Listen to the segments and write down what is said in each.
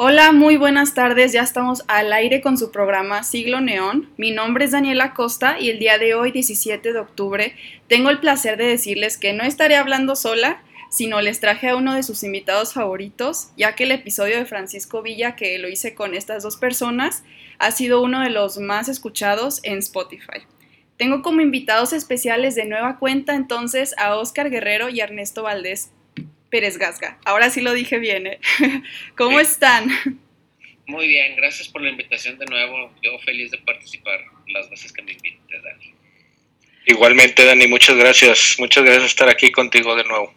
Hola, muy buenas tardes. Ya estamos al aire con su programa Siglo Neón. Mi nombre es Daniela Costa y el día de hoy, 17 de octubre, tengo el placer de decirles que no estaré hablando sola, sino les traje a uno de sus invitados favoritos, ya que el episodio de Francisco Villa que lo hice con estas dos personas ha sido uno de los más escuchados en Spotify. Tengo como invitados especiales de nueva cuenta entonces a Oscar Guerrero y Ernesto Valdés Pérez Gasga. Ahora sí lo dije bien. ¿eh? ¿Cómo están? Muy bien, gracias por la invitación de nuevo. Yo feliz de participar las veces que me invite, Dani. Igualmente, Dani, muchas gracias. Muchas gracias por estar aquí contigo de nuevo.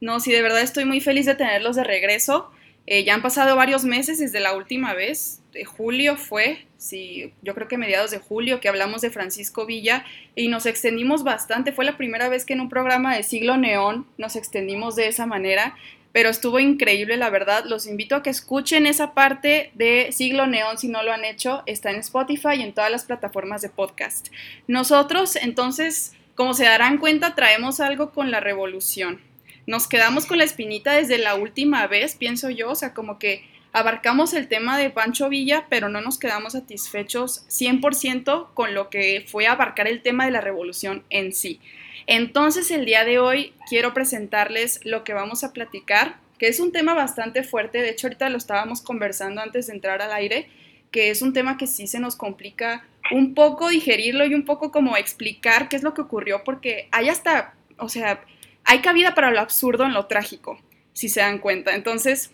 No, sí, de verdad estoy muy feliz de tenerlos de regreso. Eh, ya han pasado varios meses desde la última vez, de julio fue, sí, yo creo que mediados de julio, que hablamos de Francisco Villa y nos extendimos bastante. Fue la primera vez que en un programa de Siglo Neón nos extendimos de esa manera, pero estuvo increíble, la verdad. Los invito a que escuchen esa parte de Siglo Neón si no lo han hecho. Está en Spotify y en todas las plataformas de podcast. Nosotros, entonces, como se darán cuenta, traemos algo con la revolución nos quedamos con la espinita desde la última vez, pienso yo, o sea, como que abarcamos el tema de Pancho Villa, pero no nos quedamos satisfechos 100% con lo que fue abarcar el tema de la revolución en sí. Entonces, el día de hoy quiero presentarles lo que vamos a platicar, que es un tema bastante fuerte, de hecho ahorita lo estábamos conversando antes de entrar al aire, que es un tema que sí se nos complica un poco digerirlo y un poco como explicar qué es lo que ocurrió, porque hay hasta, o sea, hay cabida para lo absurdo en lo trágico, si se dan cuenta. Entonces,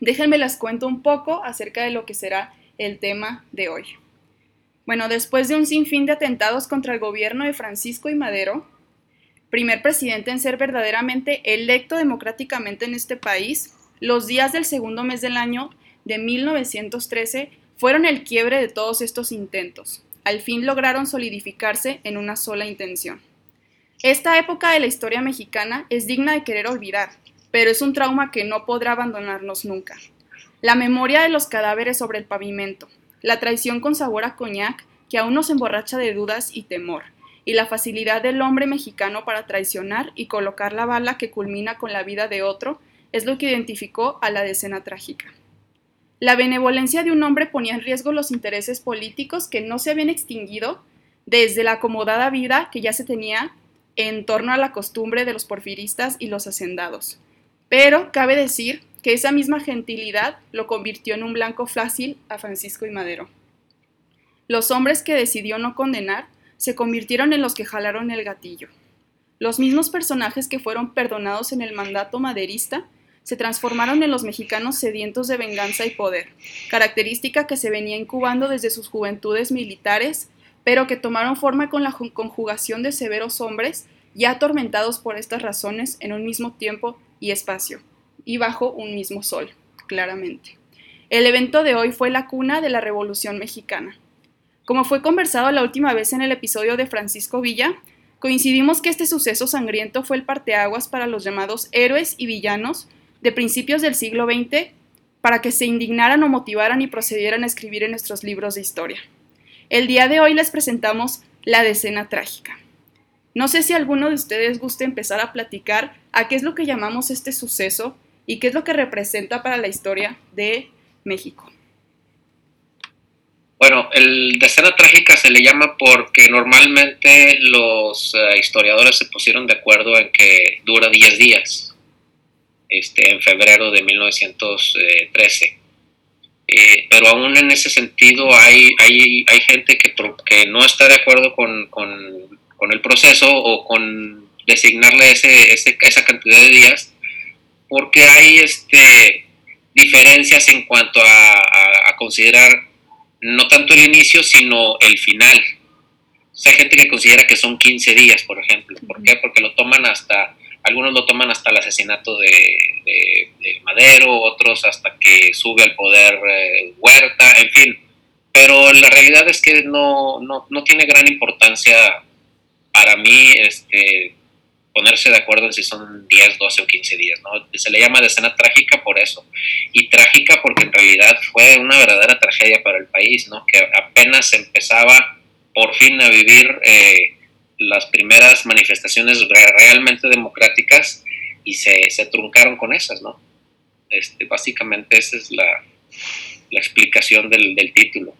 déjenme les cuento un poco acerca de lo que será el tema de hoy. Bueno, después de un sinfín de atentados contra el gobierno de Francisco y Madero, primer presidente en ser verdaderamente electo democráticamente en este país, los días del segundo mes del año de 1913 fueron el quiebre de todos estos intentos. Al fin lograron solidificarse en una sola intención esta época de la historia mexicana es digna de querer olvidar, pero es un trauma que no podrá abandonarnos nunca. La memoria de los cadáveres sobre el pavimento, la traición con sabor a coñac que aún nos emborracha de dudas y temor, y la facilidad del hombre mexicano para traicionar y colocar la bala que culmina con la vida de otro es lo que identificó a la decena trágica. La benevolencia de un hombre ponía en riesgo los intereses políticos que no se habían extinguido desde la acomodada vida que ya se tenía en torno a la costumbre de los porfiristas y los hacendados. Pero cabe decir que esa misma gentilidad lo convirtió en un blanco fácil a Francisco y Madero. Los hombres que decidió no condenar se convirtieron en los que jalaron el gatillo. Los mismos personajes que fueron perdonados en el mandato maderista se transformaron en los mexicanos sedientos de venganza y poder, característica que se venía incubando desde sus juventudes militares pero que tomaron forma con la conjugación de severos hombres ya atormentados por estas razones en un mismo tiempo y espacio, y bajo un mismo sol, claramente. El evento de hoy fue la cuna de la Revolución Mexicana. Como fue conversado la última vez en el episodio de Francisco Villa, coincidimos que este suceso sangriento fue el parteaguas para los llamados héroes y villanos de principios del siglo XX para que se indignaran o motivaran y procedieran a escribir en nuestros libros de historia. El día de hoy les presentamos la decena trágica. No sé si alguno de ustedes guste empezar a platicar a qué es lo que llamamos este suceso y qué es lo que representa para la historia de México. Bueno, el decena trágica se le llama porque normalmente los eh, historiadores se pusieron de acuerdo en que dura 10 días, este, en febrero de 1913. Eh, pero aún en ese sentido hay, hay, hay gente que, que no está de acuerdo con, con, con el proceso o con designarle ese, esa cantidad de días, porque hay este, diferencias en cuanto a, a, considerar no tanto el inicio, sino el final. O sea, hay gente que considera que son 15 días, por ejemplo. ¿Por qué? Porque lo toman hasta algunos lo toman hasta el asesinato de, Madero, otros hasta que sube al poder eh, Huerta, en fin. Pero la realidad es que no, no, tiene gran importancia para mí este, ponerse de acuerdo en si son 10, 12 o 15 días. ¿no? Se le llama escena trágica por eso. Y trágica porque en realidad fue una verdadera tragedia para el país, ¿no? que apenas empezaba por fin a vivir... Eh, las primeras manifestaciones realmente democráticas y se, se truncaron con esas, ¿no? Este, básicamente esa es la, la explicación del, del título.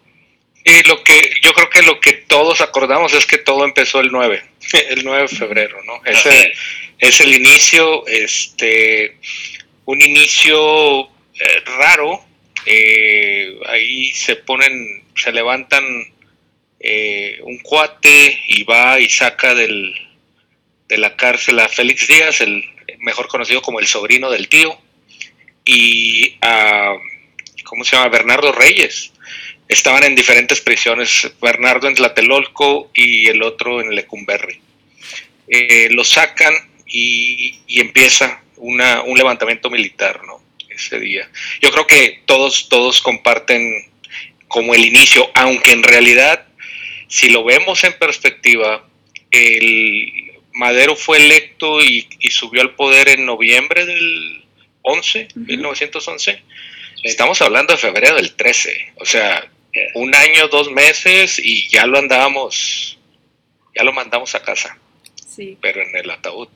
Y lo que yo creo que lo que todos acordamos es que todo empezó el 9, el 9 de febrero, ¿no? Ese es el inicio, este, un inicio eh, raro. Eh, ahí se ponen, se levantan eh, un cuate y va y saca del, de la cárcel a Félix Díaz, el mejor conocido como el sobrino del tío, y a, ¿cómo se llama? Bernardo Reyes estaban en diferentes prisiones, Bernardo en Tlatelolco y el otro en Lecumberri. Eh, lo sacan y, empieza una, un levantamiento militar, ¿no? Ese día. Yo creo que todos, todos comparten como el inicio, aunque en realidad, si lo vemos en perspectiva, el Madero fue electo y, subió al poder en noviembre del 11, 1911. Estamos hablando de febrero del 13, o sea, un año, dos meses y ya lo andábamos, ya lo mandamos a casa. Sí. Pero en el ataúd.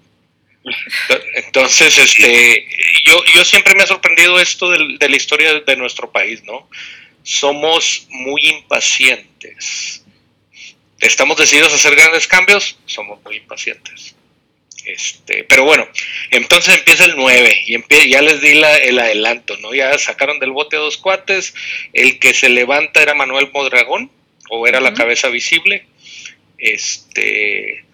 Entonces, este, yo, yo siempre me ha sorprendido esto de, de la historia de nuestro país, ¿no? Somos muy impacientes. Estamos decididos a hacer grandes cambios, somos muy impacientes. Este, pero bueno, entonces empieza el 9 y ya les di la, el adelanto, ¿no? Ya sacaron del bote dos cuates, el que se levanta era Manuel Modragón, o era la cabeza visible. Este,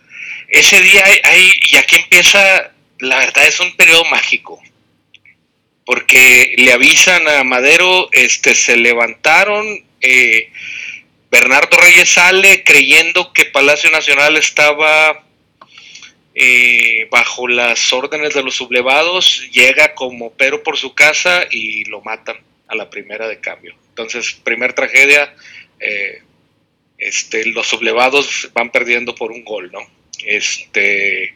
ese día hay, y aquí empieza, la verdad es un periodo mágico, porque le avisan a Madero, este, se levantaron, eh, Bernardo Reyes sale creyendo que Palacio Nacional estaba eh, bajo las órdenes de los sublevados, llega como pero por su casa y lo matan a la primera de cambio. Entonces, primer tragedia, eh, este, los sublevados van perdiendo por un gol, ¿no? Este,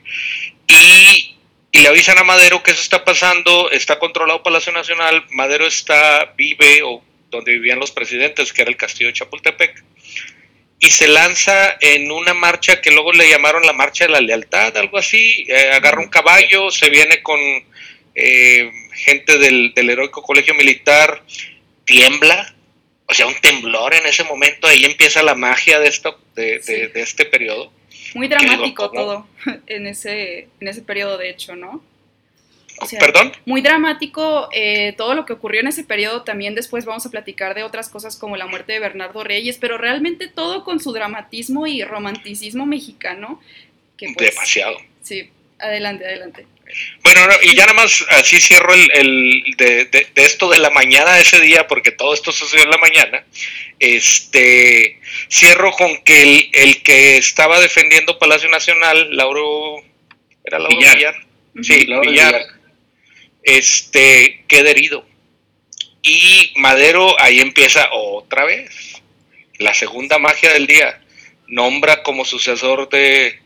y, y, le avisan a Madero que eso está pasando, está controlado Palacio Nacional, Madero está, vive o donde vivían los presidentes, que era el castillo de Chapultepec, y se lanza en una marcha que luego le llamaron la marcha de la lealtad, algo así, eh, agarra un caballo, se viene con eh, gente del, heroico colegio militar, tiembla, o sea, un temblor en ese momento, ahí empieza la magia de, esto, de, de este periodo. Muy dramático todo en ese, en ese periodo, de hecho, ¿no? ¿Perdón? Muy dramático eh, todo lo que ocurrió en ese periodo. También después vamos a platicar de otras cosas como la muerte de Bernardo Reyes, pero realmente todo con su dramatismo y romanticismo mexicano. Que pues, Demasiado. Sí, adelante, adelante. Bueno, y ya nada más así cierro el, de, esto de la mañana de ese día, porque todo esto sucedió en la mañana. Este cierro con que el, el que estaba defendiendo Palacio Nacional, Lauro, era Lauro Villar, sí, Lauro Villar este, queda herido. Y Madero ahí empieza otra vez. La segunda magia del día. Nombra como sucesor de,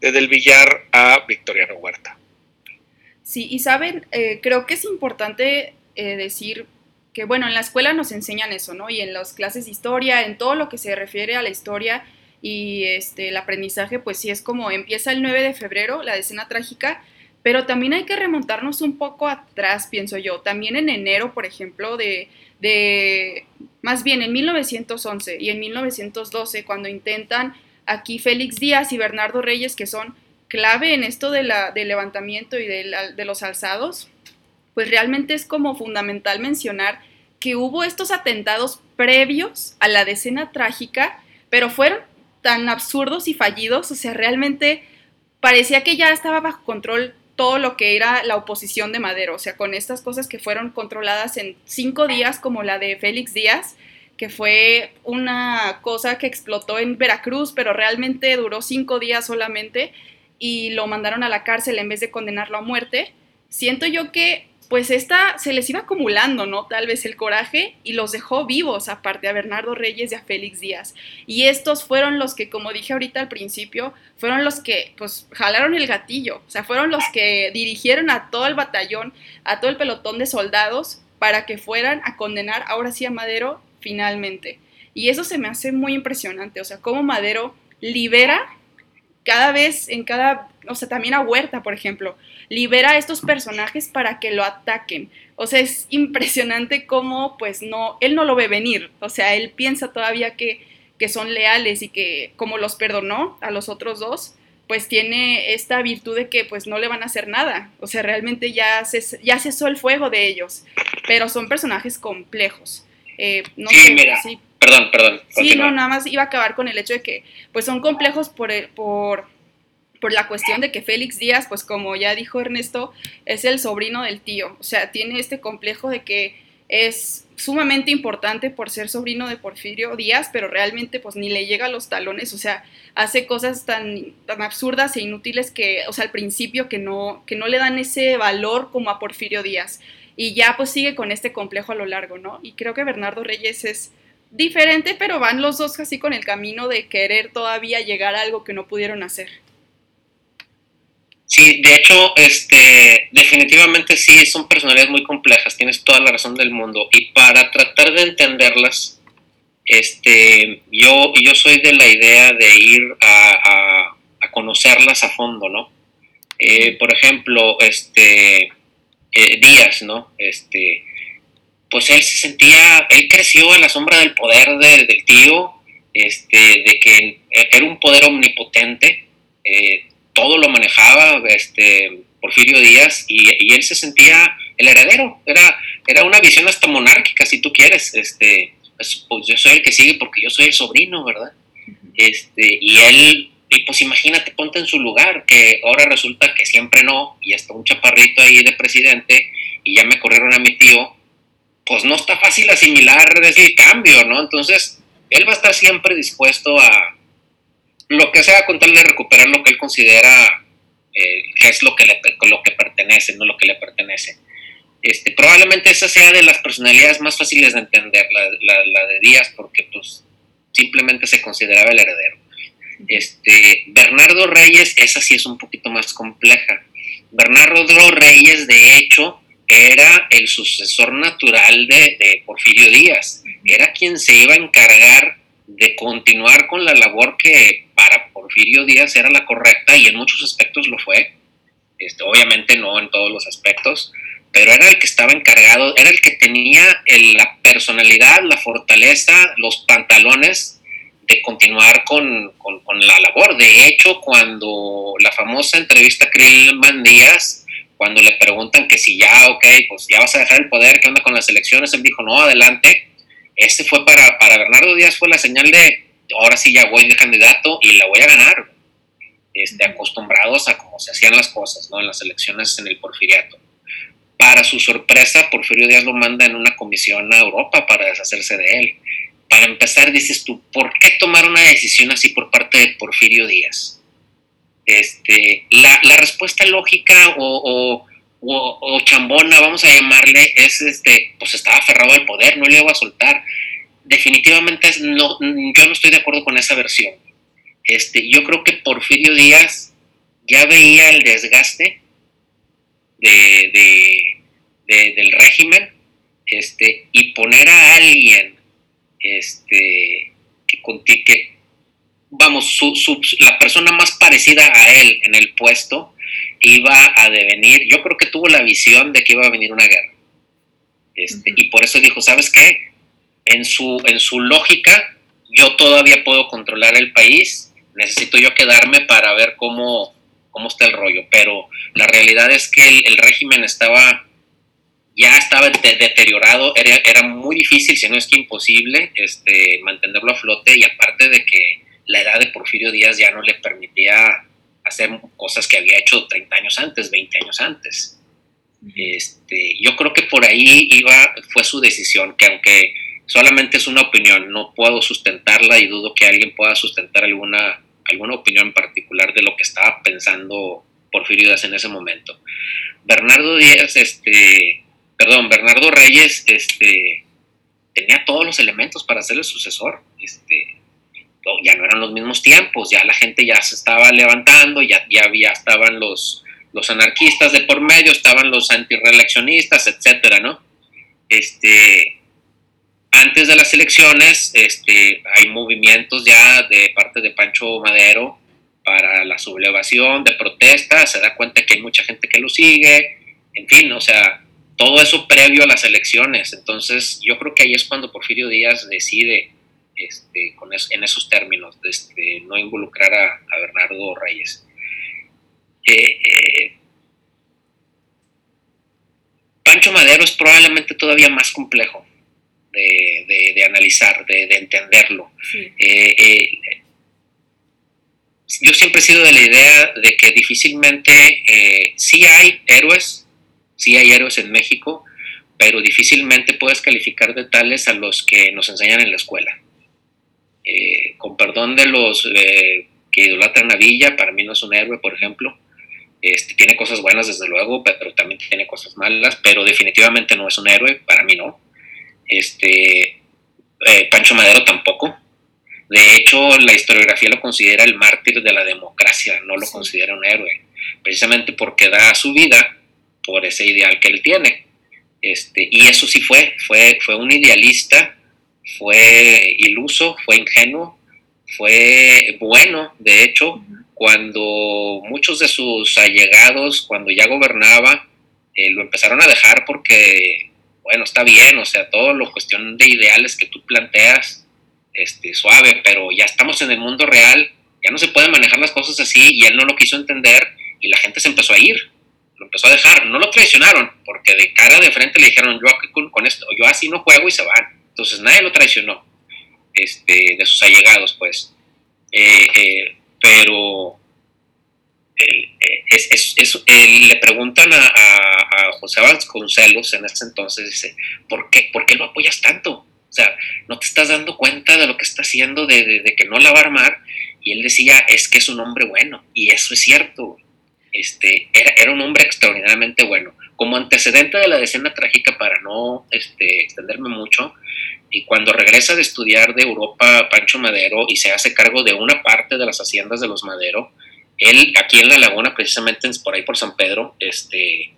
Del Villar a Victoriano Huerta. Sí, y saben, eh, creo que es importante eh, decir que, bueno, en la escuela nos enseñan eso, ¿no? Y en las clases de historia, en todo lo que se refiere a la historia y este, el aprendizaje, pues sí es como empieza el 9 de febrero, la decena trágica, pero también hay que remontarnos un poco atrás, pienso yo. También en enero, por ejemplo, de, de más bien en 1911 y en 1912, cuando intentan aquí Félix Díaz y Bernardo Reyes, que son clave en esto de la, del levantamiento y de, de los alzados, pues realmente es como fundamental mencionar que hubo estos atentados previos a la decena trágica, pero fueron tan absurdos y fallidos, o sea, realmente parecía que ya estaba bajo control todo lo que era la oposición de Madero, o sea, con estas cosas que fueron controladas en cinco días, como la de Félix Díaz, que fue una cosa que explotó en Veracruz, pero realmente duró cinco días solamente y lo mandaron a la cárcel en vez de condenarlo a muerte. Siento yo que pues esta se les iba acumulando, ¿no? Tal vez el coraje y los dejó vivos, aparte a Bernardo Reyes y a Félix Díaz. Y estos fueron los que, como dije ahorita al principio, fueron los que, pues, jalaron el gatillo, o sea, fueron los que dirigieron a todo el batallón, a todo el pelotón de soldados para que fueran a condenar ahora sí a Madero finalmente. Y eso se me hace muy impresionante, o sea, cómo Madero libera cada vez, en cada, o sea, también a Huerta, por ejemplo, libera a estos personajes para que lo ataquen. O sea, es impresionante cómo, pues, no, él no lo ve venir. O sea, él piensa todavía que, que son leales y que, como los perdonó a los otros dos, pues tiene esta virtud de que pues no le van a hacer nada. O sea, realmente ya, ya cesó el fuego de ellos. Pero son personajes complejos. Eh, no sí, mira. Perdón, perdón. Sí, no, nada más iba a acabar con el hecho de que pues son complejos por, por, por la cuestión de que Félix Díaz, pues como ya dijo Ernesto, es el sobrino del tío. O sea, tiene este complejo de que es sumamente importante por ser sobrino de Porfirio Díaz, pero realmente pues ni le llega a los talones, o sea, hace cosas tan, tan absurdas e inútiles que, o sea, al principio que no, que no le dan ese valor como a Porfirio Díaz. Y ya pues sigue con este complejo a lo largo, ¿no? Y creo que Bernardo Reyes es diferente, pero van los dos así con el camino de querer todavía llegar a algo que no pudieron hacer. Sí, de hecho, este, definitivamente sí, son personalidades muy complejas, tienes toda la razón del mundo. Y para tratar de entenderlas, este, yo, yo soy de la idea de ir a, conocerlas a fondo, ¿no? Eh, por ejemplo, este, eh, Díaz, ¿no? Este, pues él se sentía, él creció a la sombra del poder del tío, este, de que era un poder omnipotente. Eh, todo lo manejaba este, Porfirio Díaz y, él se sentía el heredero. Era, era una visión hasta monárquica, si tú quieres. Este, pues, pues, yo soy el que sigue porque yo soy el sobrino, ¿verdad? Este, y él, y pues imagínate, ponte en su lugar, que ahora resulta que siempre no, y hasta un chaparrito ahí de presidente, y ya me corrieron a mi tío, pues no está fácil asimilar ese cambio, ¿no? Entonces, él va a estar siempre dispuesto a, lo que sea con tal de recuperar lo que él considera eh, que es lo que, le, lo que pertenece, no lo que le pertenece. Este, probablemente esa sea de las personalidades más fáciles de entender, la, la, de Díaz, porque pues simplemente se consideraba el heredero. Este, Bernardo Reyes, esa sí es un poquito más compleja. Bernardo Reyes, de hecho, era el sucesor natural de, de Porfirio Díaz, era quien se iba a encargar de continuar con la labor que para Porfirio Díaz era la correcta y en muchos aspectos lo fue, este, obviamente no en todos los aspectos, pero era el que estaba encargado, era el que tenía la personalidad, la fortaleza, los pantalones de continuar con, la labor. De hecho, cuando la famosa entrevista a Krillman Díaz, cuando le preguntan que si ya, ok, pues ya vas a dejar el poder, ¿qué onda con las elecciones? Él dijo, no, adelante este fue para, para Bernardo Díaz, fue la señal de, ahora sí ya voy de candidato y la voy a ganar. Este, acostumbrados a cómo se hacían las cosas, ¿no? En las elecciones en el porfiriato. Para su sorpresa, Porfirio Díaz lo manda en una comisión a Europa para deshacerse de él. Para empezar, dices tú, ¿por qué tomar una decisión así por parte de Porfirio Díaz? Este, la, la respuesta lógica o, o, chambona, vamos a llamarle, es este, pues estaba aferrado al poder, no le iba a soltar. Definitivamente no, yo no estoy de acuerdo con esa versión. Este, yo creo que Porfirio Díaz ya veía el desgaste de, del régimen este, y poner a alguien este, que, que vamos, la persona más parecida a él en el puesto, iba a devenir, yo creo que tuvo la visión de que iba a venir una guerra. Este, y por eso dijo, ¿sabes qué? En su, en su lógica, yo todavía puedo controlar el país, necesito yo quedarme para ver cómo, cómo está el rollo. Pero la realidad es que el, régimen estaba, ya estaba deteriorado, era, era, muy difícil, si no es que imposible, este, mantenerlo a flote y aparte de que la edad de Porfirio Díaz ya no le permitía hacer cosas que había hecho 30 años antes, 20 años antes. Este, yo creo que por ahí iba, fue su decisión, que aunque solamente es una opinión, no puedo sustentarla y dudo que alguien pueda sustentar alguna, alguna opinión en particular de lo que estaba pensando Porfirio Díaz en ese momento. Bernardo Díaz, este, perdón, Bernardo Reyes, este, tenía todos los elementos para ser el sucesor. Este, ya no eran los mismos tiempos, ya la gente ya se estaba levantando, ya, ya había, estaban los, los anarquistas de por medio, estaban los antireeleccionistas, etcétera, ¿no? Este, antes de las elecciones, este, hay movimientos ya de parte de Pancho Madero para la sublevación, de protesta, se da cuenta que hay mucha gente que lo sigue, en fin, o sea, todo eso previo a las elecciones. Entonces, yo creo que ahí es cuando Porfirio Díaz decide, este, con en esos términos, de este, no involucrar a, Bernardo Reyes. Eh, eh, Pancho Madero es probablemente todavía más complejo de, analizar, de, entenderlo. Eh, yo siempre he sido de la idea de que difícilmente, sí hay héroes, sí hay héroes en México, pero difícilmente puedes calificar de tales a los que nos enseñan en la escuela. Eh, con perdón de los eh, que idolatran a Villa, para mí no es un héroe, por ejemplo. Este, tiene cosas buenas, desde luego, pero también tiene cosas malas, pero definitivamente no es un héroe, para mí no. Este, eh, Pancho Madero tampoco. De hecho, la historiografía lo considera el mártir de la democracia, no lo considera un héroe, precisamente porque da su vida por ese ideal que él tiene. Este, y eso sí fue, fue, fue un idealista, fue iluso, fue ingenuo, fue bueno, de hecho, cuando muchos de sus allegados, cuando ya gobernaba, eh, lo empezaron a dejar porque, bueno, está bien, o sea, todo lo cuestión de ideales que tú planteas, este, suave, pero ya estamos en el mundo real, ya no se pueden manejar las cosas así y él no lo quiso entender y la gente se empezó a ir lo empezó a dejar, no lo traicionaron, porque de cara de frente le dijeron, yo con, esto, yo así no juego y se van. Entonces nadie lo traicionó, este, de sus allegados, pues. Eh, eh, pero eh, es, le preguntan a, a, José Vasconcelos en ese entonces, dice, ¿por qué, ¿por qué lo apoyas tanto? O sea, no te estás dando cuenta de lo que está haciendo, de, que no la va a armar. Y él decía, es que es un hombre bueno. Y eso es cierto. Este, era, un hombre extraordinariamente bueno. Como antecedente de la decena trágica, para no este, extenderme mucho, y cuando regresa de estudiar de Europa Pancho Madero y se hace cargo de una parte de las haciendas de los Madero, él aquí en la laguna, precisamente por ahí por San Pedro, este,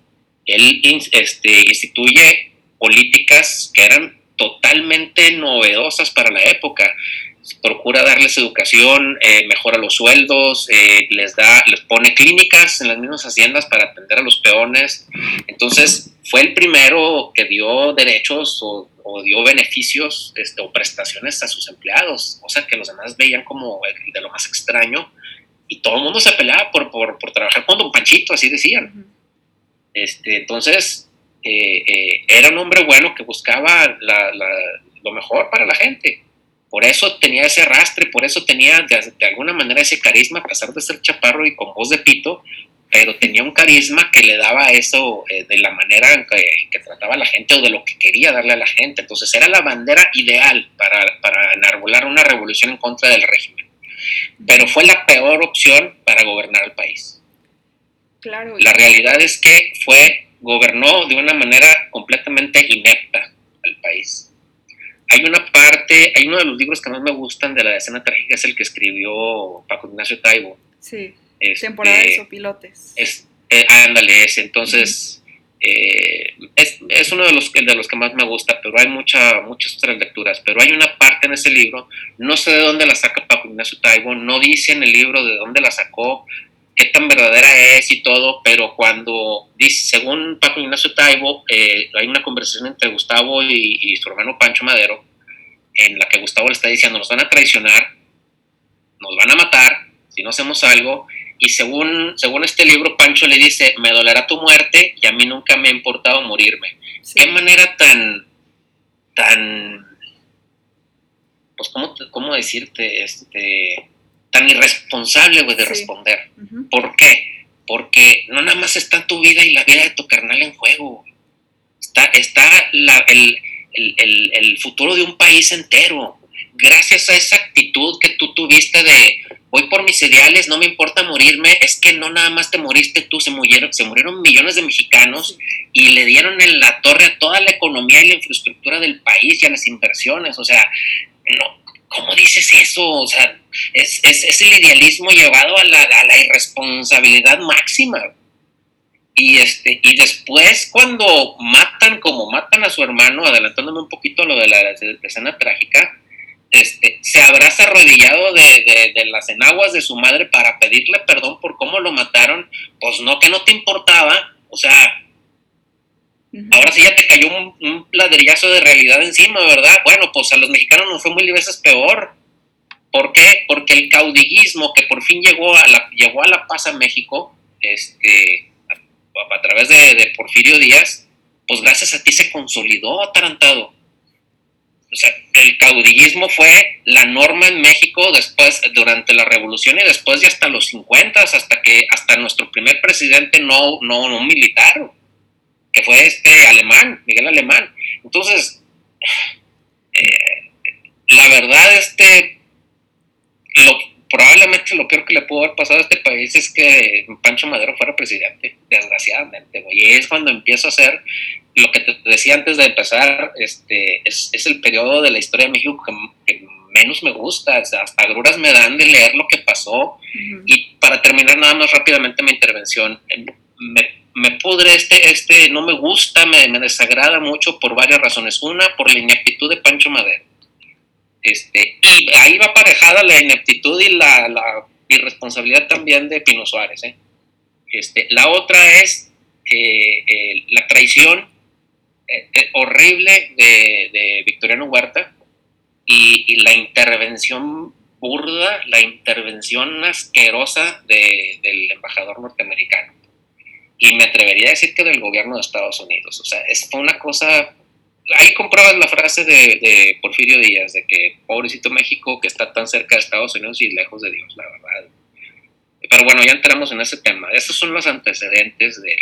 él este, instituye políticas que eran totalmente novedosas para la época procura darles educación, eh, mejora los sueldos, eh, les da, les pone clínicas en las mismas haciendas para atender a los peones. Entonces, fue el primero que dio derechos o, dio beneficios este, o prestaciones a sus empleados, o sea que los demás veían como de lo más extraño y todo el mundo se peleaba por, por, trabajar con Don Panchito, así decían. este, entonces, eh, era un hombre bueno que buscaba lo mejor para la gente. Por eso tenía ese arrastre, por eso tenía de, alguna manera ese carisma, a pesar de ser chaparro y con voz de pito, pero tenía un carisma que le daba eso eh, de la manera en que, trataba a la gente o de lo que quería darle a la gente. Entonces era la bandera ideal para, para enarbolar una revolución en contra del régimen. Pero fue la peor opción para gobernar el país. Claro. La realidad es que fue, gobernó de una manera completamente inepta al país hay una parte, hay uno de los libros que más me gustan de la escena trágica, es el que escribió Paco Ignacio Taibo. Sí, este, temporada de sopilotes. Es, eh, ándale, ese, entonces, eh, es, es, uno de los, de los que más me gusta, pero hay mucha, muchas otras lecturas, pero hay una parte en ese libro, no sé de dónde la saca Paco Ignacio Taibo, no dice en el libro de dónde la sacó, qué tan verdadera es y todo, pero cuando dice, según Paco Ignacio Taibo, eh, hay una conversación entre Gustavo y, su hermano Pancho Madero, en la que Gustavo le está diciendo, nos van a traicionar, nos van a matar si no hacemos algo, y según, según este libro, Pancho le dice, me dolerá tu muerte y a mí nunca me ha importado morirme. Qué manera tan, tan, pues, ¿cómo, cómo decirte? Este, tan irresponsable, de responder. ¿Por qué? Porque no nada más está tu vida y la vida de tu carnal en juego. Está, está el, el, futuro de un país entero. Gracias a esa actitud que tú tuviste de voy por mis ideales, no me importa morirme, es que no nada más te moriste tú, se murieron, se murieron millones de mexicanos y le dieron en la torre a toda la economía y la infraestructura del país y a las inversiones. O sea, no, ¿cómo dices eso? O sea, es, es, el idealismo llevado a la, irresponsabilidad máxima. Y, este, y después cuando matan como matan a su hermano, adelantándome un poquito lo de la, escena trágica, este, se abraza arrodillado de, las enaguas de su madre para pedirle perdón por cómo lo mataron, pues no, que no te importaba, o sea, ahora sí ya te cayó un, ladrillazo de realidad encima, ¿verdad? Bueno, pues a los mexicanos nos fue mil veces peor. ¿Por qué? Porque el caudillismo que por fin llegó a la, llegó a la paz a México, este, a, través de, Porfirio Díaz, pues gracias a ti se consolidó atarantado o sea, el caudillismo fue la norma en México después, durante la revolución y después de hasta los 50, hasta que hasta nuestro primer presidente no, no, no militar, que fue este alemán, Miguel Alemán. Entonces, eh, la verdad, este, lo, probablemente lo peor que le pudo haber pasado a este país es que Pancho Madero fuera presidente, desgraciadamente, y es cuando empiezo a hacer lo que te decía antes de empezar, este, es, el periodo de la historia de México que, menos me gusta, hasta agruras me dan de leer lo que pasó. Y para terminar nada más rápidamente mi intervención, em, me, me pudre este, este, no me gusta, me, desagrada mucho por varias razones. Una, por la ineptitud de Pancho Madero. Este, y ahí va aparejada la ineptitud y la, irresponsabilidad también de Pino Suárez. ¿eh? Este, la otra es eh, eh, la traición horrible de, Victoriano Huerta y, la intervención burda, la intervención asquerosa del embajador norteamericano. Y me atrevería a decir que del gobierno de Estados Unidos. O sea, es una cosa... Ahí comprabas la frase de, Porfirio Díaz, de que pobrecito México que está tan cerca de Estados Unidos y lejos de Dios, la verdad. Pero bueno, ya entramos en ese tema. Esos son los antecedentes del,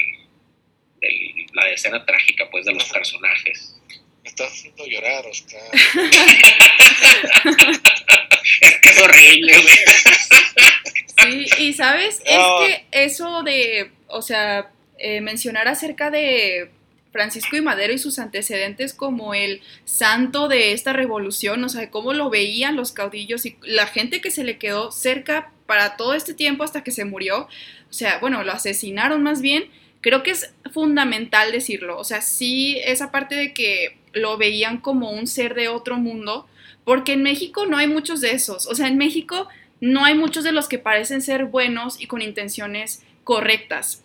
la escena trágica pues de los personajes. Me estás haciendo llorar, Oscar. es que es horrible, Sí, y sabes, es que eso de, o sea, eh, mencionar acerca de Francisco y Madero y sus antecedentes como el santo de esta revolución, o sea, cómo lo veían los caudillos y la gente que se le quedó cerca para todo este tiempo hasta que se murió, o sea, bueno, lo asesinaron más bien, Creo que es fundamental decirlo, o sea, sí esa parte de que lo veían como un ser de otro mundo, porque en México no hay muchos de esos, o sea, en México no hay muchos de los que parecen ser buenos y con intenciones correctas.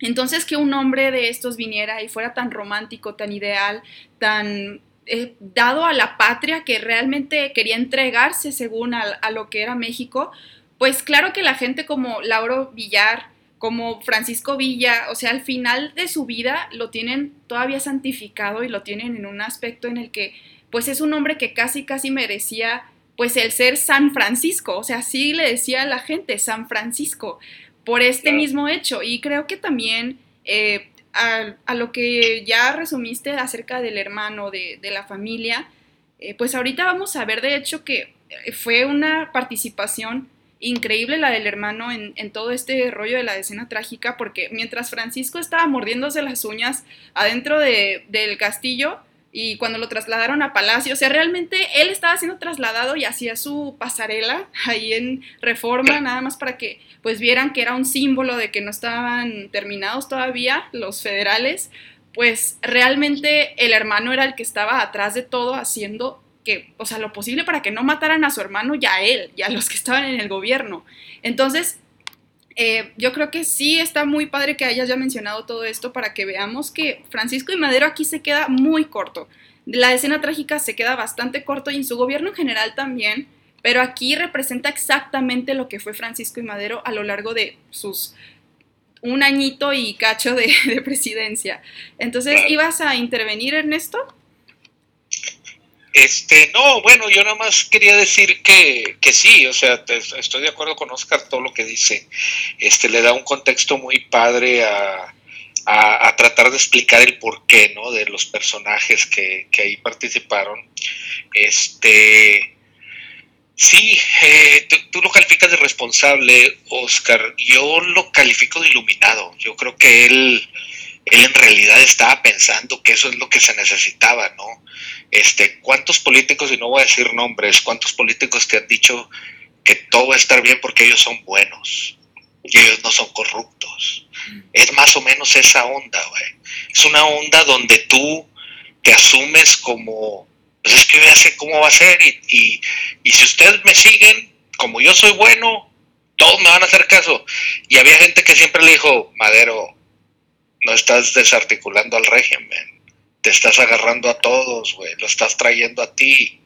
Entonces que un hombre de estos viniera y fuera tan romántico, tan ideal, tan eh, dado a la patria que realmente quería entregarse según a, a, lo que era México, pues claro que la gente como Lauro Villar, como Francisco Villa, o sea, al final de su vida lo tienen todavía santificado y lo tienen en un aspecto en el que, pues es un hombre que casi, casi merecía, pues el ser San Francisco, o sea, sí le decía a la gente San Francisco por este mismo hecho. Y creo que también eh, a, lo que ya resumiste acerca del hermano, de, la familia, eh, pues ahorita vamos a ver de hecho que fue una participación increíble la del hermano en, todo este rollo de la escena trágica, porque mientras Francisco estaba mordiéndose las uñas adentro del castillo y cuando lo trasladaron a Palacio, o sea, realmente él estaba siendo trasladado y hacía su pasarela ahí en Reforma, nada más para que pues vieran que era un símbolo de que no estaban terminados todavía los federales, pues realmente el hermano era el que estaba atrás de todo haciendo que, o sea, lo posible para que no mataran a su hermano y a él y a los que estaban en el gobierno. Entonces, eh, yo creo que sí está muy padre que hayas ya mencionado todo esto para que veamos que Francisco y Madero aquí se queda muy corto. La escena trágica se queda bastante corto y en su gobierno en general también, pero aquí representa exactamente lo que fue Francisco y Madero a lo largo de sus un añito y cacho de, presidencia. Entonces, ¿ibas a intervenir, Ernesto? Este, no, bueno, yo nada más quería decir que, que sí, o sea, estoy de acuerdo con Oscar todo lo que dice. Este, le da un contexto muy padre a, tratar de explicar el porqué, ¿no? De los personajes que, ahí participaron. Este, sí, eh, tú, lo calificas de responsable, Oscar. Yo lo califico de iluminado. Yo creo que él, él en realidad estaba pensando que eso es lo que se necesitaba, ¿no? Este, ¿Cuántos políticos, y no voy a decir nombres, cuántos políticos te han dicho que todo va a estar bien porque ellos son buenos y ellos no son corruptos? Es más o menos esa onda, güey. Es una onda donde tú te asumes como pues es que sé cómo va a ser y, y si ustedes me siguen, como yo soy bueno, todos me van a hacer caso. Y había gente que siempre le dijo, Madero, no estás desarticulando al régimen, te estás agarrando a todos, güey, lo estás trayendo a ti.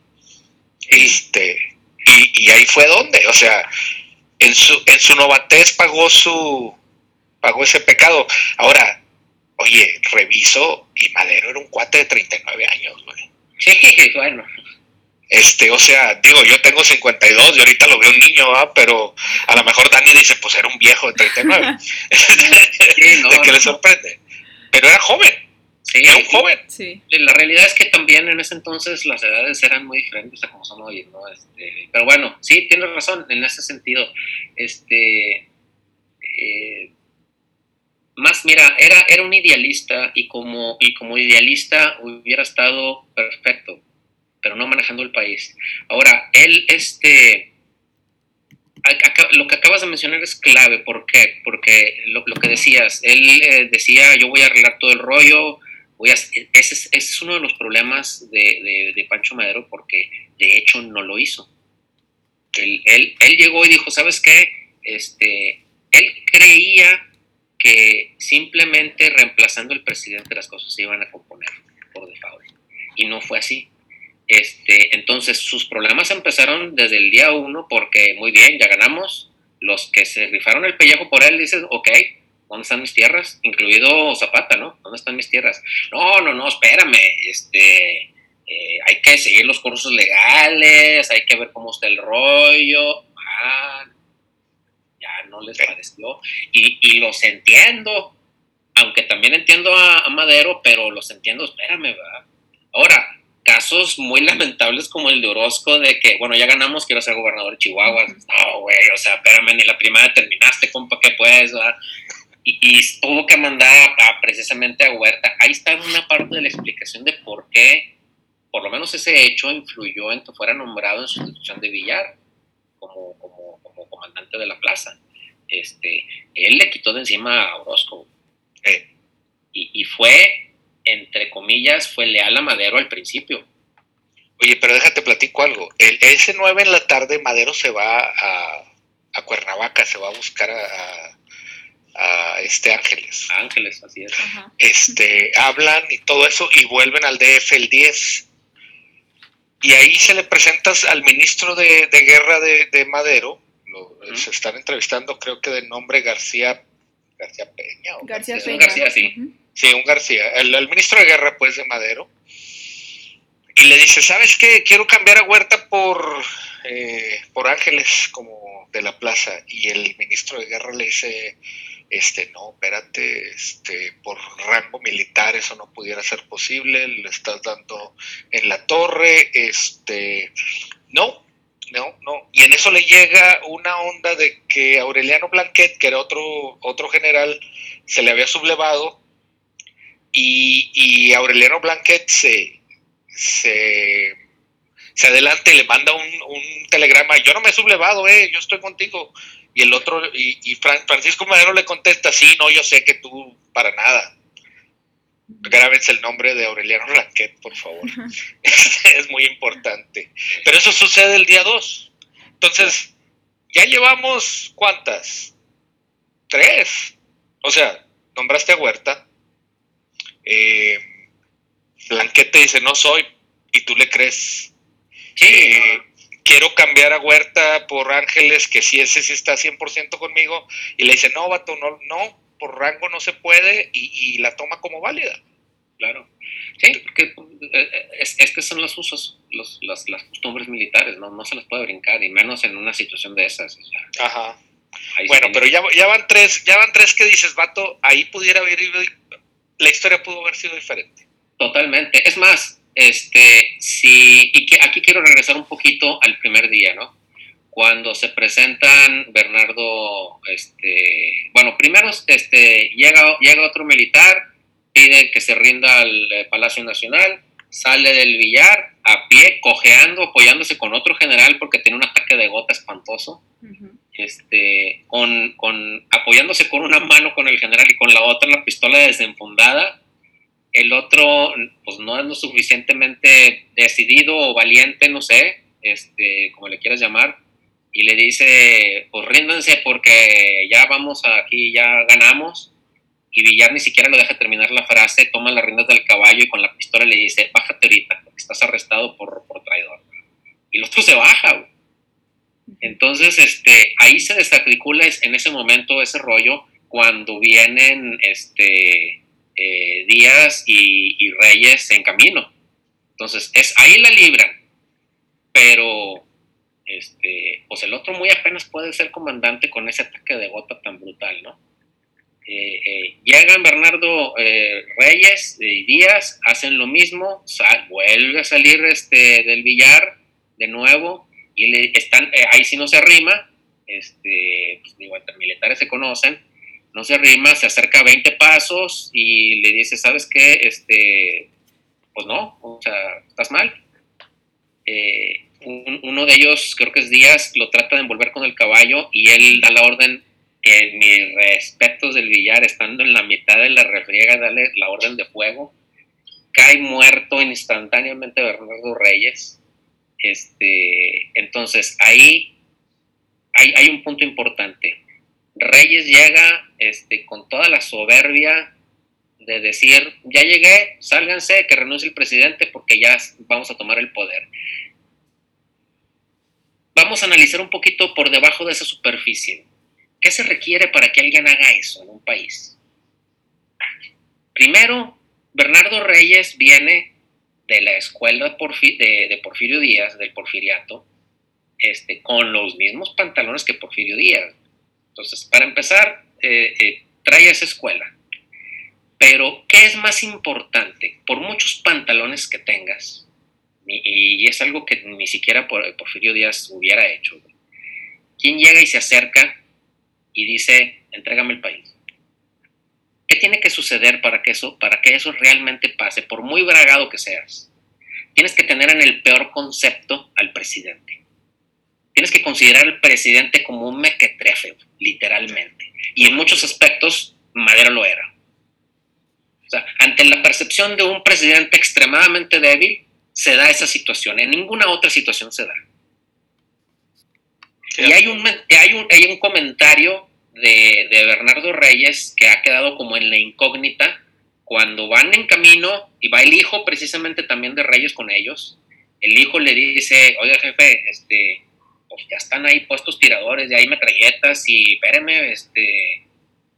Este, y, ahí fue donde, o sea, en su, en su novatez pagó su, pagó ese pecado. Ahora, oye, reviso y Madero era un cuate de 39 años, güey. Sí, bueno. Este, o sea, digo, yo tengo 52 y ahorita lo veo un niño, pero a lo mejor Dani dice, pues era un viejo de 39. sí, no, de que le sorprende. Pero era joven. Sí, era un joven. Sí. La realidad es que también en ese entonces las edades eran muy diferentes a como son hoy, ¿no? Este, pero bueno, sí, tienes razón en ese sentido. Este, eh, más, mira, era, era un idealista y como, y como idealista hubiera estado perfecto pero no manejando el país. Ahora, él, este, lo que acabas de mencionar es clave. ¿Por qué? Porque lo, que decías, él eh, decía, yo voy a arreglar todo el rollo, voy a, ese, es, ese es uno de los problemas de, Pancho Madero, porque de hecho no lo hizo. Él, llegó y dijo, ¿sabes qué? Este, él creía que simplemente reemplazando al presidente las cosas se iban a componer por default. Y no fue así. Este, entonces sus problemas empezaron desde el día uno porque muy bien, ya ganamos. Los que se rifaron el pellejo por él dicen, ok, ¿dónde están mis tierras? Incluido Zapata, ¿no? ¿Dónde están mis tierras? No, no, no, espérame, este, eh, hay que seguir los cursos legales, hay que ver cómo está el rollo. Ah, ya no les pareció. Y, y, los entiendo, aunque también entiendo a, a Madero, pero los entiendo, espérame, ¿verdad? Ahora, casos muy lamentables como el de Orozco, de que, bueno, ya ganamos, quiero ser gobernador de Chihuahua. No, güey, o sea, espérame, ni la primera terminaste, compa, ¿qué puedes? Y, y, tuvo que mandar a, precisamente a Huerta. Ahí está una parte de la explicación de por qué, por lo menos ese hecho influyó en que fuera nombrado en sustitución de Villar como, como, como comandante de la plaza. Este, él le quitó de encima a Orozco. Y, y fue entre comillas, fue leal a Madero al principio. Oye, pero déjate platico algo. El, ese 9 en la tarde, Madero se va a, a Cuernavaca, se va a buscar a, a este Ángeles. Ángeles, así es. Este, hablan y todo eso y vuelven al DF el 10. Y ahí se le presentas al ministro de, guerra de, Madero. Se están entrevistando, creo que de nombre García García Peña. García, Peña. García, sí. Sí, un García, el, ministro de guerra, pues, de Madero. Y le dice, ¿sabes qué? Quiero cambiar a Huerta por, eh, por Ángeles, como de la plaza. Y el ministro de guerra le dice, este, no, espérate, este, por rango militar eso no pudiera ser posible, le estás dando en la torre, este, no, no, no. Y en eso le llega una onda de que Aureliano Blanquet, que era otro, otro general, se le había sublevado y, Aureliano Blanquet se, se, adelanta y le manda un, telegrama, yo no me he sublevado, eh, yo estoy contigo. Y el otro, y, Francisco Madero le contesta, sí, no, yo sé que tú para nada. Grábense el nombre de Aureliano Blanquet, por favor. es muy importante. Pero eso sucede el día 2. Entonces, ya llevamos cuántas? Tres. O sea, nombraste a Huerta, eh, Blanquete dice, no soy, y tú le crees. Eh, quiero cambiar a Huerta por Ángeles, que si ese sí está 100% conmigo, y le dice, no, vato, no, no, por rango no se puede, y, la toma como válida. Claro. Sí, porque eh, es, que son los usos, los, las, costumbres militares, ¿no? No se las puede brincar, y menos en una situación de esas. Ajá. Bueno, pero ya, ya van tres, ya van tres que dices, vato, ahí pudiera haber ido la historia pudo haber sido diferente. Totalmente. Es más, este, si, y que aquí quiero regresar un poquito al primer día, ¿no? Cuando se presentan Bernardo, este, bueno, primero este, llega, llega otro militar, pide que se rinda al eh, Palacio Nacional, sale del billar a pie, cojeando, apoyándose con otro general porque tiene un ataque de gota espantoso este, con, apoyándose con una mano con el general y con la otra la pistola desenfundada, el otro pues no es lo suficientemente decidido o valiente, no sé, este, como le quieras llamar, y le dice, pues ríndanse porque ya vamos aquí, ya ganamos, y Villar ni siquiera lo deja terminar la frase, toma las riendas del caballo y con la pistola le dice, bájate ahorita, porque estás arrestado por, por traidor. Y el otro se baja, Entonces, este, ahí se desarticula en ese momento ese rollo cuando vienen, este, eh, Díaz y, Reyes en camino. Entonces, es ahí la libra pero este, pues el otro muy apenas puede ser comandante con ese ataque de gota tan brutal, ¿no? Eh, eh, llegan Bernardo Reyes y Díaz, hacen lo mismo, vuelve a salir este, del billar de nuevo y le, están, ahí sí no se arrima, este, pues, digo, entre militares se conocen, no se rima, se acerca 20 pasos y le dice, ¿sabes qué? Este, pues no, o sea, estás mal. Eh, uno de ellos, creo que es Díaz, lo trata de envolver con el caballo y él da la orden, en mis respetos del billar, estando en la mitad de la refriega, dale la orden de fuego. Cae muerto instantáneamente Bernardo Reyes. Este, entonces, ahí hay, hay un punto importante Reyes llega este, con toda la soberbia de decir, ya llegué, sálganse, que renuncie el presidente porque ya vamos a tomar el poder. Vamos a analizar un poquito por debajo de esa superficie. ¿Qué se requiere para que alguien haga eso en un país? Primero, Bernardo Reyes viene de la escuela de, Porfirio Díaz, del porfiriato, este, con los mismos pantalones que Porfirio Díaz. Entonces, para empezar, eh, eh, trae esa escuela. Pero, ¿qué es más importante? Por muchos pantalones que tengas, y, es algo que ni siquiera Porfirio Díaz hubiera hecho, ¿quién llega y se acerca y dice, entrégame el país? ¿Qué tiene que suceder para que eso, para que eso realmente pase, por muy bragado que seas? Tienes que tener en el peor concepto al presidente tienes que considerar al presidente como un mequetrefe, literalmente. Y en muchos aspectos, Madero lo era. Ante la percepción de un presidente extremadamente débil, se da esa situación. En ninguna otra situación se da. Y hay un, hay un, hay un comentario de, de, Bernardo Reyes que ha quedado como en la incógnita cuando van en camino y va el hijo precisamente también de Reyes con ellos. El hijo le dice, oye jefe, este, pues ya están ahí puestos tiradores, ya hay metralletas y espéreme, este,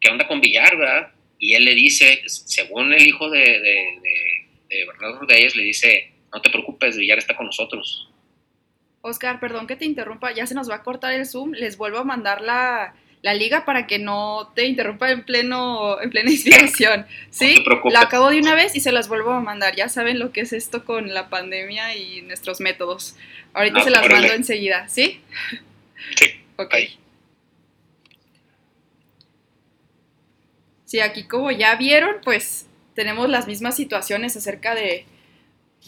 ¿qué onda con Villar, verdad? Y él le dice, según el hijo de, de, de, Bernardo Rodríguez, le dice, no te preocupes, Villar está con nosotros. Oscar, perdón que te interrumpa, ya se nos va a cortar el Zoom, les vuelvo a mandar la, la liga para que no te interrumpa en pleno en plena inspiración. ¿Sí? No la acabo de una vez y se las vuelvo a mandar. Ya saben lo que es esto con la pandemia y nuestros métodos. Ahorita ah, se las mando enseguida, ¿sí? Sí. ok. Sí, aquí como ya vieron, pues tenemos las mismas situaciones acerca de,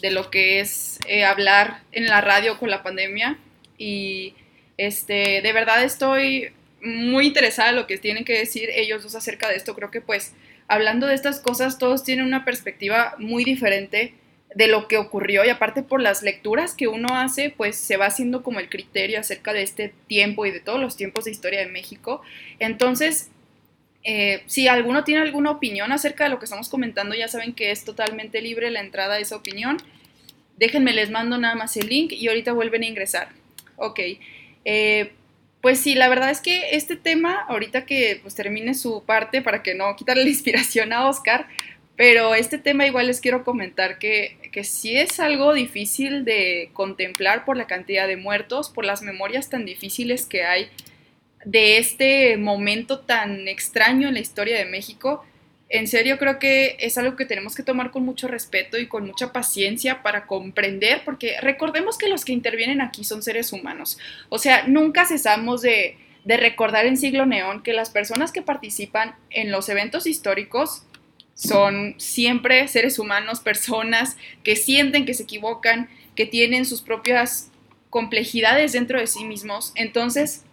de lo que es eh, hablar en la radio con la pandemia. Y este, de verdad estoy muy interesada en lo que tienen que decir ellos dos acerca de esto. Creo que pues hablando de estas cosas todos tienen una perspectiva muy diferente de lo que ocurrió y aparte por las lecturas que uno hace, pues se va haciendo como el criterio acerca de este tiempo y de todos los tiempos de historia de México. Entonces, eh, si alguno tiene alguna opinión acerca de lo que estamos comentando, ya saben que es totalmente libre la entrada a esa opinión. Déjenme, les mando nada más el link y ahorita vuelven a ingresar. Ok. Eh, pues sí, la verdad es que este tema, ahorita que pues termine su parte para que no quitarle la inspiración a Oscar, pero este tema igual les quiero comentar que, que sí es algo difícil de contemplar por la cantidad de muertos, por las memorias tan difíciles que hay de este momento tan extraño en la historia de México. En serio creo que es algo que tenemos que tomar con mucho respeto y con mucha paciencia para comprender, porque recordemos que los que intervienen aquí son seres humanos. O sea, nunca cesamos de, de recordar en siglo neón que las personas que participan en los eventos históricos son siempre seres humanos, personas que sienten que se equivocan, que tienen sus propias complejidades dentro de sí mismos. Entonces,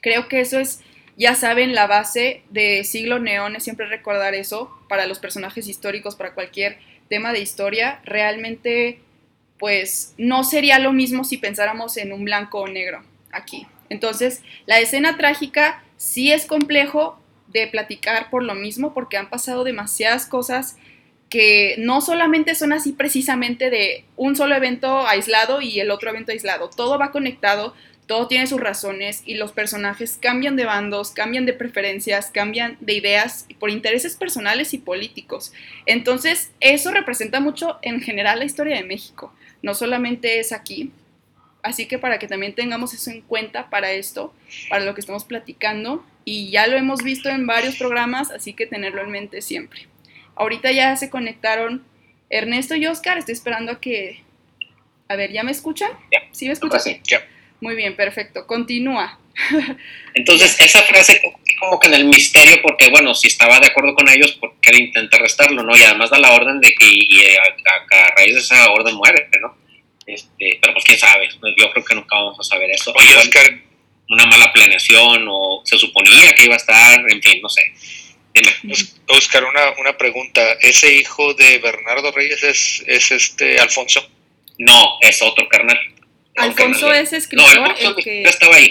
creo que eso es ya saben la base de Siglo Neón, es siempre recordar eso para los personajes históricos, para cualquier tema de historia, realmente pues no sería lo mismo si pensáramos en un blanco o negro aquí. Entonces, la escena trágica sí es complejo de platicar por lo mismo, porque han pasado demasiadas cosas que no solamente son así precisamente de un solo evento aislado y el otro evento aislado, todo va conectado, todo tiene sus razones y los personajes cambian de bandos, cambian de preferencias, cambian de ideas por intereses personales y políticos. Entonces, eso representa mucho en general la historia de México, no solamente es aquí. Así que para que también tengamos eso en cuenta para esto, para lo que estamos platicando, y ya lo hemos visto en varios programas, así que tenerlo en mente siempre. Ahorita ya se conectaron Ernesto y Oscar, estoy esperando a que... A ver, ¿ya me escuchan? ¿Sí me escuchan? Sí. Muy bien, perfecto. Continúa. Entonces, esa frase como que en el misterio, porque bueno, si estaba de acuerdo con ellos, ¿por qué intenta restarlo, no? Y además da la orden de que y a, raíz de esa orden muere, ¿no? Este, pero pues quién sabe, yo creo que nunca vamos a saber eso. Oye, Oscar. Una mala planeación, o se suponía que iba a estar, en fin, no sé. Dime. Oscar, una, una pregunta. ¿Ese hijo de Bernardo Reyes es, es este Alfonso? No, es otro carnal. Alfonso es escritor, el que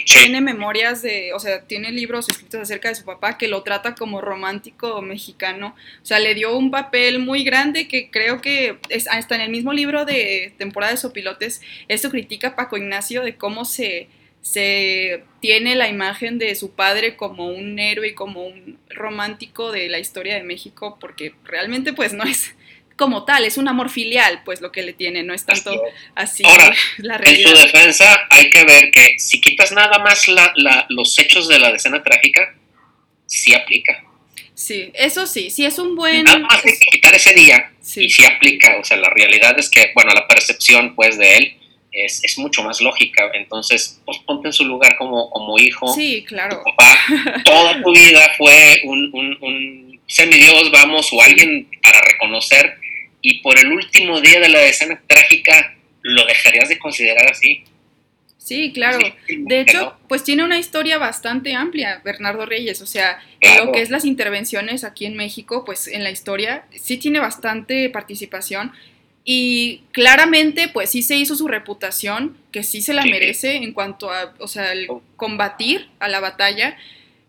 tiene memorias de, o sea, tiene libros escritos acerca de su papá que lo trata como romántico mexicano. O sea, le dio un papel muy grande que creo que es, hasta en el mismo libro de temporada de Sopilotes, esto critica a Paco Ignacio de cómo se, se tiene la imagen de su padre como un héroe y como un romántico de la historia de México, porque realmente pues no es como tal, es un amor filial, pues lo que le tiene, no es tanto así, Ahora, la realidad. En su defensa hay que ver que si quitas nada más los hechos de la decena trágica, sí aplica. Sí, eso sí, sí es un buen... Nada más hay que quitar ese día y sí aplica, o sea, la realidad es que, bueno, la percepción pues de él es, es, mucho más lógica. Entonces, pues ponte en su lugar como, como hijo. Sí, claro. papá, toda tu vida fue un, un, un semidios, vamos, o alguien para reconocer y por el último día de la escena trágica lo dejarías de considerar así. Sí, claro. de hecho, pues tiene una historia bastante amplia, Bernardo Reyes. O sea, lo que es las intervenciones aquí en México, pues en la historia sí tiene bastante participación. Y claramente, pues sí se hizo su reputación, que sí se la merece en cuanto a, o sea, el oh. combatir a la batalla.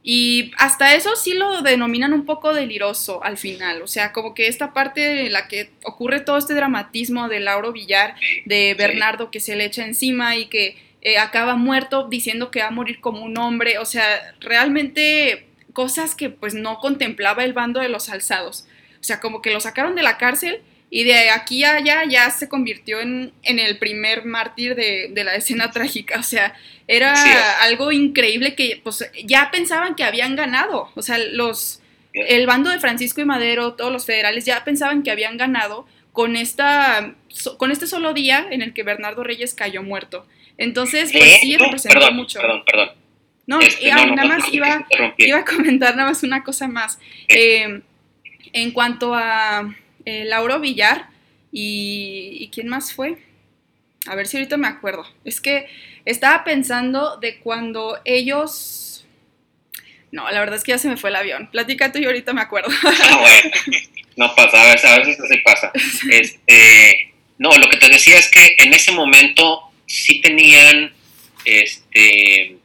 Y hasta eso sí lo denominan un poco deliroso al final, o sea, como que esta parte en la que ocurre todo este dramatismo de Lauro Villar, de Bernardo que se le echa encima y que eh, acaba muerto diciendo que va a morir como un hombre, o sea, realmente cosas que pues no contemplaba el bando de los alzados, o sea, como que lo sacaron de la cárcel y de aquí a allá ya se convirtió en, el primer mártir de, la escena trágica. O sea, era algo increíble que pues ya pensaban que habían ganado. O sea, los el bando de Francisco y Madero, todos los federales ya pensaban que habían ganado con esta con este solo día en el que Bernardo Reyes cayó muerto. Entonces, pues sí representó mucho. Perdón, perdón. No, este, nada más iba, iba, a comentar nada más una cosa más. Eh, en cuanto a eh, Lauro Villar y, ¿quién más fue? A ver si ahorita me acuerdo. Es que estaba pensando de cuando ellos... No, la verdad es que ya se me fue el avión. Platica tú y ahorita me acuerdo. Ah, bueno, no pasa, a veces, a veces así pasa. Este, no, lo que te decía es que en ese momento sí tenían este,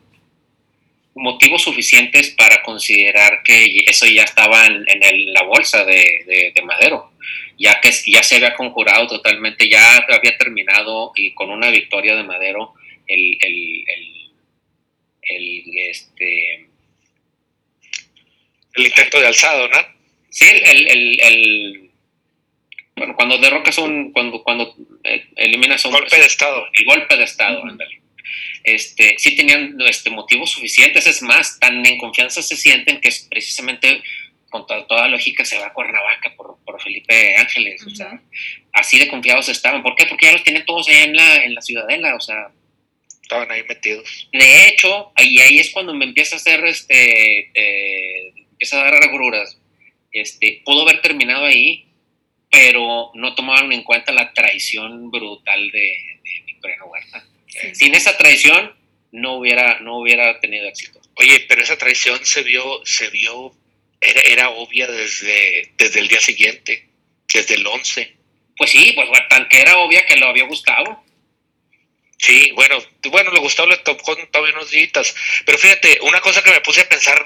motivos suficientes para considerar que eso ya estaba en, la bolsa de Madero ya que ya se había conjurado totalmente, ya había terminado y con una victoria de Madero el, el, el, este el intento de alzado, ¿no? Sí, el, el, bueno, cuando derrocas un, cuando, cuando eh, eliminas un golpe de estado, el golpe de estado, ándale. Este, sí tenían este, motivos suficientes, es más, tan en confianza se sienten que es precisamente con toda, lógica se va a Cuernavaca por, por Felipe Ángeles, o sea, así de confiados estaban. ¿Por qué? Porque ya los tienen todos ahí en la, en la ciudadela, o sea. Estaban ahí metidos. De hecho, ahí, ahí es cuando me empieza a hacer, este, eh, empieza a dar agruras. Este, pudo haber terminado ahí, pero no tomaron en cuenta la traición brutal de, de Victoriano Huerta. Sin esa traición, no hubiera, no hubiera tenido éxito. Oye, pero esa traición se vio, se vio, era, era obvia desde, desde el día siguiente, desde el 11. Pues sí, pues tan que era obvia que lo había gustado. Sí, bueno, bueno, le gustó, le tocó todavía unos días. Pero fíjate, una cosa que me puse a pensar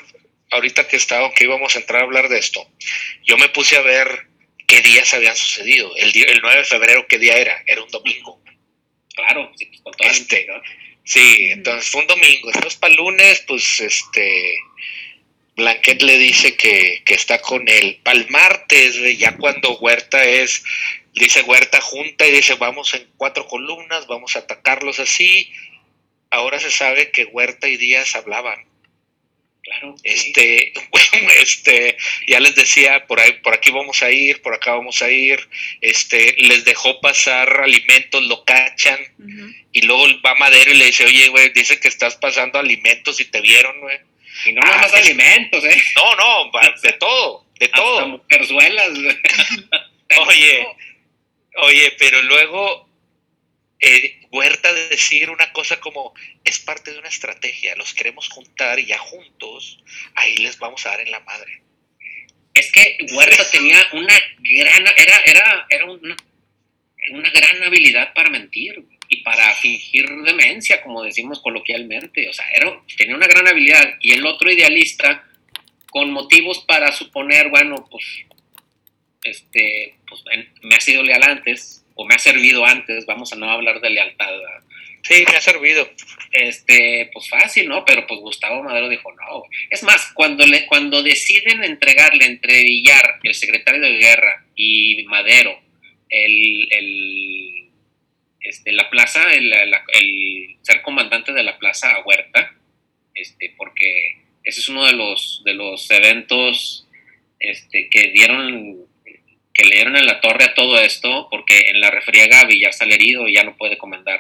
ahorita que estaba, que íbamos a entrar a hablar de esto, yo me puse a ver qué días habían sucedido. El, día, el 9 de febrero, ¿qué día era? Era un domingo. Claro, sí, pues, con toda este, Sí, entonces fue un domingo. Entonces para el lunes, pues este, Blanquet le dice que, que está con él. Para el martes, ya cuando Huerta es dice Huerta junta y dice vamos en cuatro columnas, vamos a atacarlos así. Ahora se sabe que Huerta y Díaz hablaban. Claro. Este, este, ya les decía, por ahí, por aquí vamos a ir, por acá vamos a ir. Este, les dejó pasar alimentos, lo cachan, y luego va Madero y le dice, oye, güey, dice que estás pasando alimentos y te vieron, güey. Y no nada más ah, alimentos, eh. No, no, de todo, de todo. Perzuelas. Oye, Oye, pero luego eh, Huerta de decir una cosa como es parte de una estrategia, los queremos juntar y ya juntos ahí les vamos a dar en la madre. Es que Huerta tenía una gran, era, era, era una, una gran habilidad para mentir y para fingir demencia, como decimos coloquialmente. O sea, era, tenía una gran habilidad. Y el otro idealista, con motivos para suponer, bueno, pues este, pues, me ha sido leal antes, o me ha servido antes, vamos a no hablar de lealtad. Sí, me ha servido. Este, pues fácil, ¿no? Pero pues Gustavo Madero dijo, no. Es más, cuando, le, cuando deciden entregarle entre Villar, el secretario de guerra, y Madero, el, el este, la plaza, el, el, ser comandante de la plaza a Huerta, este, porque ese es uno de los, de los eventos este, que dieron que le dieron en la torre a todo esto, porque en la refriega Villar sale herido y ya no puede comandar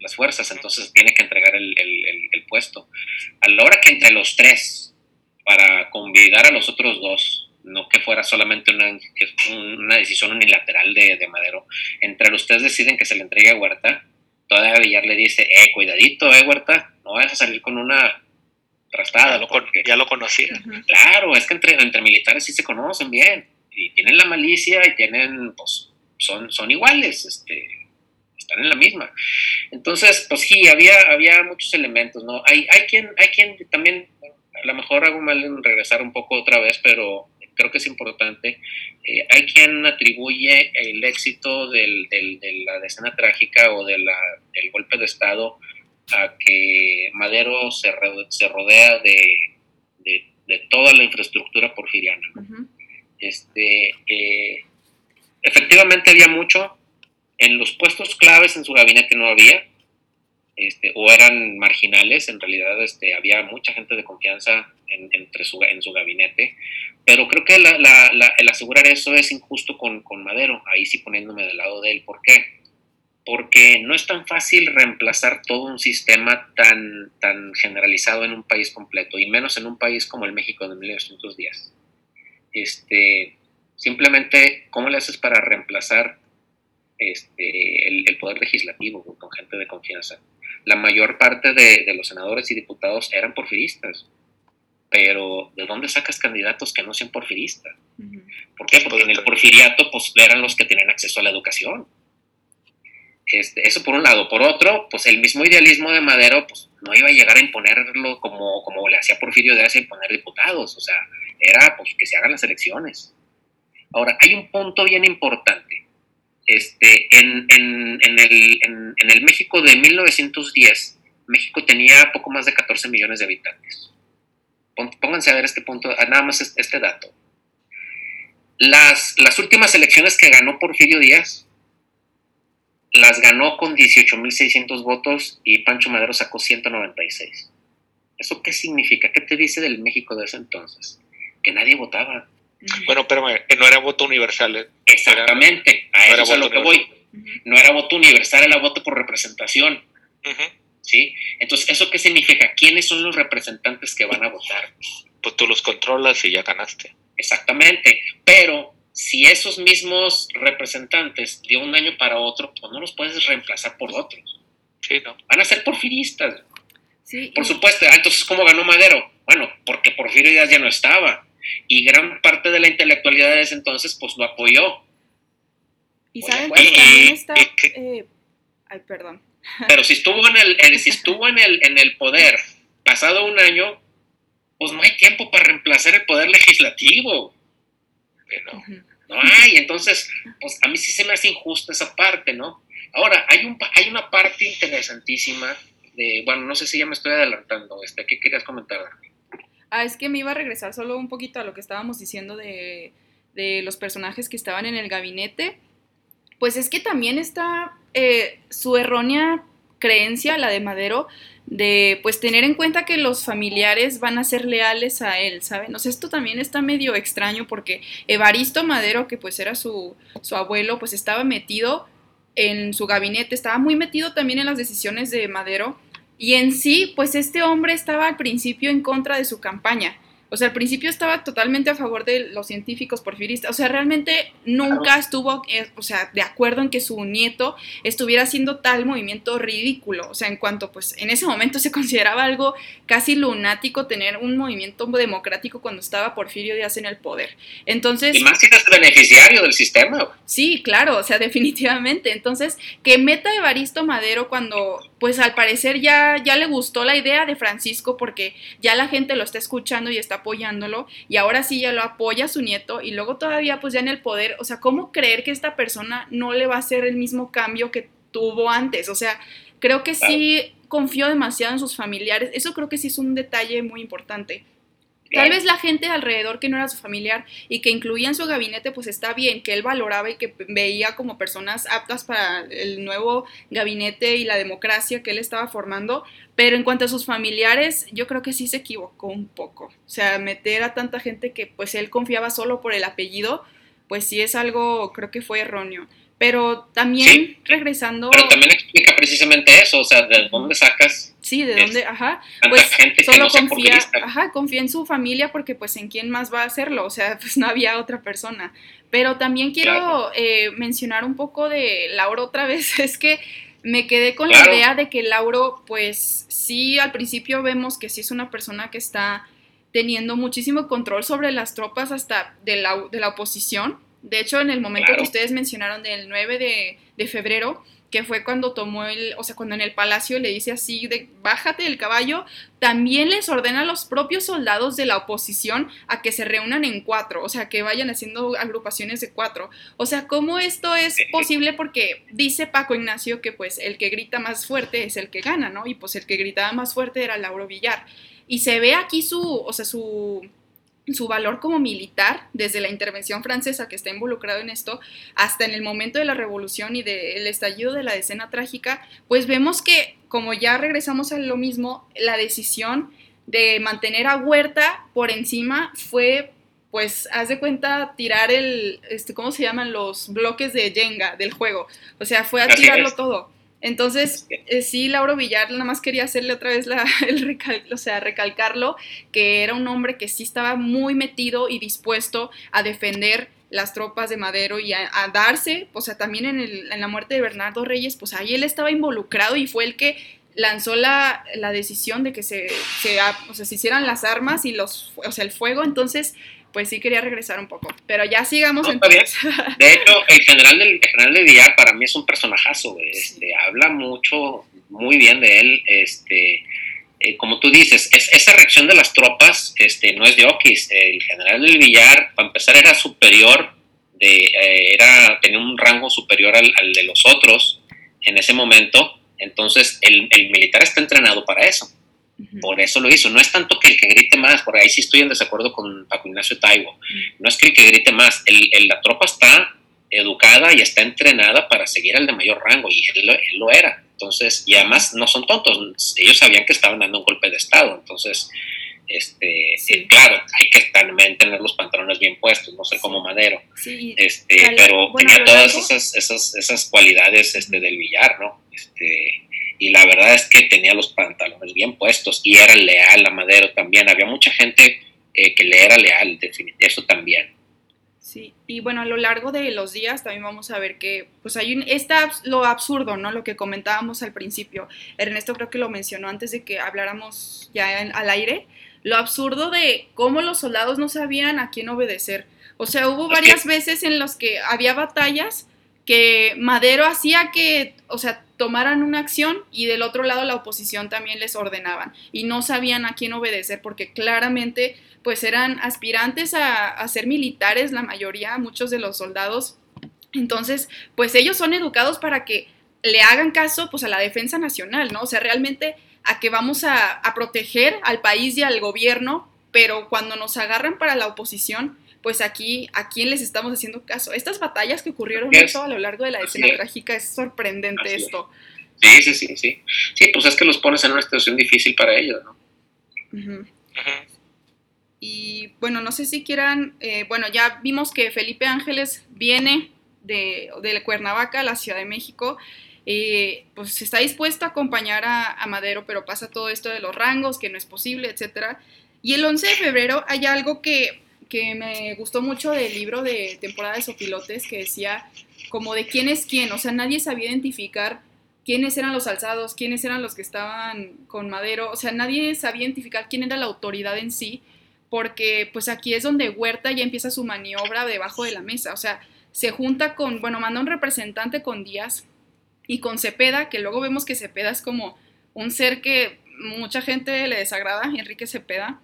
las fuerzas, entonces tiene que entregar el, puesto. A la hora que entre los tres, para convidar a los otros dos, no que fuera solamente una, una decisión unilateral de, Madero, entre los tres deciden que se le entregue a Huerta, todavía Villar le dice, eh, cuidadito, eh, Huerta, no vayas a salir con una rastada. Ya lo, conocía. Claro, es que entre, entre militares sí se conocen bien y tienen la malicia y tienen, pues, son, son iguales, este, están en la misma. Entonces, pues sí, había, había muchos elementos, ¿no? Hay, hay, quien, hay quien también, a lo mejor hago mal en regresar un poco otra vez, pero creo que es importante. Eh, hay quien atribuye el éxito del, del, de la decena trágica o de la, del golpe de Estado a que Madero se, se rodea de, de, de, toda la infraestructura porfiriana. ¿no? Este, eh, efectivamente había mucho, en los puestos claves en su gabinete no había, este, o eran marginales, en realidad este, había mucha gente de confianza en, entre su, en su gabinete, pero creo que el asegurar eso es injusto con, con, Madero, ahí sí poniéndome del lado de él. ¿Por qué? Porque no es tan fácil reemplazar todo un sistema tan, tan generalizado en un país completo, y menos en un país como el México de 1910 este, simplemente, ¿cómo le haces para reemplazar este, el, poder legislativo con gente de confianza? La mayor parte de, los senadores y diputados eran porfiristas, pero ¿de dónde sacas candidatos que no sean porfiristas? ¿Por qué? Porque en el porfiriato pues, eran los que tenían acceso a la educación. Este, eso por un lado. Por otro, pues el mismo idealismo de Madero pues, no iba a llegar a imponerlo como, como le hacía Porfirio de a imponer diputados. O sea, era pues que se hagan las elecciones. Ahora, hay un punto bien importante. Este, en, el, México de 1910, México tenía poco más de 14 millones de habitantes. Pónganse a ver este punto, nada más este, dato. Las, las últimas elecciones que ganó Porfirio Díaz, las ganó con 18.600 votos y Pancho Madero sacó 196. ¿Eso qué significa? ¿Qué te dice del México de ese entonces? Que nadie votaba. Bueno, pero no era voto universal. ¿eh? Exactamente, a eso es a lo que voy. No era voto universal, era voto por representación. ¿Sí? Entonces, ¿eso qué significa? ¿Quiénes son los representantes que van a votar? Pues tú los controlas y ya ganaste. Exactamente, pero si esos mismos representantes de un año para otro, pues no los puedes reemplazar por otros. Sí, ¿no? Van a ser porfiristas. Sí, Por y- supuesto, ah, entonces, ¿cómo ganó Madero? Bueno, porque Porfirio Díaz ya no estaba. Y gran parte de la intelectualidad de ese entonces, pues lo apoyó. Y saben que también Y- está... que- eh, ay, perdón. Pero si estuvo en el, eh, si estuvo en el, en el poder pasado un año, pues no hay tiempo para reemplazar el poder legislativo. Bueno. No hay, entonces, pues a mí sí se me hace injusta esa parte, ¿no? Ahora, hay, un, hay una parte interesantísima de, bueno, no sé si ya me estoy adelantando, este, ¿qué querías comentar? Ah, es que me iba a regresar solo un poquito a lo que estábamos diciendo de, los personajes que estaban en el gabinete. Pues es que también está eh, su errónea creencia, la de Madero, de pues tener en cuenta que los familiares van a ser leales a él, ¿saben? O sea, esto también está medio extraño porque Evaristo Madero, que pues era su, su abuelo, pues estaba metido en su gabinete, estaba muy metido también en las decisiones de Madero y en sí, pues este hombre estaba al principio en contra de su campaña. O sea, al principio estaba totalmente a favor de los científicos porfiristas. O sea, realmente nunca estuvo, eh, o sea, de acuerdo en que su nieto estuviera haciendo tal movimiento ridículo. O sea, en cuanto, pues, en ese momento se consideraba algo casi lunático tener un movimiento democrático cuando estaba Porfirio Díaz en el poder. Entonces, Y más si eres beneficiario del sistema. Sí, claro, o sea, definitivamente. Entonces, que meta Evaristo Madero cuando, pues al parecer ya, ya le gustó la idea de Francisco porque ya la gente lo está escuchando y está apoyándolo y ahora sí ya lo apoya su nieto y luego todavía pues ya en el poder, o sea, ¿cómo creer que esta persona no le va a hacer el mismo cambio que tuvo antes? O sea, creo que sí confió demasiado en sus familiares. Eso creo que sí es un detalle muy importante. Tal vez la gente alrededor que no era su familiar y que incluía en su gabinete, pues está bien, que él valoraba y que veía como personas aptas para el nuevo gabinete y la democracia que él estaba formando, pero en cuanto a sus familiares, yo creo que sí se equivocó un poco. O sea, meter a tanta gente que pues él confiaba solo por el apellido, pues sí es algo, creo que fue erróneo. Pero también Sí. regresando... Pero también explica precisamente eso, o sea, de dónde sacas Sí, de dónde, ajá, pues gente solo no confía, ajá, confía en su familia porque pues en quién más va a hacerlo, o sea, pues no había otra persona. Pero también quiero Claro. eh, mencionar un poco de Lauro otra vez, es que me quedé con Claro. la idea de que Lauro, pues sí, al principio vemos que sí es una persona que está teniendo muchísimo control sobre las tropas hasta de la, de la oposición. De hecho, en el momento Claro. que ustedes mencionaron del 9 de, de febrero, que fue cuando tomó el, o sea, cuando en el palacio le dice así de bájate del caballo, también les ordena a los propios soldados de la oposición a que se reúnan en cuatro, o sea, que vayan haciendo agrupaciones de cuatro. O sea, ¿cómo esto es posible? Porque dice Paco Ignacio que pues el que grita más fuerte es el que gana, ¿no? Y pues el que gritaba más fuerte era Lauro Villar. Y se ve aquí su, o sea, su, su valor como militar, desde la intervención francesa que está involucrado en esto, hasta en el momento de la revolución y del estallido de la escena trágica, pues vemos que, como ya regresamos a lo mismo, la decisión de mantener a Huerta por encima fue, pues, haz de cuenta, tirar el, este, ¿cómo se llaman? Los bloques de Jenga del juego. O sea, fue a tirarlo todo. Entonces, eh, sí, Lauro Villar nada más quería hacerle otra vez la, el recal, o sea, recalcarlo, que era un hombre que sí estaba muy metido y dispuesto a defender las tropas de Madero y a, a darse, o sea, también en, el- en la muerte de Bernardo Reyes, pues ahí él estaba involucrado y fue el que lanzó la, la decisión de que se, se, o sea, se hicieran las armas y los, o sea, el fuego, entonces, pues sí quería regresar un poco, pero ya sigamos No, entonces. De hecho, el general, del, el general de Villar para mí es un personajazo, este, habla mucho, muy bien de él, este, eh, como tú dices, es, esa reacción de las tropas este, no es de Oquis, el general del Villar, para empezar, era superior, de, eh, era, tenía un rango superior al, al de los otros en ese momento, entonces el, el militar está entrenado para eso. Por eso lo hizo. No es tanto que el que grite más, por ahí sí estoy en desacuerdo con Paco Ignacio Taibo. No es que el que grite más. El, el- la tropa está educada y está entrenada para seguir al de mayor rango y él, lo- él lo era. Entonces, y además no son tontos. Ellos sabían que estaban dando un golpe de Estado. Entonces, este, Sí. eh, claro, hay que también tener los pantalones bien puestos, no sé cómo Madero. Sí, Este, pero bueno, tenía todas esas, esas, esas cualidades este, del billar, ¿no? Este, y la verdad es que tenía los pantalones bien puestos y era leal a Madero también. Había mucha gente eh, que le era leal, definitivamente, eso también. Sí, y bueno, a lo largo de los días también vamos a ver que, pues hay un, está lo absurdo, ¿no? Lo que comentábamos al principio. Ernesto creo que lo mencionó antes de que habláramos ya al aire, lo absurdo de cómo los soldados no sabían a quién obedecer. O sea, hubo varias veces en las que había batallas que Madero hacía que, o sea, tomaran una acción y del otro lado la oposición también les ordenaban y no sabían a quién obedecer porque claramente pues eran aspirantes a, ser militares, la mayoría, muchos de los soldados. Entonces, pues ellos son educados para que le hagan caso pues a la defensa nacional, ¿no? O sea, realmente a que vamos a, a proteger al país y al gobierno, pero cuando nos agarran para la oposición, pues aquí, ¿a quién les estamos haciendo caso? Estas batallas que ocurrieron mucho a lo largo de la escena trágica, es sorprendente esto. Sí, sí, sí, sí. Sí, pues es que los pones en una situación difícil para ellos, ¿no? Y bueno, no sé si quieran, eh, bueno, ya vimos que Felipe Ángeles viene de, de Cuernavaca a la Ciudad de México. Eh, pues está dispuesto a acompañar a, Madero, pero pasa todo esto de los rangos, que no es posible, etc. Y el 11 de febrero hay algo que, que me gustó mucho del libro de temporada de Sopilotes, que decía como de quién es quién, o sea, nadie sabía identificar quiénes eran los alzados, quiénes eran los que estaban con Madero, o sea, nadie sabía identificar quién era la autoridad en sí, porque pues aquí es donde Huerta ya empieza su maniobra debajo de la mesa, o sea, se junta con, bueno, manda un representante con Díaz y con Cepeda, que luego vemos que Cepeda es como un ser que mucha gente le desagrada, Enrique Cepeda,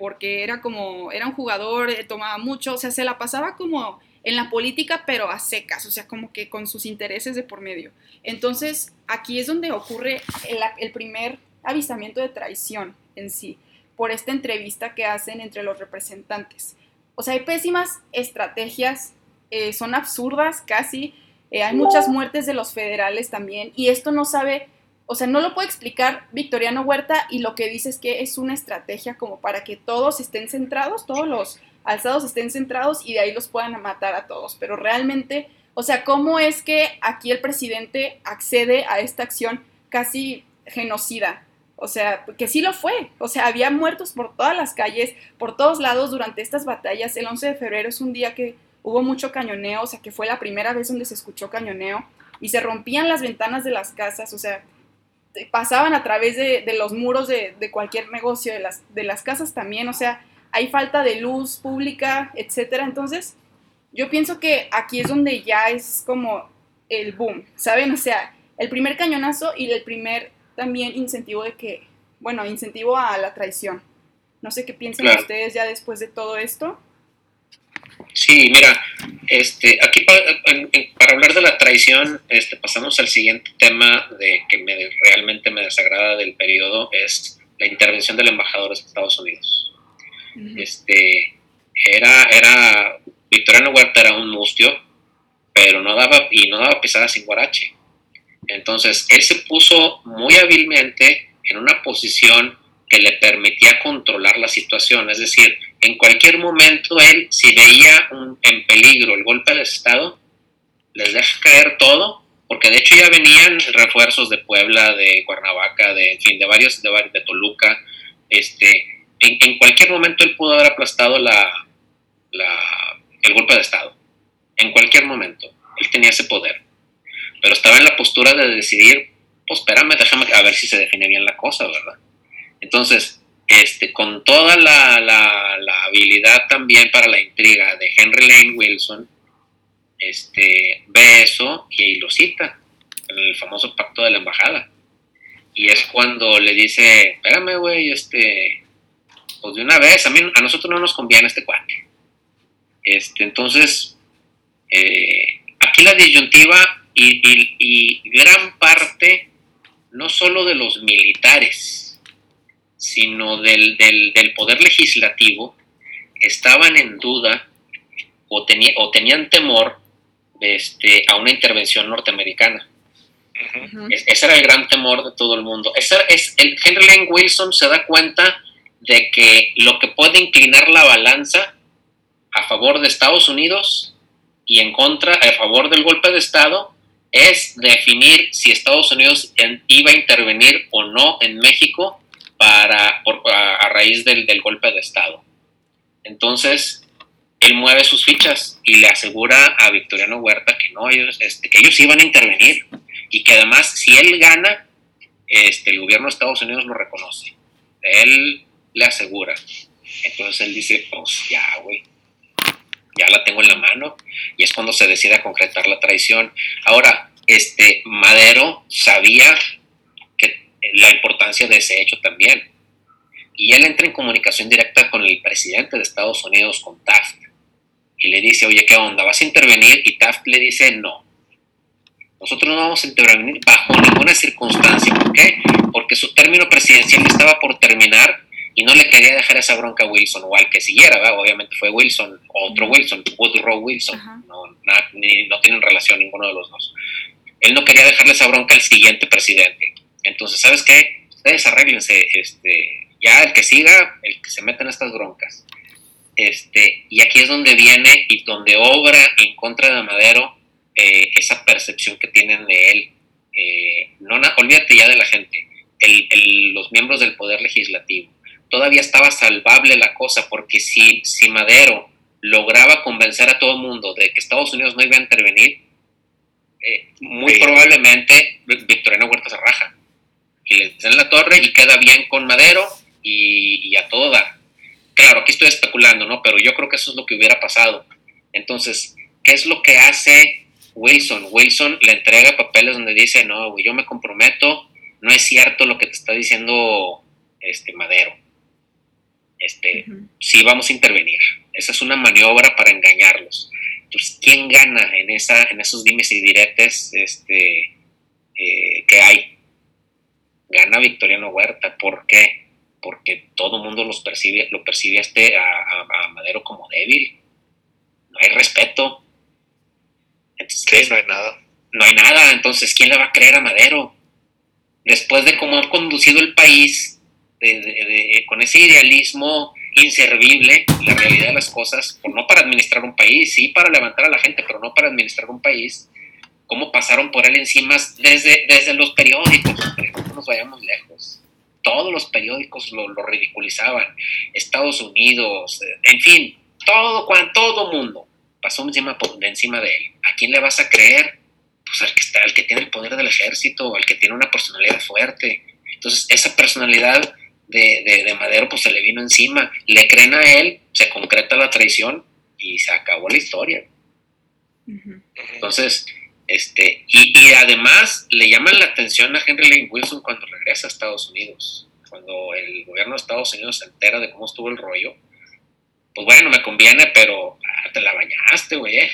porque era como, era un jugador, eh, tomaba mucho, o sea, se la pasaba como en la política, pero a secas, o sea, como que con sus intereses de por medio. Entonces, aquí es donde ocurre el, el primer avistamiento de traición en sí por esta entrevista que hacen entre los representantes. O sea, hay pésimas estrategias, eh, son absurdas casi, eh, hay muchas muertes de los federales también, y esto no sabe, o sea, no lo puede explicar Victoriano Huerta y lo que dice es que es una estrategia como para que todos estén centrados, todos los alzados estén centrados y de ahí los puedan matar a todos, pero realmente, o sea, ¿cómo es que aquí el presidente accede a esta acción casi genocida? O sea, que sí lo fue. O sea, había muertos por todas las calles, por todos lados durante estas batallas. El 11 de febrero es un día que hubo mucho cañoneo, o sea, que fue la primera vez donde se escuchó cañoneo y se rompían las ventanas de las casas, o sea, pasaban a través de, los muros de, cualquier negocio, de las, de las casas también, o sea, hay falta de luz pública, etcétera. Entonces, yo pienso que aquí es donde ya es como el boom, ¿saben? O sea, el primer cañonazo y el primer también incentivo de que, bueno, incentivo a la traición. No sé qué piensan ustedes ya después de todo esto. Sí, mira, este, aquí para, hablar de la traición, este, pasamos al siguiente tema de que me, realmente me desagrada del periodo, es la intervención del embajador de Estados Unidos. Este, era, era, Victoriano Huerta era un mustio, pero no daba, y no daba pisada sin guarache. Entonces, él se puso muy hábilmente en una posición que le permitía controlar la situación, es decir, en cualquier momento él, si veía en peligro el golpe de Estado, les deja caer todo, porque de hecho ya venían refuerzos de Puebla, de Cuernavaca, de, en fin, de varios, de, de Toluca, este, en, cualquier momento él pudo haber aplastado la, el golpe de Estado, en cualquier momento, él tenía ese poder pero estaba en la postura de decidir, pues espérame, déjame a ver si se define bien la cosa, ¿verdad? Entonces, este, con toda la, la, habilidad también para la intriga de Henry Lane Wilson, este, ve eso y lo cita en el famoso pacto de la embajada. Y es cuando le dice, espérame, güey, este, pues de una vez, a, a nosotros no nos conviene este cuate. Este, entonces, eh, aquí la disyuntiva y, gran parte, no solo de los militares, sino del, poder legislativo, estaban en duda o, o tenían temor este, a una intervención norteamericana. ese era el gran temor de todo el mundo. es, el Henry Lane Wilson se da cuenta de que lo que puede inclinar la balanza a favor de Estados Unidos y en contra, a favor del golpe de Estado, es definir si Estados Unidos iba a intervenir o no en México para, a, raíz del, golpe de Estado. Entonces, él mueve sus fichas y le asegura a Victoriano Huerta que no, ellos, este, que ellos iban a intervenir y que además si él gana, este, el gobierno de Estados Unidos lo reconoce. Él le asegura. Entonces él dice, pues ya, güey, ya la tengo en la mano y es cuando se decide a concretar la traición. Ahora, este Madero sabía la importancia de ese hecho también y él entra en comunicación directa con el presidente de Estados Unidos, con Taft, y le dice, oye, ¿qué onda? ¿Vas a intervenir? Y Taft le dice, no. Nosotros no vamos a intervenir bajo ninguna circunstancia. ¿Por qué? Porque su término presidencial estaba por terminar y no le quería dejar esa bronca a Wilson o al que siguiera, ¿verdad? obviamente fue Wilson, otro Wilson, Woodrow Wilson, no, no tienen relación ninguno de los dos. Él no quería dejarle esa bronca al siguiente presidente. Entonces, ¿sabes qué? Ustedes arréglense, este, ya el que siga, el que se meta en estas broncas. Este, y aquí es donde viene y donde obra en contra de Madero eh, esa percepción que tienen de él. Eh, no, olvídate ya de la gente, los miembros del Poder Legislativo. Todavía estaba salvable la cosa porque si, si Madero lograba convencer a todo el mundo de que Estados Unidos no iba a intervenir, eh, muy probablemente Victoriano Huerta se raja y le den la torre y queda bien con Madero y, a todo dar. Claro, aquí estoy especulando, ¿no? Pero yo creo que eso es lo que hubiera pasado. Entonces, ¿qué es lo que hace Wilson? Wilson le entrega papeles donde dice, no, yo me comprometo, no es cierto lo que te está diciendo este Madero. Este, sí vamos a intervenir. Esa es una maniobra para engañarlos. Entonces, ¿quién gana en, esa, en esos dimes y diretes este, eh, que hay? Gana Victoriano Huerta. ¿Por qué? porque todo el mundo los percibe, lo percibe este a, Madero como débil. No hay respeto. Entonces, no hay nada. No hay nada. Entonces, ¿quién le va a creer a Madero? Después de cómo ha conducido el país con ese idealismo inservible, la realidad de las cosas, por no para administrar un país, sí para levantar a la gente, pero no para administrar un país, cómo pasaron por él encima desde, desde los periódicos, no nos vayamos lejos todos los periódicos lo, ridiculizaban, Estados Unidos, en fin, todo, todo mundo pasó encima, de encima de él. ¿A quién le vas a creer? Pues al que, está, al que tiene el poder del ejército, al que tiene una personalidad fuerte. Entonces, esa personalidad de, de, Madero pues se le vino encima. Le creen a él, se concreta la traición y se acabó la historia. Entonces, este, y, además le llaman la atención a Henry Lane Wilson cuando regresa a Estados Unidos. Cuando el gobierno de Estados Unidos se entera de cómo estuvo el rollo, pues bueno, me conviene, pero ah, te la bañaste, güey. ¿eh?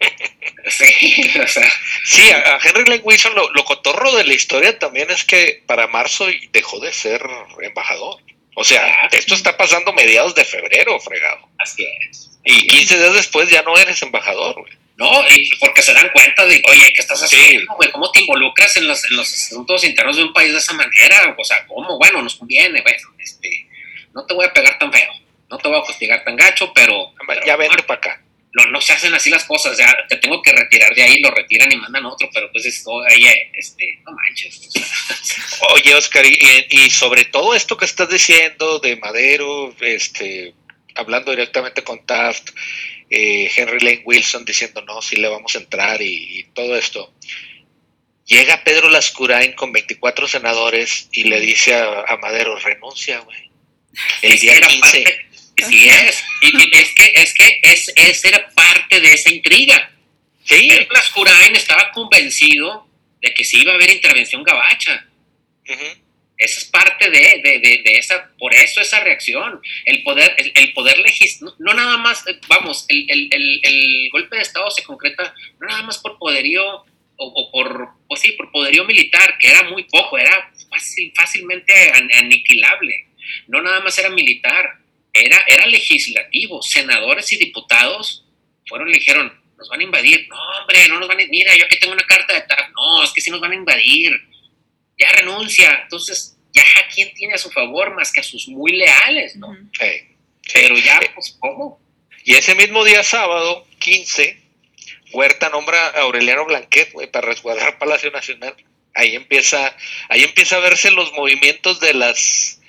sí, o sea. Sí, a, Henry Lane Wilson lo, lo, cotorro de la historia también es que para marzo dejó de ser embajador. O sea, esto está pasando mediados de febrero, fregado. Así es. Y 15 días después ya no eres embajador, güey. ¿No? Y porque se dan cuenta de, oye, ¿qué estás haciendo, güey? ¿Cómo te involucras en los, en los asuntos internos de un país de esa manera? O sea, ¿cómo? Bueno, nos conviene, bueno, este, no te voy a pegar tan feo, no te voy a castigar tan gacho, pero... ya vente para acá. No, no se hacen así las cosas, ya te tengo que retirar de ahí, lo retiran y mandan otro, pero pues es, oye, este, no manches. Oye, Oscar, y, y sobre todo esto que estás diciendo de Madero, este, hablando directamente con Taft, eh, Henry Lane Wilson diciendo no, sí le vamos a entrar y, todo esto. Llega Pedro Lascurain con 24 senadores y le dice a, Madero, renuncia, güey. El día 15. Sí es. Y, es que, es que es, es, era parte de esa intriga. Sí. Pedro Lascurain estaba convencido de que sí iba a haber intervención gabacha. Esa es parte de, de, de, esa, por eso esa reacción. El poder, el, poder legislar, no, nada más, eh, vamos, el, el, el, golpe de Estado se concreta no nada más por poderío o, por, o sí, por poderío militar, que era muy poco, era fácil, fácilmente aniquilable. No nada más era militar, era, era legislativo. Senadores y diputados fueron y dijeron, nos van a invadir. No, hombre, no nos van a Mira, yo aquí tengo una carta de tal. No, es que sí nos van a invadir ya renuncia. Entonces, ya a quién tiene a su favor más que a sus muy leales, ¿no? Pero ya, pues, ¿cómo? Y ese mismo día sábado, 15, Huerta nombra a Aureliano Blanquet, para resguardar Palacio Nacional. Ahí empieza, ahí empieza a verse los movimientos de las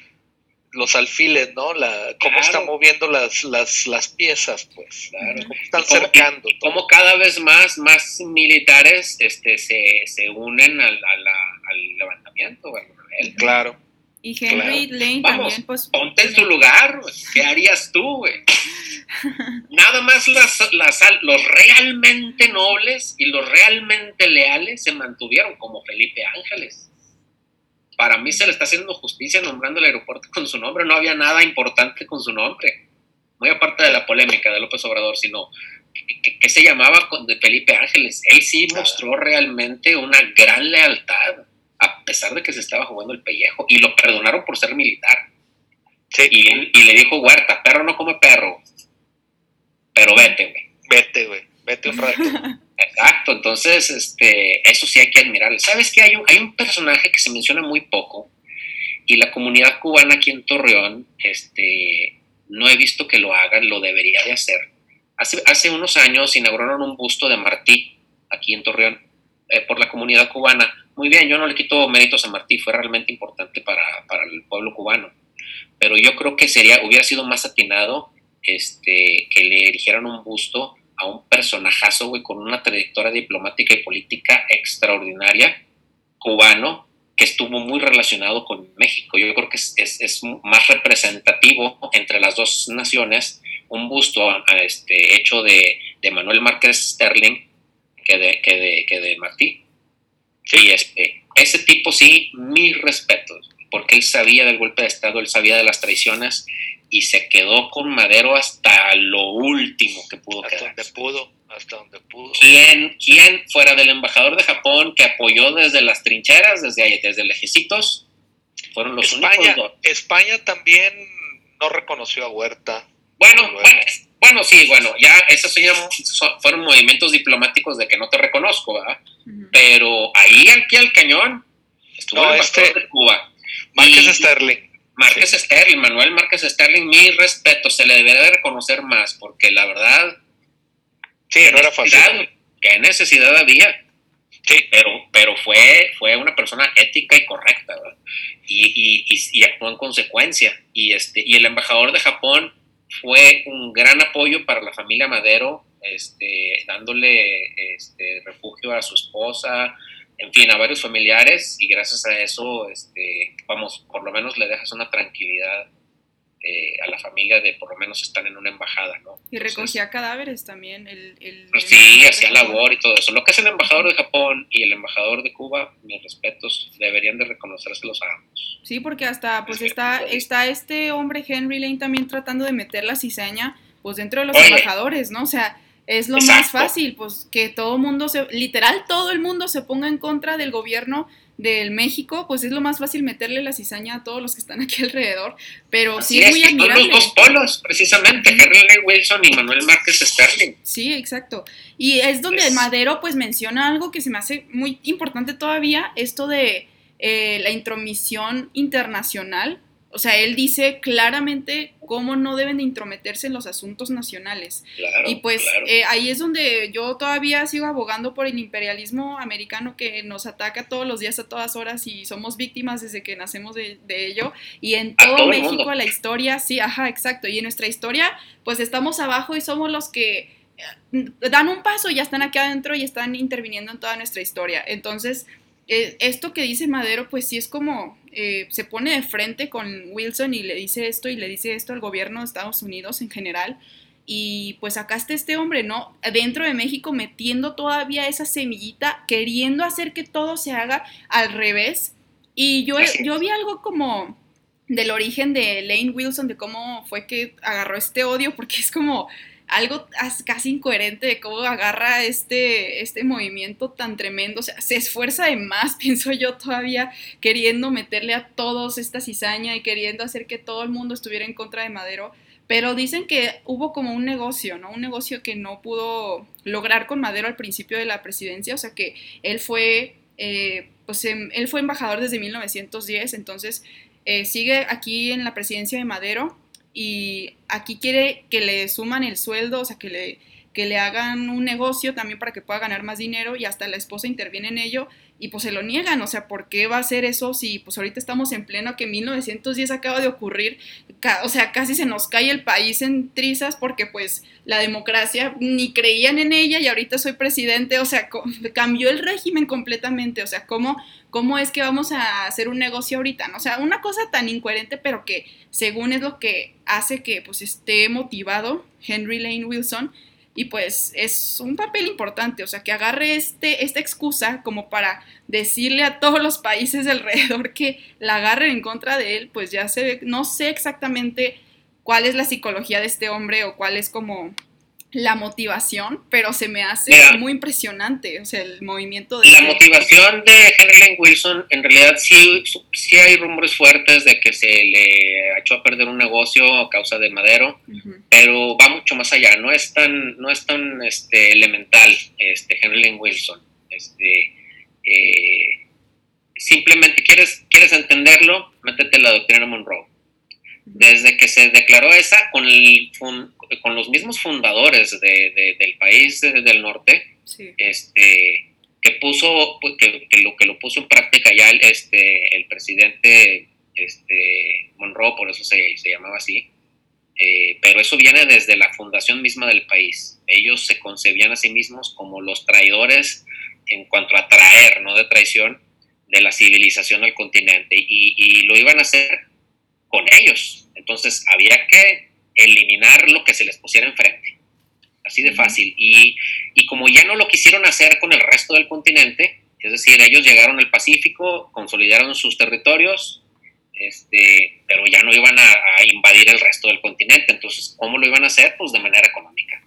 los alfiles, ¿no? La, cómo está moviendo las, las, las piezas, pues. Claro. Cómo están cercando. Y, cómo cada vez más, más militares este, se, se unen al, al levantamiento, bueno, Claro. Y Henry claro. Lane Vamos, también, pues. Ponte en su lugar, güey. ¿qué harías tú, güey? Nada más las, las, los realmente nobles y los realmente leales se mantuvieron, como Felipe Ángeles. Para mí se le está haciendo justicia nombrando el aeropuerto con su nombre. No había nada importante con su nombre. Muy aparte de la polémica de López Obrador, sino que, que se llamaba de Felipe Ángeles. Él sí mostró realmente una gran lealtad, a pesar de que se estaba jugando el pellejo. Y lo perdonaron por ser militar. Sí. Y, él, y le dijo, Huerta, perro no come perro. Pero vete, güey. Vete, güey. Vete un rato. Exacto, entonces este, eso sí hay que admirarle. ¿Sabes qué? Hay un, personaje que se menciona muy poco y la comunidad cubana aquí en Torreón, este, no he visto que lo hagan, lo debería de hacer. Hace, hace unos años inauguraron un busto de Martí aquí en Torreón eh, por la comunidad cubana. Muy bien, yo no le quito méritos a Martí, fue realmente importante para, para el pueblo cubano. Pero yo creo que sería, hubiera sido más atinado este, que le erigieran un busto a un personajazo, güey, con una trayectoria diplomática y política extraordinaria, cubano, que estuvo muy relacionado con México. Yo creo que es, es, es más representativo entre las dos naciones un busto a, a este, hecho de, de, Manuel Márquez Sterling que de, que de, que de Martí. Sí. Y este, ese tipo sí, mis respetos, porque él sabía del golpe de Estado, él sabía de las traiciones y se quedó con Madero hasta lo último que pudo hasta donde pudo, hasta donde pudo. ¿Quién, ¿Quién fuera del embajador de Japón que apoyó desde las trincheras, desde ahí, desde lejecitos? Fueron los España, únicos dos. España también no reconoció a Huerta. Bueno, bueno, bueno, sí, bueno, ya esos son, fueron movimientos diplomáticos de que no te reconozco, ¿verdad? Uh -huh. Pero ahí aquí al cañón estuvo no, el embajador este, de Cuba. Márquez y, Sterling. Márquez sí. Sterling, Manuel Márquez Sterling, mi respeto, se le debería de reconocer más, porque la verdad. Sí, no era fácil. ¿Qué necesidad había? Sí. Pero, pero fue, fue una persona ética y correcta, ¿verdad? Y, y, y, y, actuó en consecuencia. Y, este, y el embajador de Japón fue un gran apoyo para la familia Madero, este, dándole este, refugio a su esposa, en fin, a varios familiares y gracias a eso, este, vamos, por lo menos le dejas una tranquilidad eh, a la familia de por lo menos están en una embajada, ¿no? Y recogía Entonces, cadáveres también. El, el, pues sí, hacía labor y todo eso. Lo que es el embajador de Japón y el embajador de Cuba, mis respetos, deberían de reconocérselos a ambos. Sí, porque hasta pues está, está este hombre Henry Lane también tratando de meter la cizaña pues dentro de los Oye, embajadores, ¿no? O sea, es lo exacto. más fácil, pues que todo el mundo, se, literal todo el mundo se ponga en contra del gobierno del México, pues es lo más fácil meterle la cizaña a todos los que están aquí alrededor, pero Así sí es, muy que admirable. Son los dos polos, precisamente, Henry Lee Wilson y Manuel Márquez Sterling. Sí, exacto. Y es donde. Madero pues menciona algo que se me hace muy importante todavía, esto de eh, la intromisión internacional. O sea, él dice claramente cómo no deben de intrometerse en los asuntos nacionales. Claro, y pues claro. eh, ahí es donde yo todavía sigo abogando por el imperialismo americano que nos ataca todos los días a todas horas y somos víctimas desde que nacemos de, de ello. Y en todo, todo México la historia, sí, ajá, exacto. Y en nuestra historia, pues estamos abajo y somos los que eh, dan un paso y ya están aquí adentro y están interviniendo en toda nuestra historia. Entonces, eh, esto que dice Madero, pues sí es como eh, se pone de frente con Wilson y le dice esto y le dice esto al gobierno de Estados Unidos en general. Y pues acá está este hombre, ¿no? Dentro de México metiendo todavía esa semillita, queriendo hacer que todo se haga al revés. Y yo, yo vi algo como del origen de Lane Wilson, de cómo fue que agarró este odio, porque es como algo casi incoherente de cómo agarra este, este movimiento tan tremendo. O sea, se esfuerza de más, pienso yo, todavía queriendo meterle a todos esta cizaña y queriendo hacer que todo el mundo estuviera en contra de Madero. Pero dicen que hubo como un negocio, ¿no? Un negocio que no pudo lograr con Madero al principio de la presidencia. O sea, que él fue, eh, pues, él fue embajador desde 1910, entonces eh, sigue aquí en la presidencia de Madero y aquí quiere que le suman el sueldo, o sea, que le, que le hagan un negocio también para que pueda ganar más dinero y hasta la esposa interviene en ello y pues se lo niegan, o sea, ¿por qué va a hacer eso si pues ahorita estamos en pleno que 1910 acaba de ocurrir, o sea, casi se nos cae el país en trizas porque pues la democracia ni creían en ella y ahorita soy presidente, o sea, cambió el régimen completamente, o sea, ¿cómo, cómo es que vamos a hacer un negocio ahorita? O sea, una cosa tan incoherente, pero que según es lo que hace que pues esté motivado Henry Lane Wilson y pues es un papel importante, o sea, que agarre este, esta excusa como para decirle a todos los países alrededor que la agarren en contra de él, pues ya se ve, no sé exactamente cuál es la psicología de este hombre o cuál es como la motivación, pero se me hace muy impresionante, o sea, el movimiento de... La motivación de Henry Wilson, en realidad sí, sí hay rumores fuertes de que se le echó a perder un negocio a causa de Madero, pero va mucho más allá, no es tan, no es tan este, elemental este, Henry Wilson. Este, eh, simplemente quieres, quieres entenderlo, métete la doctrina Monroe. Desde que se declaró esa, con, el, con los mismos fundadores de, del país del norte, este, que puso, pues, que, lo que lo puso en práctica ya el, este, el presidente este, Monroe, por eso se, se llamaba así, eh, pero eso viene desde la fundación misma del país. Ellos se concebían a sí mismos como los traidores en cuanto a traer, no de traición, de la civilización al continente. Y, y lo iban a hacer con ellos. Entonces había que eliminar lo que se les pusiera enfrente. Así de fácil. Y, y como ya no lo quisieron hacer con el resto del continente, es decir, ellos llegaron al Pacífico, consolidaron sus territorios, este, pero ya no iban a, invadir el resto del continente. Entonces, ¿cómo lo iban a hacer? Pues de manera económica.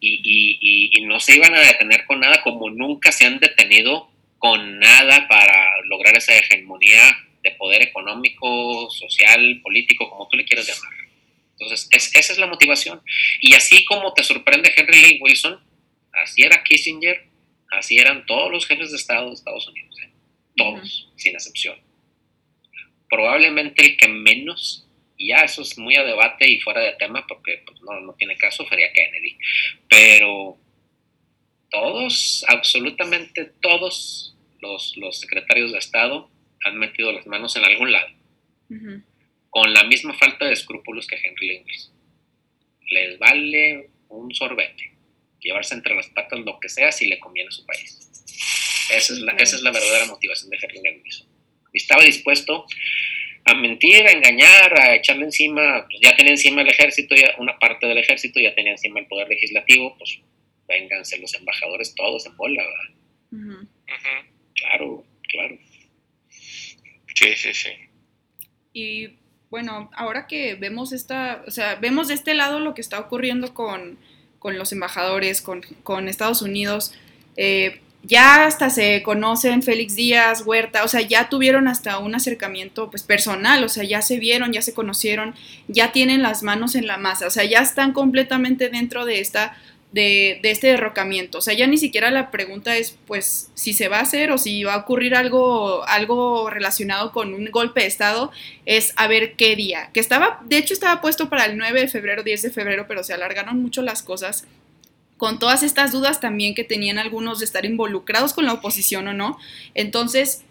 Y, y, y, no se iban a detener con nada, como nunca se han detenido con nada para lograr esa hegemonía de poder económico, social, político, como tú le quieras llamar. Entonces, esa es la motivación. Y así como te sorprende Henry Lane Wilson, así era Kissinger, así eran todos los jefes de Estado de Estados Unidos, ¿eh? todos, sin excepción. Probablemente el que menos, y ya eso es muy a debate y fuera de tema porque pues, no, no tiene caso, sería Kennedy, pero todos, absolutamente todos los, los secretarios de Estado han metido las manos en algún lado, con la misma falta de escrúpulos que Henry Lingles. Les vale un sorbete, llevarse entre las patas lo que sea si le conviene a su país. Esa es la, esa es la verdadera motivación de Henry Lingles. Estaba dispuesto a mentir, a engañar, a echarle encima, pues ya tenía encima el ejército, ya, una parte del ejército, ya tenía encima el poder legislativo, pues vénganse los embajadores todos en bola, ¿verdad? Claro, claro. Sí, sí, sí. Y bueno, ahora que vemos esta, o sea, vemos de este lado lo que está ocurriendo con, los embajadores, con, Estados Unidos, eh, ya hasta se conocen Félix Díaz, Huerta, o sea, ya tuvieron hasta un acercamiento pues personal, o sea, ya se vieron, ya se conocieron, ya tienen las manos en la masa, o sea, ya están completamente dentro de esta de, este derrocamiento. O sea, ya ni siquiera la pregunta es, pues, si se va a hacer o si va a ocurrir algo, algo relacionado con un golpe de Estado, es a ver qué día. Que estaba, de hecho, estaba puesto para el 9 de febrero, 10 de febrero, pero se alargaron mucho las cosas. Con todas estas dudas también que tenían algunos de estar involucrados con la oposición o no. Entonces,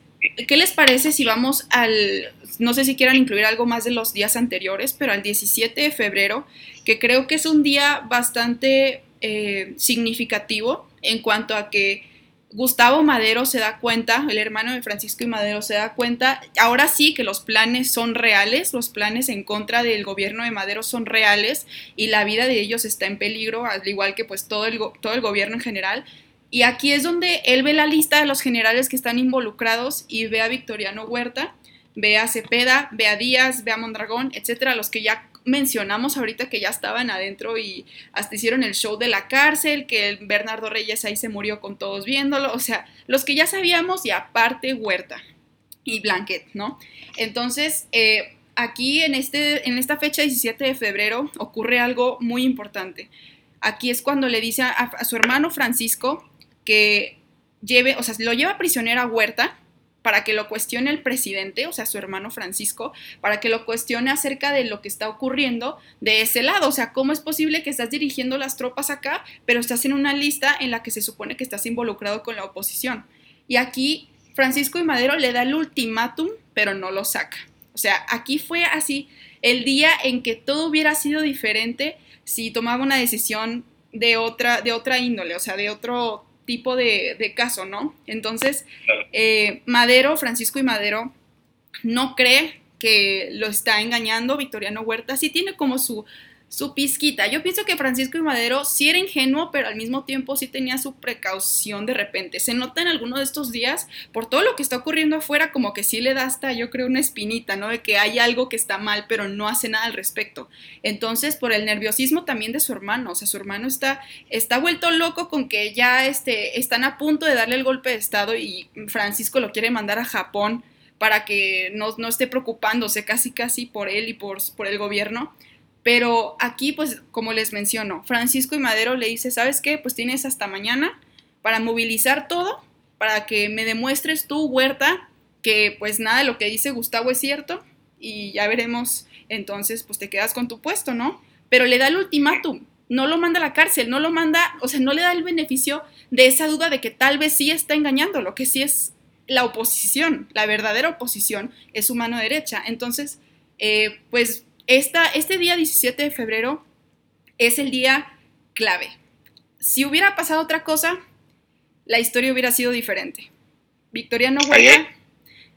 ¿qué les parece si vamos al, no sé si quieran incluir algo más de los días anteriores, pero al 17 de febrero, que creo que es un día bastante eh, significativo en cuanto a que Gustavo Madero se da cuenta, el hermano de Francisco y Madero se da cuenta, ahora sí que los planes son reales, los planes en contra del gobierno de Madero son reales y la vida de ellos está en peligro, al igual que pues todo el, todo el gobierno en general. Y aquí es donde él ve la lista de los generales que están involucrados y ve a Victoriano Huerta, ve a Cepeda, ve a Díaz, ve a Mondragón, etcétera, los que ya mencionamos ahorita que ya estaban adentro y hasta hicieron el show de la cárcel, que Bernardo Reyes ahí se murió con todos viéndolo, o sea, los que ya sabíamos y aparte Huerta y Blanquet, ¿no? Entonces, eh, aquí en, este, en esta fecha 17 de febrero ocurre algo muy importante. Aquí es cuando le dice a, a su hermano Francisco que lleve, o sea, lo lleva prisionero a Huerta para que lo cuestione el presidente, o sea, su hermano Francisco, para que lo cuestione acerca de lo que está ocurriendo de ese lado. O sea, ¿cómo es posible que estás dirigiendo las tropas acá, pero estás en una lista en la que se supone que estás involucrado con la oposición? Y aquí Francisco y Madero le da el ultimátum, pero no lo saca. O sea, aquí fue así el día en que todo hubiera sido diferente si tomaba una decisión de otra, de otra índole, o sea, de otro tipo de, caso, ¿no? Entonces, eh, Madero, Francisco y Madero, no cree que lo está engañando Victoriano Huerta, sí tiene como su, su pizquita. Yo pienso que Francisco y Madero sí era ingenuo, pero al mismo tiempo sí tenía su precaución de repente. Se nota en alguno de estos días, por todo lo que está ocurriendo afuera, como que sí le da hasta, yo creo, una espinita, ¿no? De que hay algo que está mal, pero no hace nada al respecto. Entonces, por el nerviosismo también de su hermano, o sea, su hermano está, está vuelto loco con que ya este, están a punto de darle el golpe de Estado y Francisco lo quiere mandar a Japón para que no, no esté preocupándose casi casi por él y por, por el gobierno. Pero aquí, pues, como les menciono, Francisco y Madero le dice, ¿sabes qué? Pues tienes hasta mañana para movilizar todo, para que me demuestres tú, Huerta, que pues nada de lo que dice Gustavo es cierto y ya veremos, entonces, pues te quedas con tu puesto, ¿no? Pero le da el ultimátum, no lo manda a la cárcel, no lo manda, o sea, no le da el beneficio de esa duda de que tal vez sí está engañando, lo que sí es la oposición, la verdadera oposición es su mano derecha. Entonces, eh, pues este día 17 de febrero es el día clave. Si hubiera pasado otra cosa, la historia hubiera sido diferente. Victoriano Huerta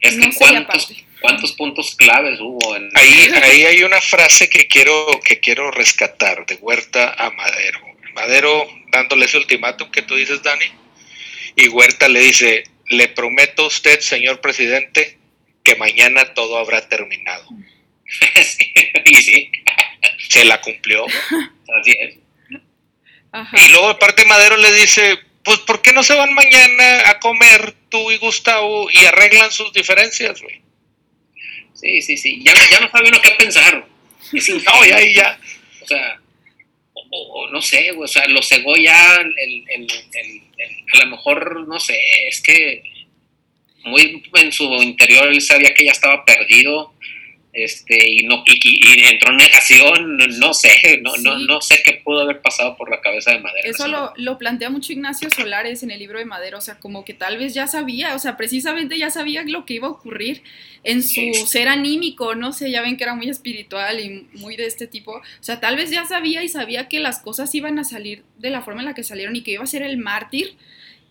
es no ¿cuántos, ¿Cuántos puntos claves hubo? En... Ahí, ahí hay una frase que quiero, que quiero rescatar de Huerta a Madero. Madero dándole ese ultimátum que tú dices, Dani, y Huerta le dice, le prometo a usted, señor presidente, que mañana todo habrá terminado. y sí, se la cumplió. Así es. Y luego de parte Madero le dice, pues ¿por qué no se van mañana a comer tú y Gustavo y arreglan sus diferencias, güey? Sí, sí, sí. Ya, ya no sabe uno qué pensar. no, ya, ya. O sea, o, no sé, o sea, lo cegó ya el, el, a lo mejor, no sé, es que muy en su interior él sabía que ya estaba perdido este y no y, entró en negación no sé no, no, no sé qué pudo haber pasado por la cabeza de Madero eso lo, lo, plantea mucho Ignacio Solares en el libro de Madero o sea como que tal vez ya sabía o sea precisamente ya sabía lo que iba a ocurrir en su ser anímico no sé ya ven que era muy espiritual y muy de este tipo o sea tal vez ya sabía y sabía que las cosas iban a salir de la forma en la que salieron y que iba a ser el mártir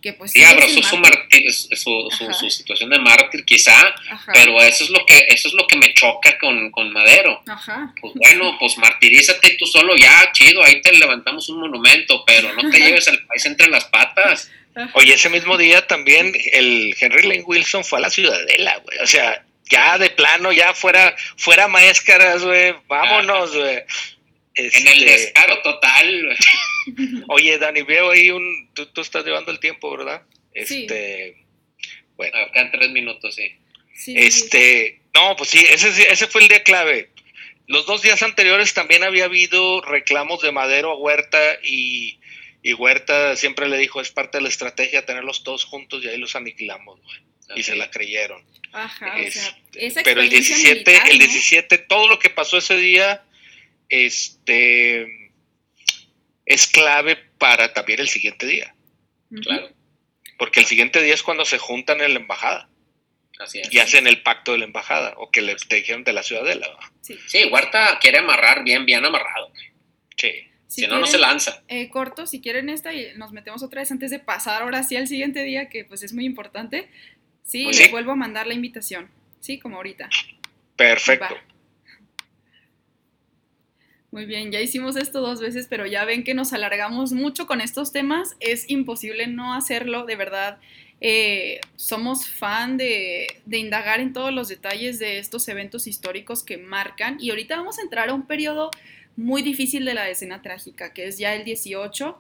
que pues sí, abrazó su, su, su, situación de mártir quizá, pero eso es lo que eso es lo que me choca con, con Madero. Ajá. Pues bueno, pues martirízate tú solo ya, chido, ahí te levantamos un monumento, pero no te lleves al país entre las patas. Oye, ese mismo día también el Henry Lane Wilson fue a la Ciudadela, güey, o sea, ya de plano, ya fuera, fuera máscaras, güey, vámonos, güey en el este, descaro total. Oye, Dani, veo ahí un. Tú, estás llevando el tiempo, ¿verdad? Este. Bueno. Acá en tres minutos, sí. este. No, pues sí, ese, ese fue el día clave. Los dos días anteriores también había habido reclamos de Madero a Huerta y, y Huerta siempre le dijo: es parte de la estrategia tenerlos todos juntos y ahí los aniquilamos, güey. Y se la creyeron. Ajá, o sea, pero el 17, el 17, todo lo que pasó ese día este, es clave para también el siguiente día. Claro. Porque el siguiente día es cuando se juntan en la embajada. Así es. Y hacen el pacto de la embajada, o que le dijeron de la ciudadela. Sí. sí, Huerta quiere amarrar bien, bien amarrado. Sí. Si, no, no se lanza. Eh, corto, si quieren esta y nos metemos otra vez antes de pasar ahora sí al siguiente día, que pues es muy importante. Sí, pues les vuelvo a mandar la invitación. Sí, como ahorita. Perfecto. Muy bien, ya hicimos esto dos veces, pero ya ven que nos alargamos mucho con estos temas. Es imposible no hacerlo, de verdad. Eh, somos fan de, indagar en todos los detalles de estos eventos históricos que marcan. Y ahorita vamos a entrar a un periodo muy difícil de la escena trágica, que es ya el 18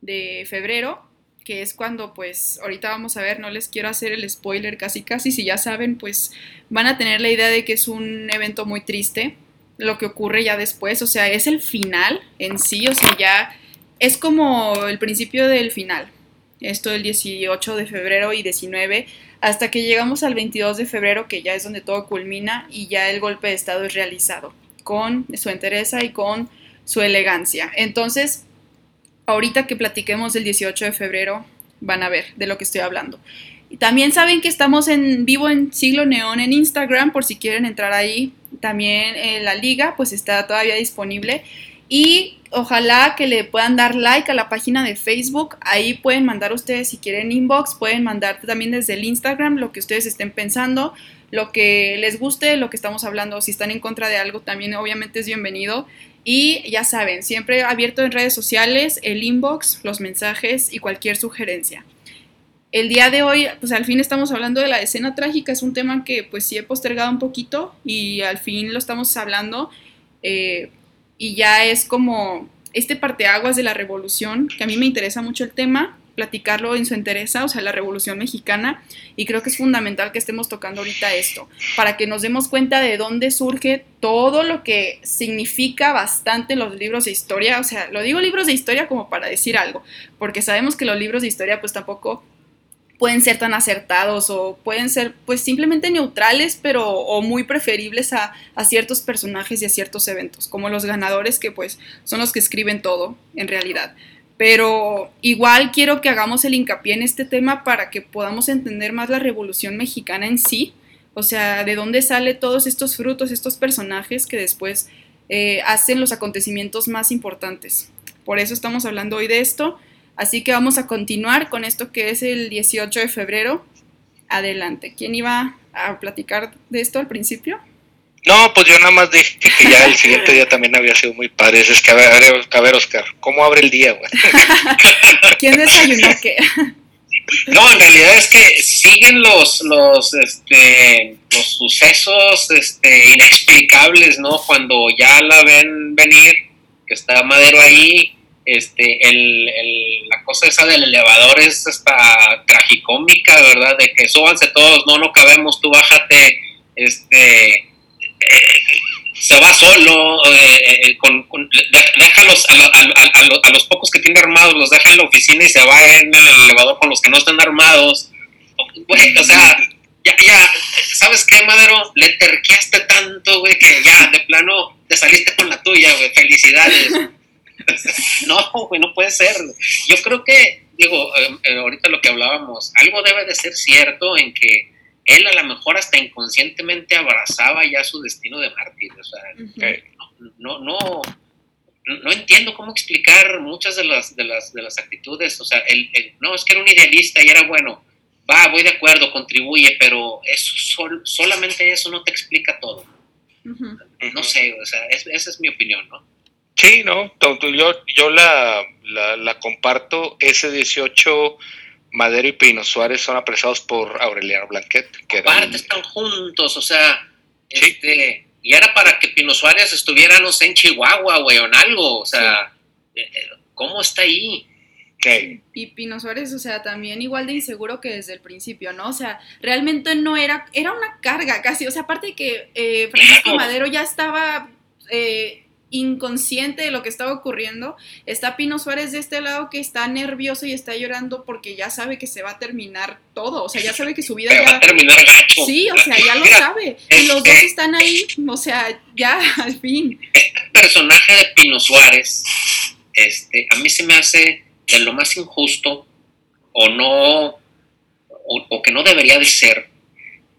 de febrero, que es cuando pues ahorita vamos a ver, no les quiero hacer el spoiler casi casi, si ya saben pues van a tener la idea de que es un evento muy triste lo que ocurre ya después, o sea, es el final en sí, o sea, ya es como el principio del final. Esto del 18 de febrero y 19 hasta que llegamos al 22 de febrero, que ya es donde todo culmina y ya el golpe de Estado es realizado, con su entereza y con su elegancia. Entonces, ahorita que platiquemos del 18 de febrero, van a ver de lo que estoy hablando. También saben que estamos en vivo en Siglo Neón en Instagram, por si quieren entrar ahí. También en la liga, pues está todavía disponible. Y ojalá que le puedan dar like a la página de Facebook. Ahí pueden mandar ustedes si quieren inbox, pueden mandar también desde el Instagram lo que ustedes estén pensando, lo que les guste, lo que estamos hablando. Si están en contra de algo, también obviamente es bienvenido. Y ya saben, siempre abierto en redes sociales, el inbox, los mensajes y cualquier sugerencia. El día de hoy, pues al fin estamos hablando de la escena trágica, es un tema que pues sí he postergado un poquito y al fin lo estamos hablando eh, y ya es como este parteaguas de la revolución, que a mí me interesa mucho el tema, platicarlo en su interesa, o sea, la revolución mexicana, y creo que es fundamental que estemos tocando ahorita esto, para que nos demos cuenta de dónde surge todo lo que significa bastante los libros de historia, o sea, lo digo libros de historia como para decir algo, porque sabemos que los libros de historia pues tampoco pueden ser tan acertados o pueden ser pues simplemente neutrales pero o muy preferibles a, a, ciertos personajes y a ciertos eventos como los ganadores que pues son los que escriben todo en realidad. Pero igual quiero que hagamos el hincapié en este tema para que podamos entender más la revolución mexicana en sí o sea de dónde sale todos estos frutos estos personajes que después eh, hacen los acontecimientos más importantes. Por eso estamos hablando hoy de esto Así que vamos a continuar con esto que es el 18 de febrero. Adelante. ¿Quién iba a platicar de esto al principio? No, pues yo nada más dije que ya el siguiente día también había sido muy padre. Es que, a ver, a ver Oscar, ¿cómo abre el día, güey? ¿Quién desayunó qué? No, en realidad es que siguen los, los, este, los sucesos este, inexplicables, ¿no? Cuando ya la ven venir, que está Madero ahí, este, el, la cosa esa del elevador es hasta tragicómica, ¿verdad? De que súbanse todos, no, no cabemos, tú bájate, este, se va solo, eh, eh, con, déjalos a, los pocos que tiene armados, los deja en la oficina y se va en el elevador con los que no están armados. o sea, ya, ya, ¿sabes qué, Madero? Le terqueaste tanto, güey, que ya, de plano, te saliste con la tuya, güey, felicidades. no, güey, no puede ser. Yo creo que, digo, em, eh, ahorita lo que hablábamos, algo debe de ser cierto en que él a lo mejor hasta inconscientemente abrazaba ya su destino de mártir. O sea, no, no, no, entiendo cómo explicar muchas de las, de las, de las actitudes. O sea, él, no, es que era un idealista y era bueno. Va, voy de acuerdo, contribuye, pero eso solamente eso no te explica todo. No sé, o sea, esa es mi opinión, ¿no? Sí, no, yo, yo la, la, comparto. Ese 18, Madero y Pino Suárez son apresados por Aureliano Blanquet. Que Aparte están juntos, o sea, este, y era para que Pino Suárez estuviera, no sé, en Chihuahua, güey, o en algo, o sea, eh, eh, ¿cómo está ahí? Y Pino Suárez, o sea, también igual de inseguro que desde el principio, ¿no? O sea, realmente no era, era una carga casi, o sea, aparte de que eh, Francisco Madero ya estaba eh, inconsciente de lo que estaba ocurriendo. Está Pino Suárez de este lado que está nervioso y está llorando porque ya sabe que se va a terminar todo. O sea, ya sabe que su vida ya. Va a terminar gacho. Sí, o sea, ya lo sabe. Y los dos están ahí, o sea, ya, al fin. Este personaje de Pino Suárez, este, a mí se me hace de lo más injusto o no, o que no debería de ser.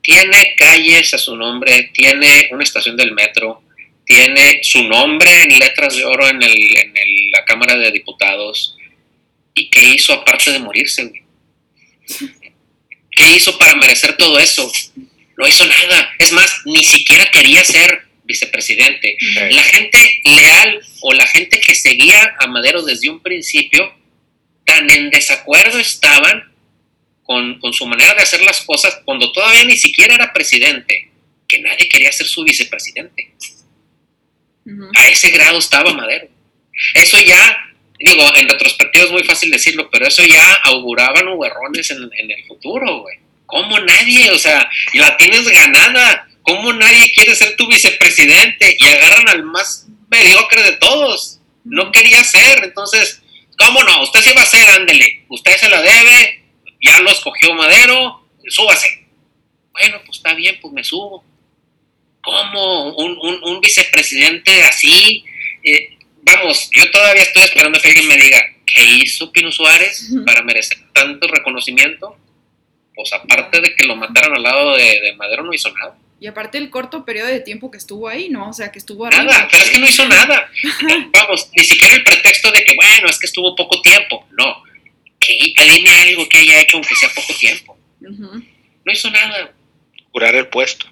Tiene calles a su nombre, tiene una estación del metro, tiene su nombre en letras de oro en, la Cámara de Diputados. ¿Y qué hizo aparte de morirse? ¿Qué hizo para merecer todo eso? No hizo nada. Es más, ni siquiera quería ser vicepresidente. La gente leal o la gente que seguía a Madero desde un principio, tan en desacuerdo estaban con, con, su manera de hacer las cosas cuando todavía ni siquiera era presidente, que nadie quería ser su vicepresidente. A ese grado estaba Madero. Eso ya, digo, en retrospectiva es muy fácil decirlo, pero eso ya auguraba nubarrones en, en el futuro, güey. ¿Cómo nadie? O sea, la tienes ganada. ¿Cómo nadie quiere ser tu vicepresidente? Y agarran al más mediocre de todos. No quería ser. Entonces, ¿cómo no? Usted se va a ser, ándele. Usted se la debe. Ya lo escogió Madero. súbase. Bueno, pues está bien, pues me subo. ¿Cómo? Un, un, vicepresidente así. Eh, vamos, yo todavía estoy esperando que alguien me diga, ¿qué hizo Pino Suárez para merecer tanto reconocimiento? Pues aparte de que lo mataron al lado de, Madero, no hizo nada. Y aparte el corto periodo de tiempo que estuvo ahí, ¿no? O sea, que estuvo arriba. Nada, pero es que no hizo nada. Vamos, ni siquiera el pretexto de que, bueno, es que estuvo poco tiempo. No. Que, dime algo que haya hecho aunque sea poco tiempo. No hizo nada. Curar el puesto.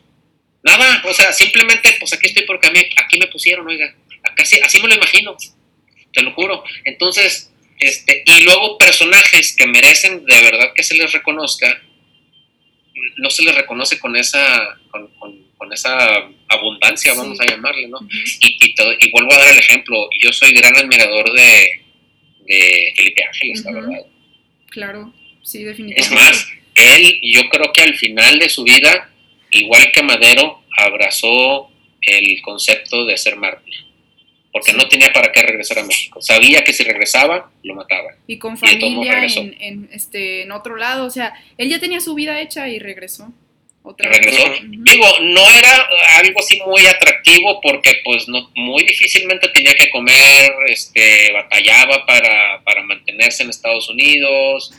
Nada, o sea, simplemente, pues aquí estoy porque aquí me pusieron, oiga. Así, así me lo imagino. Te lo juro. Entonces, este, y luego personajes que merecen de verdad que se les reconozca, no se les reconoce con esa, con, con, esa abundancia, vamos a llamarle, ¿no? y, y, vuelvo a dar el ejemplo, yo soy gran admirador de, de Felipe Ángeles, la verdad. Claro, sí, definitivamente. Es más, él, yo creo que al final de su vida, igual que Madero, abrazó el concepto de ser mártir porque no tenía para qué regresar a México. Sabía que si regresaba, lo mataba. Y con familia en, este, en otro lado, o sea, él ya tenía su vida hecha y regresó. Otra regresó. Digo, no era algo así muy atractivo porque pues no, muy difícilmente tenía que comer, este, batallaba para, para mantenerse en Estados Unidos.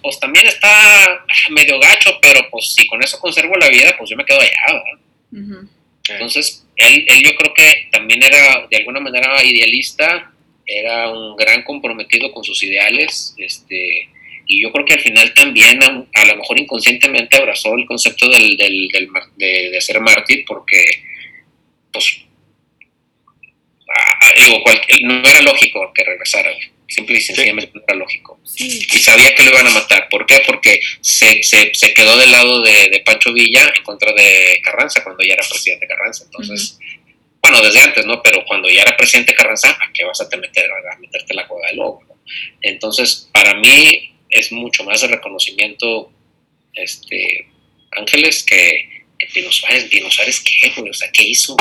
Pues también está medio gacho, pero pues si con eso conservo la vida, pues yo me quedo allá, ¿verdad? Entonces, él, él yo creo que también era de alguna manera idealista, era un gran comprometido con sus ideales, este, y yo creo que al final también, a, lo mejor inconscientemente, abrazó el concepto del, del, de, ser mártir, porque, pues, digo, no era lógico que regresara. Simple y sencillamente no era lógico. Y sabía que lo iban a matar. ¿Por qué? Porque se, se, quedó del lado de, Pancho Villa en contra de Carranza cuando ya era presidente Carranza. Entonces, bueno, desde antes, ¿no? Pero cuando ya era presidente Carranza, ¿a qué vas a, te meter, a meterte la cueva de lobo? Entonces, para mí es mucho más el reconocimiento, este, Ángeles, que, que Pino Suárez. ¿Pino Suárez qué, O sea, ¿qué hizo?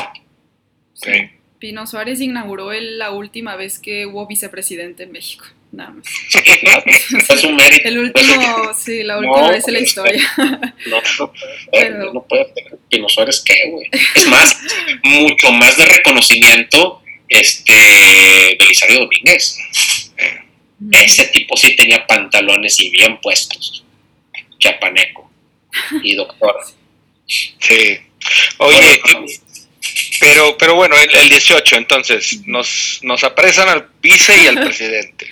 Pino Suárez inauguró la última vez que hubo vicepresidente en México, nada más. es un mérito. El último, sí, la última vez en la historia. No, no, no puede tener Pino Suárez qué, güey. Es más, mucho más de reconocimiento, este, Belisario Domínguez. Ese tipo sí tenía pantalones y bien puestos. Chapaneco. Y doctor. Sí. Oye, pero, pero bueno, el, 18, entonces, nos, nos apresan al vice y al presidente.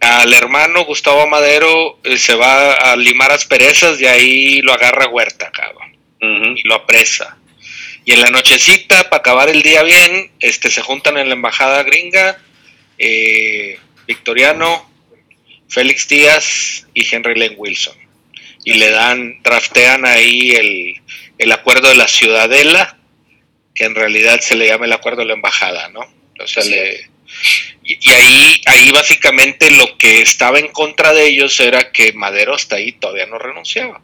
Al hermano Gustavo Madero eh, se va a limar asperezas y ahí lo agarra Huerta, cabrón. Y lo apresa. Y en la nochecita, para acabar el día bien, este, se juntan en la embajada gringa eh, Victoriano, Félix Díaz y Henry Lane Wilson. Y le dan, draftean ahí el, el acuerdo de la ciudadela que en realidad se le llama el acuerdo de la embajada, ¿no? O sea, le, y, ahí, ahí básicamente lo que estaba en contra de ellos era que Madero hasta ahí todavía no renunciaba.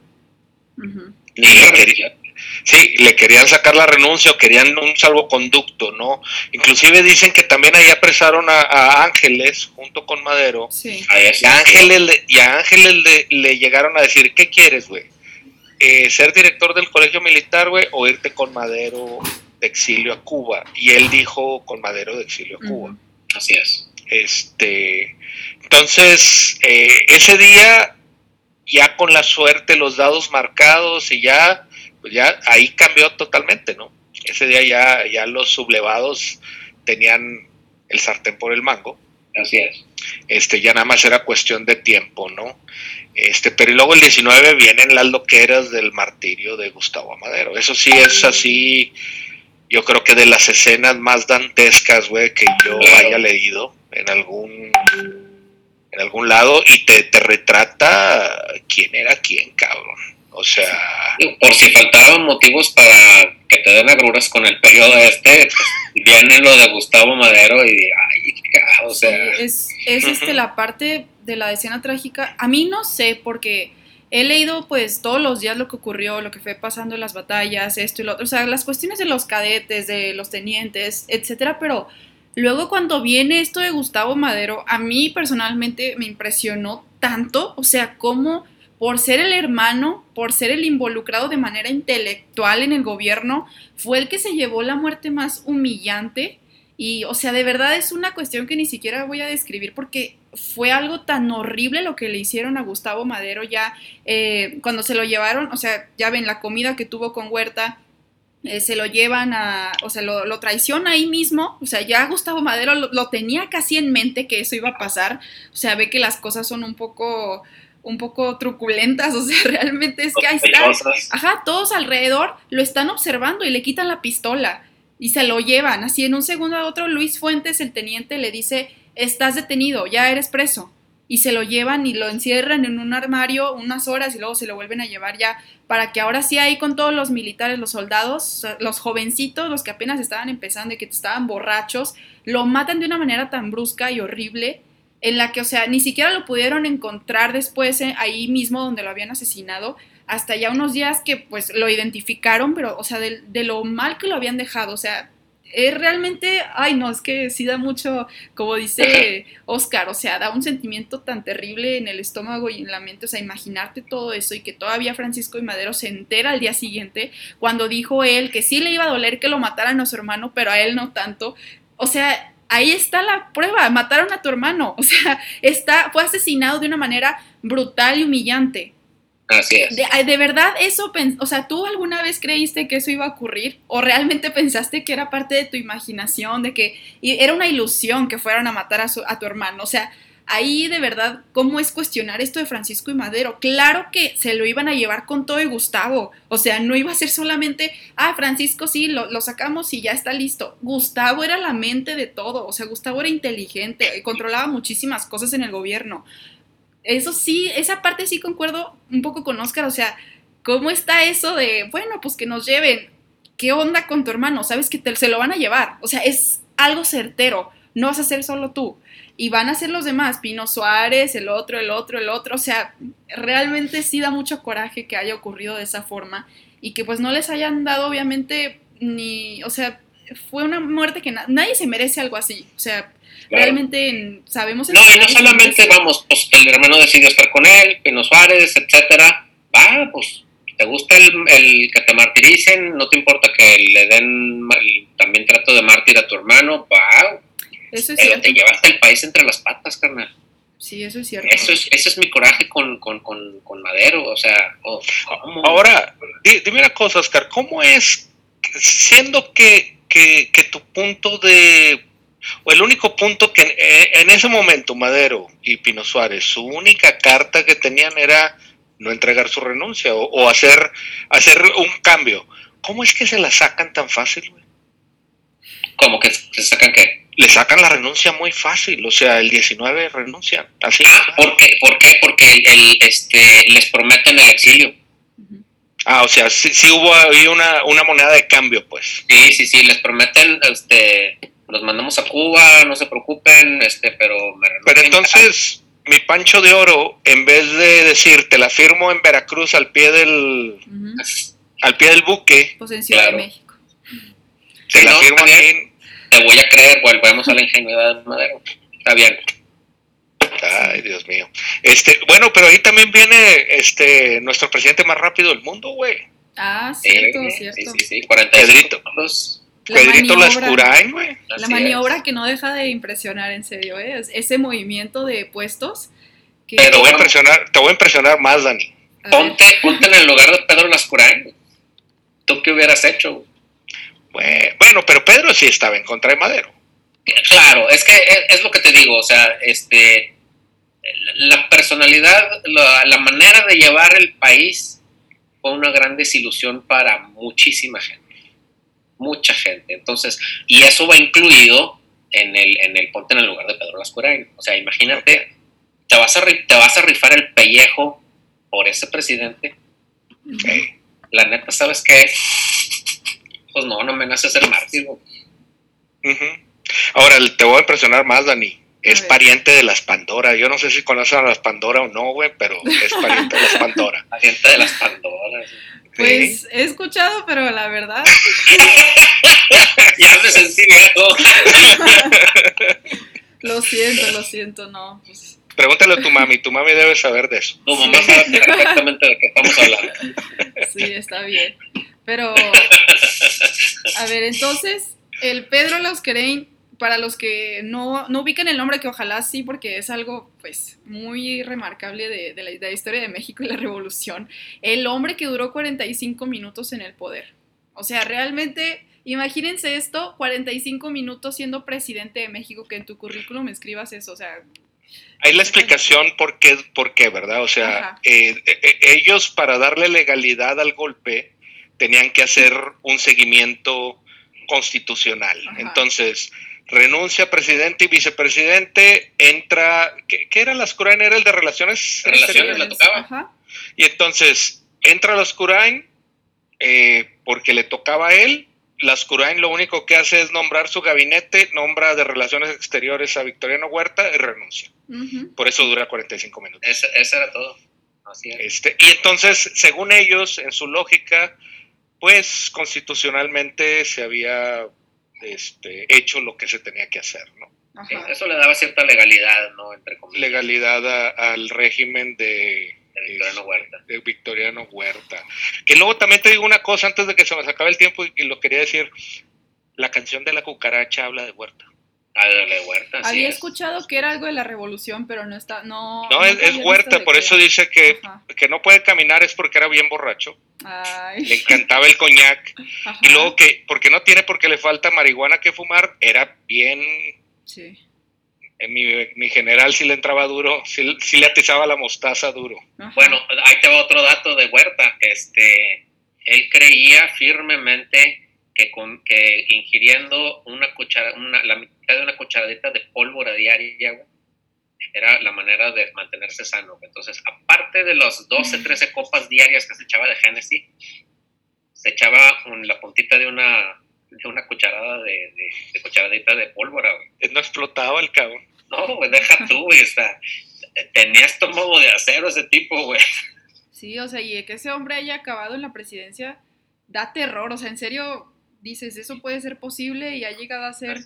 Sí, le querían sacar la renuncia o querían un salvoconducto, ¿no? Inclusive dicen que también ahí apresaron a, Ángeles junto con Madero. Sí. Y a Ángeles, y a Ángeles le, llegaron a decir, ¿qué quieres, güey? Eh, ¿Ser director del colegio militar, güey? ¿O irte con Madero de exilio a Cuba y él dijo con Madero de exilio a Cuba. Así es. Este, entonces, eh, ese día, ya con la suerte, los dados marcados y ya, pues ya ahí cambió totalmente, ¿no? Ese día ya, ya los sublevados tenían el sartén por el mango. Así es. Este, ya nada más era cuestión de tiempo, ¿no? Este, pero luego el 19 vienen las loqueras del martirio de Gustavo Amadero. Eso sí es así yo creo que de las escenas más dantescas, güey, que yo haya leído en algún en algún lado y te, te retrata quién era quién, cabrón. O sea... Por si faltaban motivos para que te den agruras con el periodo este, pues, viene lo de Gustavo Madero y ay, o sea... es, es este, la parte de la escena trágica. A mí no sé, porque he leído pues todos los días lo que ocurrió, lo que fue pasando en las batallas, esto y lo otro, o sea, las cuestiones de los cadetes, de los tenientes, etcétera, pero luego cuando viene esto de Gustavo Madero, a mí personalmente me impresionó tanto, o sea, cómo por ser el hermano, por ser el involucrado de manera intelectual en el gobierno, fue el que se llevó la muerte más humillante. Y, o sea, de verdad es una cuestión que ni siquiera voy a describir porque fue algo tan horrible lo que le hicieron a Gustavo Madero ya eh, cuando se lo llevaron, o sea, ya ven la comida que tuvo con Huerta, eh, se lo llevan a, o sea, lo, traiciona ahí mismo, o sea, ya Gustavo Madero lo, lo, tenía casi en mente que eso iba a pasar, o sea, ve que las cosas son un poco, un poco truculentas, o sea, realmente es que ahí está, ajá, todos alrededor lo están observando y le quitan la pistola y se lo llevan, así en un segundo a otro, Luis Fuentes, el teniente, le dice, estás detenido, ya eres preso, y se lo llevan y lo encierran en un armario unas horas y luego se lo vuelven a llevar ya para que ahora sí ahí con todos los militares, los soldados, los jovencitos, los que apenas estaban empezando y que estaban borrachos, lo matan de una manera tan brusca y horrible en la que, o sea, ni siquiera lo pudieron encontrar después eh, ahí mismo donde lo habían asesinado, hasta ya unos días que pues lo identificaron, pero, o sea, de, de lo mal que lo habían dejado, o sea, es realmente, ay no, es que sí da mucho, como dice Oscar, o sea, da un sentimiento tan terrible en el estómago y en la mente, o sea, imaginarte todo eso y que todavía Francisco y Madero se entera al día siguiente cuando dijo él que sí le iba a doler que lo mataran a su hermano, pero a él no tanto, o sea, ahí está la prueba, mataron a tu hermano, o sea, está, fue asesinado de una manera brutal y humillante. Así es. De, de, verdad, eso, o sea, ¿tú alguna vez creíste que eso iba a ocurrir? ¿O realmente pensaste que era parte de tu imaginación, de que era una ilusión que fueran a matar a, su, a tu hermano? O sea, ahí de verdad, ¿cómo es cuestionar esto de Francisco y Madero? Claro que se lo iban a llevar con todo y Gustavo. O sea, no iba a ser solamente, ah, Francisco sí, lo, lo, sacamos y ya está listo. Gustavo era la mente de todo. O sea, Gustavo era inteligente, controlaba muchísimas cosas en el gobierno eso sí, esa parte sí concuerdo un poco con Oscar, o sea, ¿cómo está eso de, bueno, pues que nos lleven? ¿Qué onda con tu hermano? Sabes que te, se lo van a llevar, o sea, es algo certero, no vas a ser solo tú. Y van a ser los demás, Pino Suárez, el otro, el otro, el otro, o sea, realmente sí da mucho coraje que haya ocurrido de esa forma y que pues no les hayan dado obviamente ni, o sea, fue una muerte que na nadie se merece algo así, o sea, Claro. Realmente sabemos... No, y no solamente, vamos, pues el hermano decidió estar con él, Pino Suárez, etcétera. Va, pues, te gusta el, el, que te martiricen, no te importa que le den el, también trato de mártir a tu hermano, va. Eso es pero cierto. te llevaste el país entre las patas, carnal. Sí, eso es cierto. Eso es, ese es mi coraje con, con, con, con Madero, o sea, oh, ¿cómo? Ahora, dime una cosa, Oscar, ¿cómo es, siendo que, que, que tu punto de o el único punto que en, ese momento Madero y Pino Suárez, su única carta que tenían era no entregar su renuncia o, o hacer, hacer un cambio. ¿Cómo es que se la sacan tan fácil, güey? ¿Cómo que se sacan qué? Le sacan la renuncia muy fácil, o sea, el 19 renuncian. Así ah, ¿por qué? ¿Por qué? Porque el, el, este, les prometen el exilio. Ah, o sea, sí, sí hubo ahí una, una moneda de cambio, pues. Sí, sí, sí, les prometen este, los mandamos a Cuba, no se preocupen, este, pero... Me pero entonces, mi Pancho de Oro, en vez de decir, te la firmo en Veracruz al pie del, uh -huh. al pie del buque... Pues en Ciudad claro. de México. Te sí, la no, firmo aquí. Te voy a creer, volvemos a la ingenuidad de Madero. Está bien. Ay, Dios mío. Este, bueno, pero ahí también viene este nuestro presidente más rápido del mundo, güey. Ah, cierto, sí, cierto. Sí, sí, sí, 45 Pedrito. segundos. La Pedrito maniobra. Lascurain, güey. La maniobra es. que no deja de impresionar, en serio, ¿eh? Es- Ese movimiento de puestos. Que, Te voy a impresionar, te voy a impresionar más, Dani. a Ponte, ponte en el lugar de Pedro Lascurain. ¿Tú qué hubieras hecho? Bueno, pero Pedro sí estaba en contra de Madero. Claro, es que es, lo que te digo, o sea, este, la personalidad, la, la manera de llevar el país fue una gran desilusión para muchísima gente, mucha gente. Entonces, y eso va incluido en el, en el ponte en el lugar de Pedro Lascurain. O sea, imagínate, te vas a, te vas a rifar el pellejo por ese presidente. La neta, ¿sabes qué? Pues no, no me nace ser mártir. Ahora, te voy a impresionar más, Dani. Es pariente de las Pandora. Yo no sé si conocen a las Pandora o no, güey, pero es pariente de las Pandora. La gente de las Pandoras. Pues he escuchado, pero la verdad. ya me sentí. Lo siento, lo siento, no. Pues, Pregúntale a tu mami, tu mami debe saber de eso. Tu mamá sabe perfectamente de qué estamos hablando. Sí, está bien. Pero, a ver, entonces, el Pedro Lausquerein, para los que no, no ubican el nombre, que ojalá sí, porque es algo, pues, muy remarcable de, de la, de la historia de México y la revolución, el hombre que duró 45 minutos en el poder. O sea, realmente, imagínense esto, 45 minutos siendo presidente de México, que en tu currículum escribas eso, o sea... Hay la explicación por qué, por qué ¿verdad? O sea, Ajá. eh, eh, ellos para darle legalidad al golpe tenían que hacer un seguimiento constitucional. Ajá. Entonces, renuncia presidente y vicepresidente, entra, ¿qué, qué era las Curain? Era el de relaciones Relaciones, le tocaba. Ajá. Y entonces entra Lascurain eh, porque le tocaba a él. Lascurain lo único que hace es nombrar su gabinete, nombra de Relaciones Exteriores a Victoriano Huerta y renuncia. Por eso dura 45 minutos. Ese, ese era todo. Así es. Este, y entonces, según ellos, en su lógica, pues constitucionalmente se había este, hecho lo que se tenía que hacer, ¿no? Ajá. eso le daba cierta legalidad, ¿no? Entre comillas. Legalidad a- al régimen de, De Victoriano Huerta. de Victoriano Huerta. Que luego también te digo una cosa antes de que se me acabe el tiempo y, y lo quería decir. La canción de la cucaracha habla de Huerta. La Huerta, Había es. escuchado que era algo de la revolución, pero no está, no. Es, Huerta, por qué. eso dice que, que no puede caminar es porque era bien borracho. Le encantaba el coñac. Ajá. Y luego que, porque no tiene porque le falta marihuana que fumar, era bien. Sí. En mi, mi general sí le entraba duro, sí, sí le atizaba la mostaza duro. Ajá. Bueno, ahí te va otro dato de Huerta. Este, él creía firmemente que, con, que ingiriendo una cuchara, una, la mitad de una cucharadita de pólvora diaria güey, era la manera de mantenerse sano. Entonces, aparte de las 12, 13 copas diarias que se echaba de Genesis, se echaba un- la puntita de una, de una cucharada de, de, de cucharadita de pólvora. güey. No explotaba el cabrón. No, güey, deja tú, güey. está- tenía estómago de acero ese tipo, güey. Sí, o sea, y que ese hombre haya acabado en la presidencia da terror. O sea, en serio, dices, eso puede ser posible y ha llegado a ser.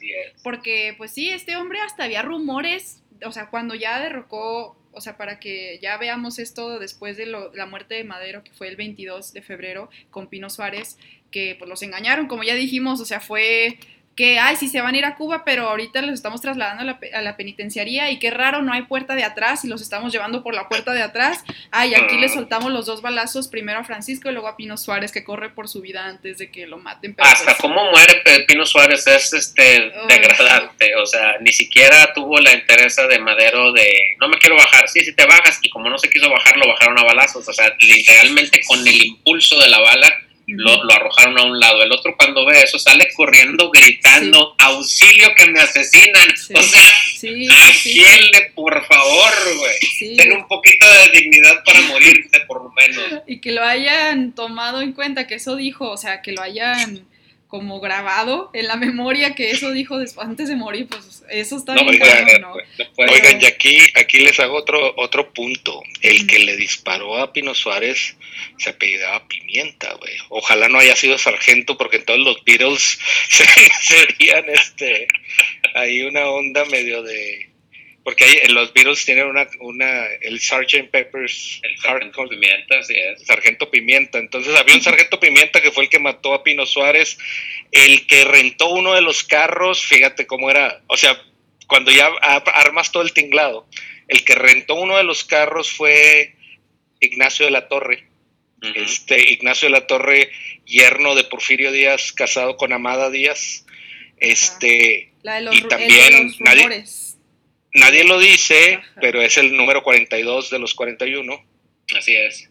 Porque, pues sí, este hombre hasta había rumores, o sea, cuando ya derrocó, o sea, para que ya veamos esto después de lo- la muerte de Madero, que fue el 22 de febrero, con Pino Suárez, que pues los engañaron, como ya dijimos, o sea, fue que, ay, sí se van a ir a Cuba, pero ahorita los estamos trasladando a la, a la penitenciaría y qué raro, no hay puerta de atrás y los estamos llevando por la puerta de atrás. Ay, aquí le soltamos los dos balazos, primero a Francisco y luego a Pino Suárez, que corre por su vida antes de que lo maten. pero, Hasta pues, cómo muere Pino Suárez es este degradante, o sea, ni siquiera tuvo la interesa de Madero de no me quiero bajar, sí, si te bajas, y como no se quiso bajar, lo bajaron a balazos, o sea, literalmente con el impulso de la bala lo, lo arrojaron a un lado. El otro cuando ve eso sale corriendo gritando, auxilio que me asesinan, Sí. o sea, Sí, Gielde, por favor, güey, ten un poquito de dignidad para morirte, por lo menos. Y que lo hayan tomado en cuenta, que eso dijo, o sea, que lo hayan como grabado en la memoria que eso dijo después, antes de morir, pues eso está No, bien oiga, cabrón, ¿no? Oigan, y aquí, aquí les hago otro, otro punto. El que le disparó a Pino Suárez se apellidaba Pimienta, güey. Ojalá no haya sido sargento, porque entonces los Beatles se- serían este ahí una onda medio de. Porque ahí, en los Beatles tienen una, una el Sgt. Pepper's el sargento Hardcore Pimienta, así es. Sargento Pimienta. Entonces había un Sargento Pimienta que fue el que mató a Pino Suárez, el que rentó uno de los carros, fíjate cómo era, o sea, cuando ya armas todo el tinglado, el que rentó uno de los carros fue Ignacio de la Torre. Este Ignacio de la Torre, yerno de Porfirio Díaz, casado con Amada Díaz. Este, La de los, Y también de los nadie- rumores. Nadie lo dice, Ajá. pero es el número 42 de los 41. Así es.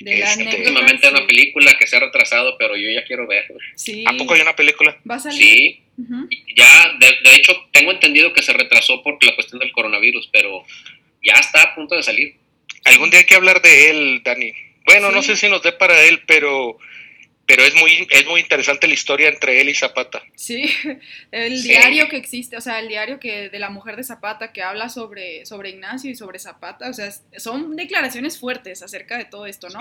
De la Este, Últimamente sí. una película que se ha retrasado, pero yo ya quiero ver. Sí. ¿A poco hay una película? Va a salir. Sí, ya, de, de hecho, tengo entendido que se retrasó por la cuestión del coronavirus, pero ya está a punto de salir. Algún día hay que hablar de él, Dani. Bueno, no sé si nos dé para él, pero pero es muy, es muy interesante la historia entre él y Zapata. Sí, el diario que existe, o sea, el diario que de la mujer de Zapata que habla sobre, sobre Ignacio y sobre Zapata, o sea, son declaraciones fuertes acerca de todo esto, ¿no?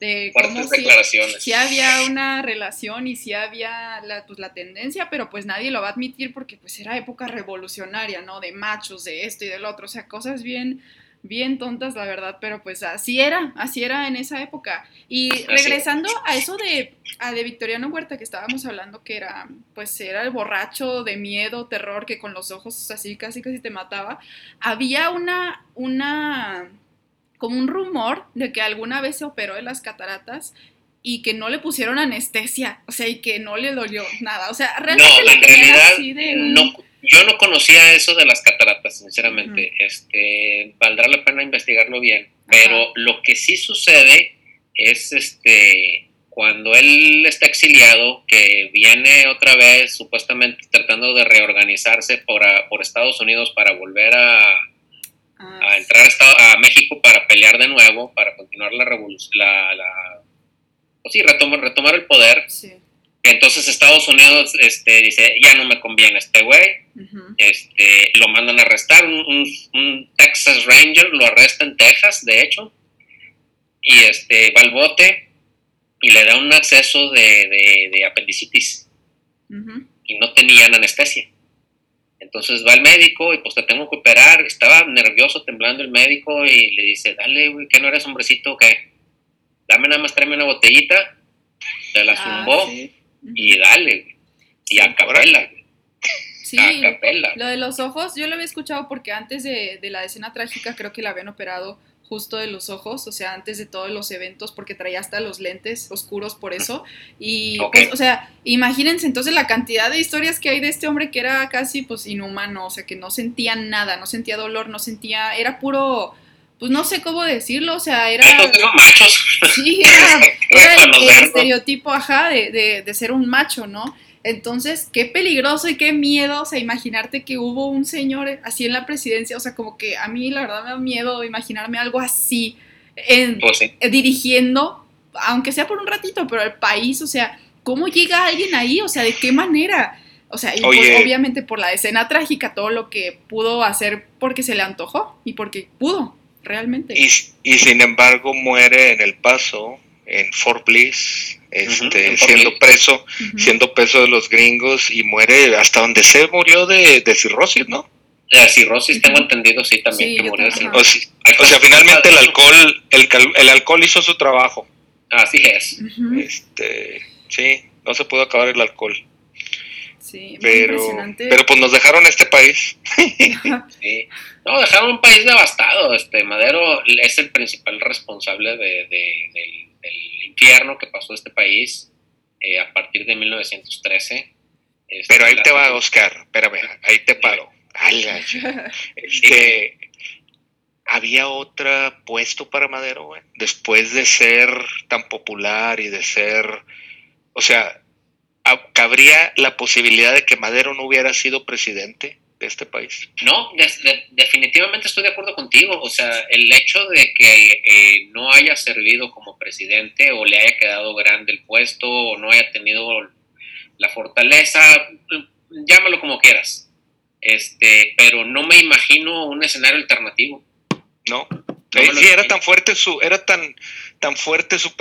De cómo declaraciones. Si, había una relación y si había la, pues, la tendencia, pero pues nadie lo va a admitir porque pues era época revolucionaria, ¿no? De machos, de esto y del otro, o sea, cosas bien bien tontas, la verdad, pero pues así era, así era en esa época. Y regresando a eso de, a de Victoriano Huerta que estábamos hablando, que era, pues era el borracho de miedo, terror, que con los ojos así casi casi te mataba, había una, una, como un rumor de que alguna vez se operó de las cataratas y que no le pusieron anestesia, o sea, y que no le dolió nada, o sea, realmente no, en realidad no yo no conocía eso de las cataratas, sinceramente. Este, valdrá la pena investigarlo bien. Pero lo que sí sucede es este cuando él está exiliado, que viene otra vez supuestamente tratando de reorganizarse por, por Estados Unidos para volver a, ah, a entrar a, México para pelear de nuevo, para continuar la revolución, la, la sí, retomar, retomar el poder. Sí. Entonces Estados Unidos este, dice, ya no me conviene este güey, este, lo mandan a arrestar, un, Texas Ranger lo arresta en Texas, de hecho, y este, va al bote y le da un acceso de, apendicitis. Y no tenían anestesia. Entonces va al médico y pues te tengo que operar, estaba nervioso, temblando el médico y le dice, dale, güey, que no eres hombrecito, que dame nada más, tráeme una botellita, se la ah, zumbó y dale, y a capela. Sí, lo de los ojos, yo lo había escuchado porque antes de, la escena trágica creo que la habían operado justo de los ojos, o sea, antes de todos los eventos, porque traía hasta los lentes oscuros por eso. Y, pues, o sea, imagínense entonces la cantidad de historias que hay de este hombre que era casi, pues, inhumano, o sea, que no sentía nada, no sentía dolor, no sentía, era puro, pues, no sé cómo decirlo, o sea, era... machos. Sí, era, el, estereotipo, ajá, de, de ser un macho, ¿no? Entonces, qué peligroso y qué miedo, o sea, imaginarte que hubo un señor así en la presidencia, o sea, como que a mí la verdad me da miedo imaginarme algo así en, pues dirigiendo, aunque sea por un ratito, pero el país, o sea, ¿cómo llega alguien ahí? O sea, ¿de qué manera? O sea, y pues, obviamente por la escena trágica, todo lo que pudo hacer porque se le antojó y porque pudo, realmente. Y, y sin embargo muere en el paso, en Fort Bliss, este, siendo preso, siendo preso de los gringos y muere hasta donde se murió de, cirrosis, ¿no? La cirrosis, tengo entendido, sí, también que murió de cirrosis. O, sea, finalmente el alcohol, el, el, alcohol hizo su trabajo. Así es. Este, sí, no se pudo acabar el alcohol. Sí, pero, pero pues nos dejaron este país. sí. No, dejaron un país devastado. Este Madero es el principal responsable de, del del infierno que pasó este país eh, a partir de 1913. Este, Pero ahí te va, Oscar, espérame, ahí te paro. este, ¿Había otro puesto para Madero, Después de ser tan popular y de ser, o sea, ¿cabría la posibilidad de que Madero no hubiera sido presidente? este país. No, definitivamente estoy de acuerdo contigo. O sea, el hecho de que eh, no haya servido como presidente o le haya quedado grande el puesto o no haya tenido la fortaleza, llámalo como quieras. Este, pero no me imagino un escenario alternativo. No. sí, era tan fuerte su, era tan, tan fuerte su,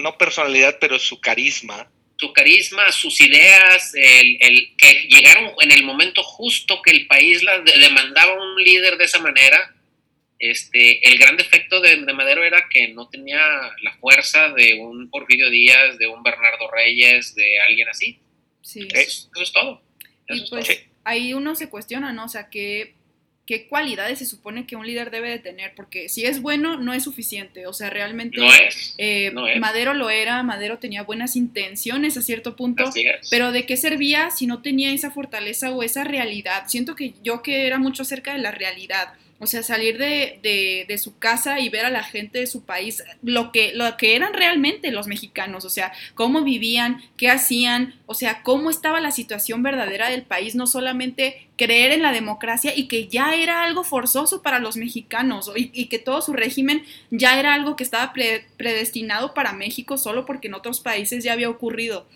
no personalidad, pero su carisma, su carisma, sus ideas, el, que llegaron en el momento justo que el país la demandaba un líder de esa manera. Este, el gran defecto de, Madero era que no tenía la fuerza de un Porfirio Díaz, de un Bernardo Reyes, de alguien así. Sí. Eso, es todo. y pues ahí uno se cuestiona, ¿no? O sea, que qué cualidades se supone que un líder debe de tener, porque si es bueno, no es suficiente. O sea, realmente eh, Madero lo era, Madero tenía buenas intenciones a cierto punto, pero ¿de qué servía si no tenía esa fortaleza o esa realidad? Siento que yo que era mucho cerca de la realidad. O sea, salir de, de, su casa y ver a la gente de su país, lo que, lo que eran realmente los mexicanos, o sea, cómo vivían, qué hacían, o sea, cómo estaba la situación verdadera del país, no solamente creer en la democracia y que ya era algo forzoso para los mexicanos y, y que todo su régimen ya era algo que estaba pre, predestinado para México solo porque en otros países ya había ocurrido.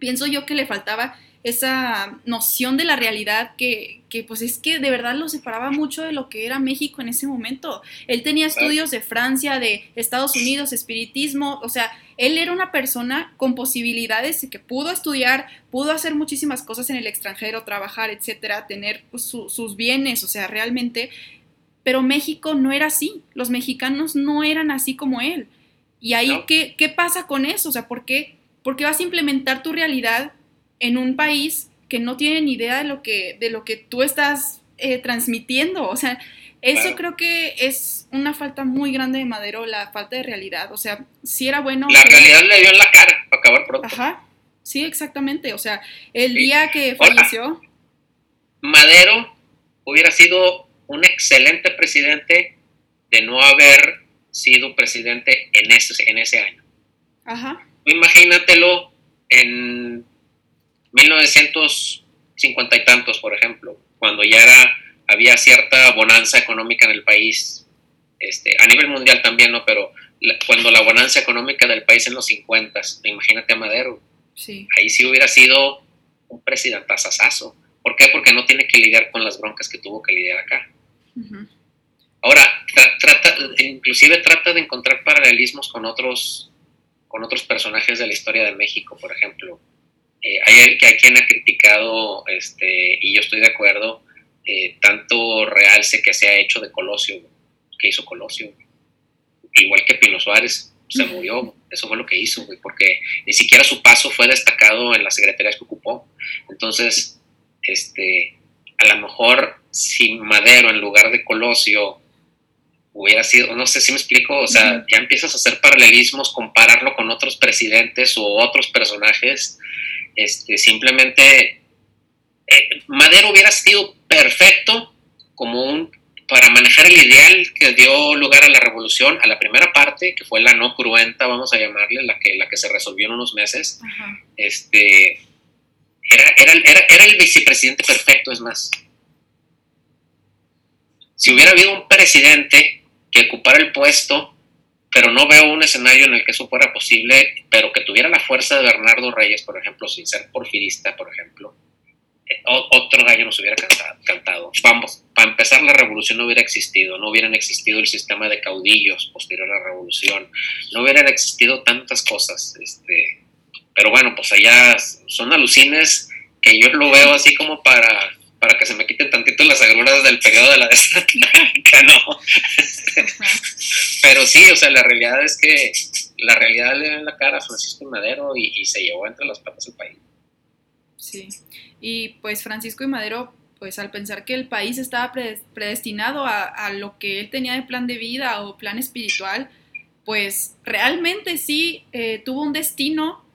Pienso yo que le faltaba esa noción de la realidad que, que, pues es que de verdad lo separaba mucho de lo que era México en ese momento. Él tenía estudios de Francia, de Estados Unidos, espiritismo, o sea, él era una persona con posibilidades que pudo estudiar, pudo hacer muchísimas cosas en el extranjero, trabajar, etcétera, tener pues, su, sus bienes, o sea, realmente, pero México no era así, los mexicanos no eran así como él. Y ahí, no. ¿qué, ¿qué pasa con eso? O sea, ¿por qué, ¿por qué vas a implementar tu realidad en un país que no tiene ni idea de lo que, de lo que tú estás eh, transmitiendo. O sea, eso claro. creo que es una falta muy grande de Madero, la falta de realidad. O sea, si era bueno... La que... realidad le dio en la cara para acabar pronto. Ajá, sí, exactamente. O sea, el sí. día que falleció... Hola. Madero hubiera sido un excelente presidente de no haber sido presidente en ese, en ese año. Ajá. Imagínatelo en 1950 y tantos, por ejemplo, cuando ya era, había cierta bonanza económica en el país, este, a nivel mundial también, ¿no? Pero la, cuando la bonanza económica del país en los 50, imagínate a Madero, sí. ahí sí hubiera sido un presidente asasazo. ¿Por qué? Porque no tiene que lidiar con las broncas que tuvo que lidiar acá. Uh -huh. Ahora, tra trata, inclusive trata de encontrar paralelismos con otros, con otros personajes de la historia de México, por ejemplo. Eh, hay, hay, quien ha criticado, este, y yo estoy de acuerdo, eh, tanto realce que se ha hecho de Colosio, que hizo Colosio. Igual que Pino Suárez se murió, eso fue lo que hizo, porque ni siquiera su paso fue destacado en las secretarías que ocupó. Entonces, este, a lo mejor si Madero en lugar de Colosio hubiera sido, no sé si me explico, o sea, uh -huh. ya empiezas a hacer paralelismos, compararlo con otros presidentes o otros personajes, este, simplemente eh, Madero hubiera sido perfecto como un para manejar el ideal que dio lugar a la revolución, a la primera parte, que fue la no cruenta, vamos a llamarle, la que, la que se resolvió en unos meses, este, era, era, era, era el vicepresidente perfecto, es más. Si hubiera habido un presidente que ocupara el puesto, pero no veo un escenario en el que eso fuera posible, pero que tuviera la fuerza de Bernardo Reyes, por ejemplo, sin ser porfirista, por ejemplo, eh, otro gallo nos hubiera cantado. Vamos, para empezar la revolución no hubiera existido, no hubieran existido el sistema de caudillos posterior a la revolución, no hubieran existido tantas cosas, este, pero bueno, pues allá son alucines que yo lo veo así como para para que se me quiten las agruras del periodo de la desatlántica, ¿no? Pero sí, o sea, la realidad es que la realidad le da en la cara a Francisco Madero y, y, se llevó entre las patas el país. Sí, y pues Francisco y Madero, pues al pensar que el país estaba predestinado a, a lo que él tenía de plan de vida o plan espiritual, pues realmente sí eh, tuvo un destino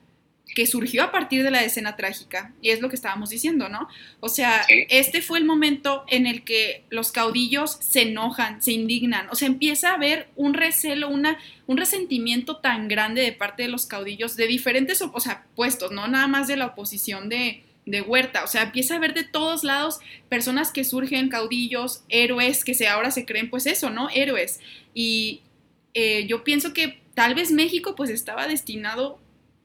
que surgió a partir de la escena trágica, y es lo que estábamos diciendo, ¿no? O sea, sí. este fue el momento en el que los caudillos se enojan, se indignan, o sea, empieza a haber un recelo, una, un resentimiento tan grande de parte de los caudillos de diferentes, o sea, puestos, no nada más de la oposición de, de Huerta, o sea, empieza a haber de todos lados personas que surgen, caudillos, héroes, que se, ahora se creen, pues eso, ¿no? Héroes. Y eh, yo pienso que tal vez México pues estaba destinado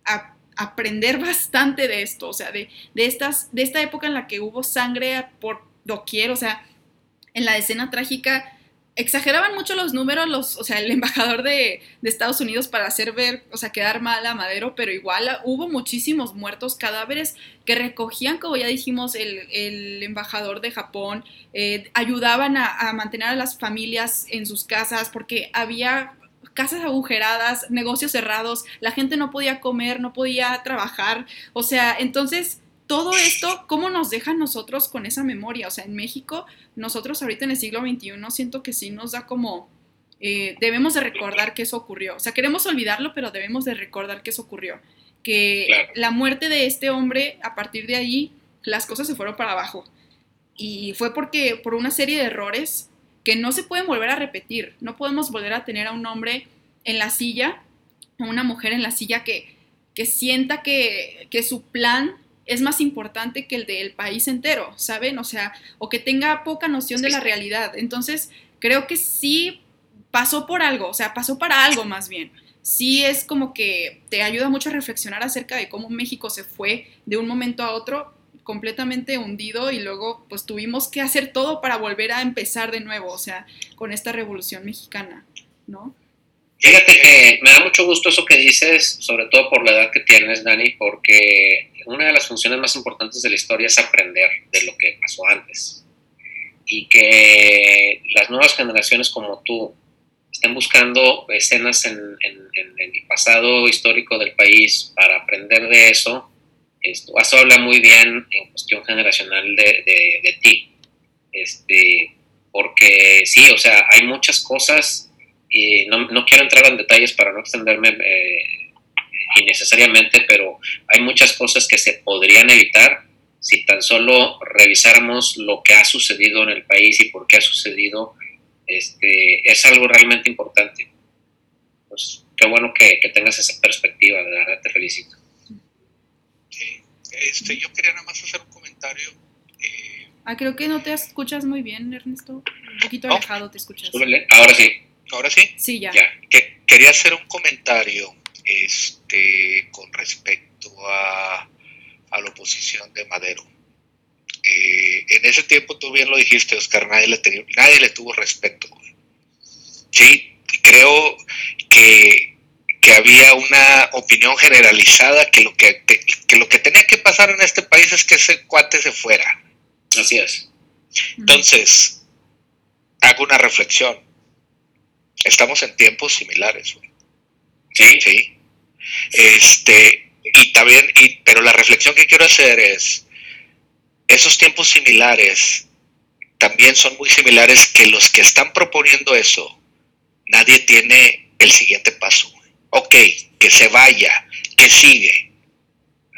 a aprender bastante de esto, o sea, de, de, estas, de esta época en la que hubo sangre por doquier, o sea, en la escena trágica exageraban mucho los números, los, o sea, el embajador de, de, Estados Unidos para hacer ver, o sea, quedar mal a Madero, pero igual hubo muchísimos muertos, cadáveres que recogían, como ya dijimos, el, el embajador de Japón, eh, ayudaban a, a mantener a las familias en sus casas porque había casas agujeradas, negocios cerrados, la gente no podía comer, no podía trabajar, o sea, entonces todo esto, ¿cómo nos deja nosotros con esa memoria? O sea, en México, nosotros ahorita en el siglo XXI siento que sí nos da como, eh, debemos de recordar que eso ocurrió, o sea, queremos olvidarlo, pero debemos de recordar que eso ocurrió, que claro. la muerte de este hombre, a partir de ahí, las cosas se fueron para abajo. Y fue porque, por una serie de errores, que no se pueden volver a repetir. No podemos volver a tener a un hombre en la silla, a una mujer en la silla que, que sienta que, que su plan es más importante que el del país entero, ¿saben? O sea, o que tenga poca noción de la realidad. Entonces, creo que sí pasó por algo, o sea, pasó para algo más bien. Sí es como que te ayuda mucho a reflexionar acerca de cómo México se fue de un momento a otro completamente hundido y luego pues tuvimos que hacer todo para volver a empezar de nuevo, o sea, con esta revolución mexicana, ¿no? Fíjate que me da mucho gusto eso que dices, sobre todo por la edad que tienes, Dani, porque una de las funciones más importantes de la historia es aprender de lo que pasó antes. Y que las nuevas generaciones como tú estén buscando escenas en, el pasado histórico del país para aprender de eso, esto, eso habla muy bien en cuestión generacional de, ti. Este, porque sí, o sea, hay muchas cosas, y no, no quiero entrar en detalles para no extenderme eh, innecesariamente, pero hay muchas cosas que se podrían evitar si tan solo revisáramos lo que ha sucedido en el país y por qué ha sucedido, este, es algo realmente importante. Pues qué bueno que, tengas esa perspectiva, de verdad te felicito. Este, yo quería nada más hacer un comentario. Eh, ah, creo que no te escuchas muy bien, Ernesto. Un poquito alejado te escuchas. Ahora sí. ¿Ahora sí? Sí, ya. Que, quería hacer un comentario este, con respecto a, la oposición de Madero. Eh, en ese tiempo tú bien lo dijiste, Oscar, nadie le, nadie le tuvo respeto. Sí, creo que, que, había una opinión generalizada que lo que, que, lo que tenía que pasar en este país es que ese cuate se fuera. Así es. Entonces, hago una reflexión. Estamos en tiempos similares. Sí. Sí. Este, y también, y, pero la reflexión que quiero hacer es, esos tiempos similares también son muy similares que los que están proponiendo eso, nadie tiene el siguiente paso. Ok, que se vaya, que sigue,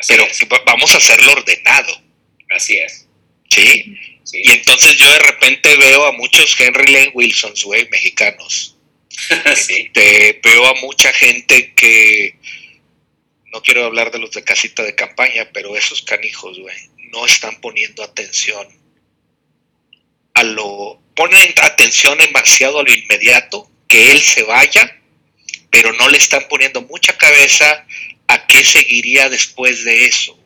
pero vamos a hacerlo ordenado. Así es. ¿Sí? Y entonces yo de repente veo a muchos Henry Lane Wilsons, güey, mexicanos. sí. Este, veo a mucha gente que no quiero hablar de los de casita de campaña, pero esos canijos, güey, no están poniendo atención a lo, ponen atención demasiado a lo inmediato, que él se vaya, pero no le están poniendo mucha cabeza a qué seguiría después de eso.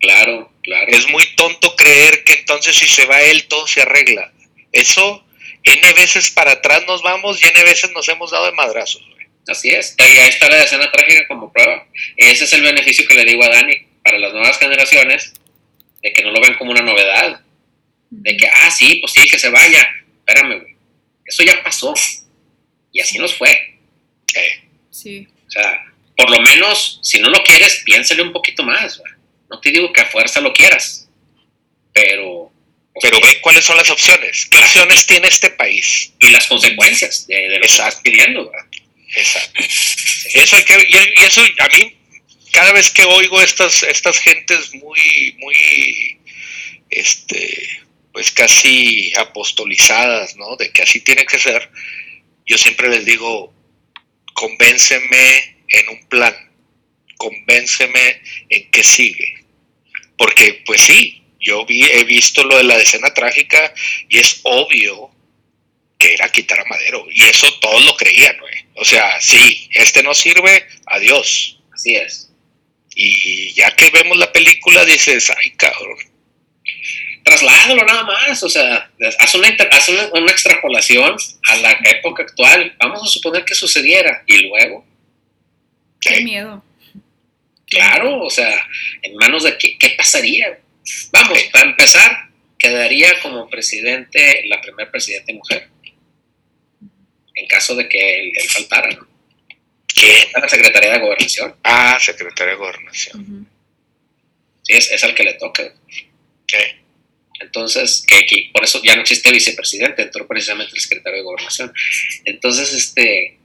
Claro, claro. Es muy tonto creer que entonces si se va él todo se arregla. Eso, N veces para atrás nos vamos y N veces nos hemos dado de madrazos. Así es, ahí está la escena trágica como prueba. Ese es el beneficio que le digo a Dani para las nuevas generaciones, de que no lo ven como una novedad, de que, ah, sí, pues sí, que se vaya. Espérame, güey, eso ya pasó. Y así nos fue. Sí. O sea, por lo menos, si no lo quieres, piénsale un poquito más. No te digo que a fuerza lo quieras, pero... Pero ve cuáles son las opciones. ¿Qué opciones tiene este país? Y las consecuencias de, lo que estás pidiendo. Exacto. Eso y, eso a mí, cada vez que oigo estas, estas gentes muy, muy, este, pues casi apostolizadas, ¿no? De que así tiene que ser, yo siempre les digo, convénceme en un plan, convénceme en qué sigue. Porque, pues sí, yo vi, he visto lo de la escena trágica y es obvio que era quitar a Madero. Y eso todos lo creían, ¿no? O sea, sí, este no sirve, adiós. Así es. Y ya que vemos la película dices, ay cabrón. Trasládalo nada más, o sea, haz una, una, extrapolación a la época actual. Vamos a suponer que sucediera y luego. Qué, miedo. Claro, o sea, en manos de qué, qué pasaría. Vamos, para empezar, quedaría como presidente la primera presidente mujer en caso de que él, faltara, ¿no? ¿Quién? La Secretaría de Gobernación. Ah, Secretaría de Gobernación. Sí, es, es, al que le toca. ¿Qué? Entonces, que, por eso ya no existe vicepresidente, entró precisamente el secretario de Gobernación. Entonces, este.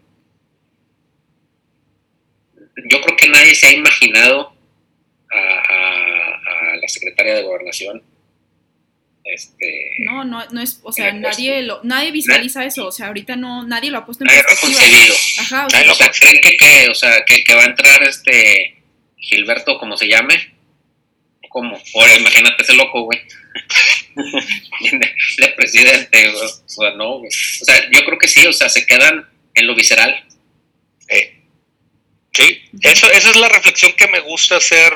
Yo creo que nadie se ha imaginado a, a, la secretaria de Gobernación Este, no, no, no es, o sea, nadie lo, nadie visualiza eso, o sea, ahorita no, nadie lo ha puesto en nadie perspectiva. concebido. Ajá, o sea, o sea, creen que, que, o sea, que, que va a entrar este Gilberto, como se llame, como, ahora imagínate ese loco, güey. De presidente, o sea, no. O sea, yo creo que sí, o sea, se quedan en lo visceral. Eh, sí, eso, esa es la reflexión que me gusta hacer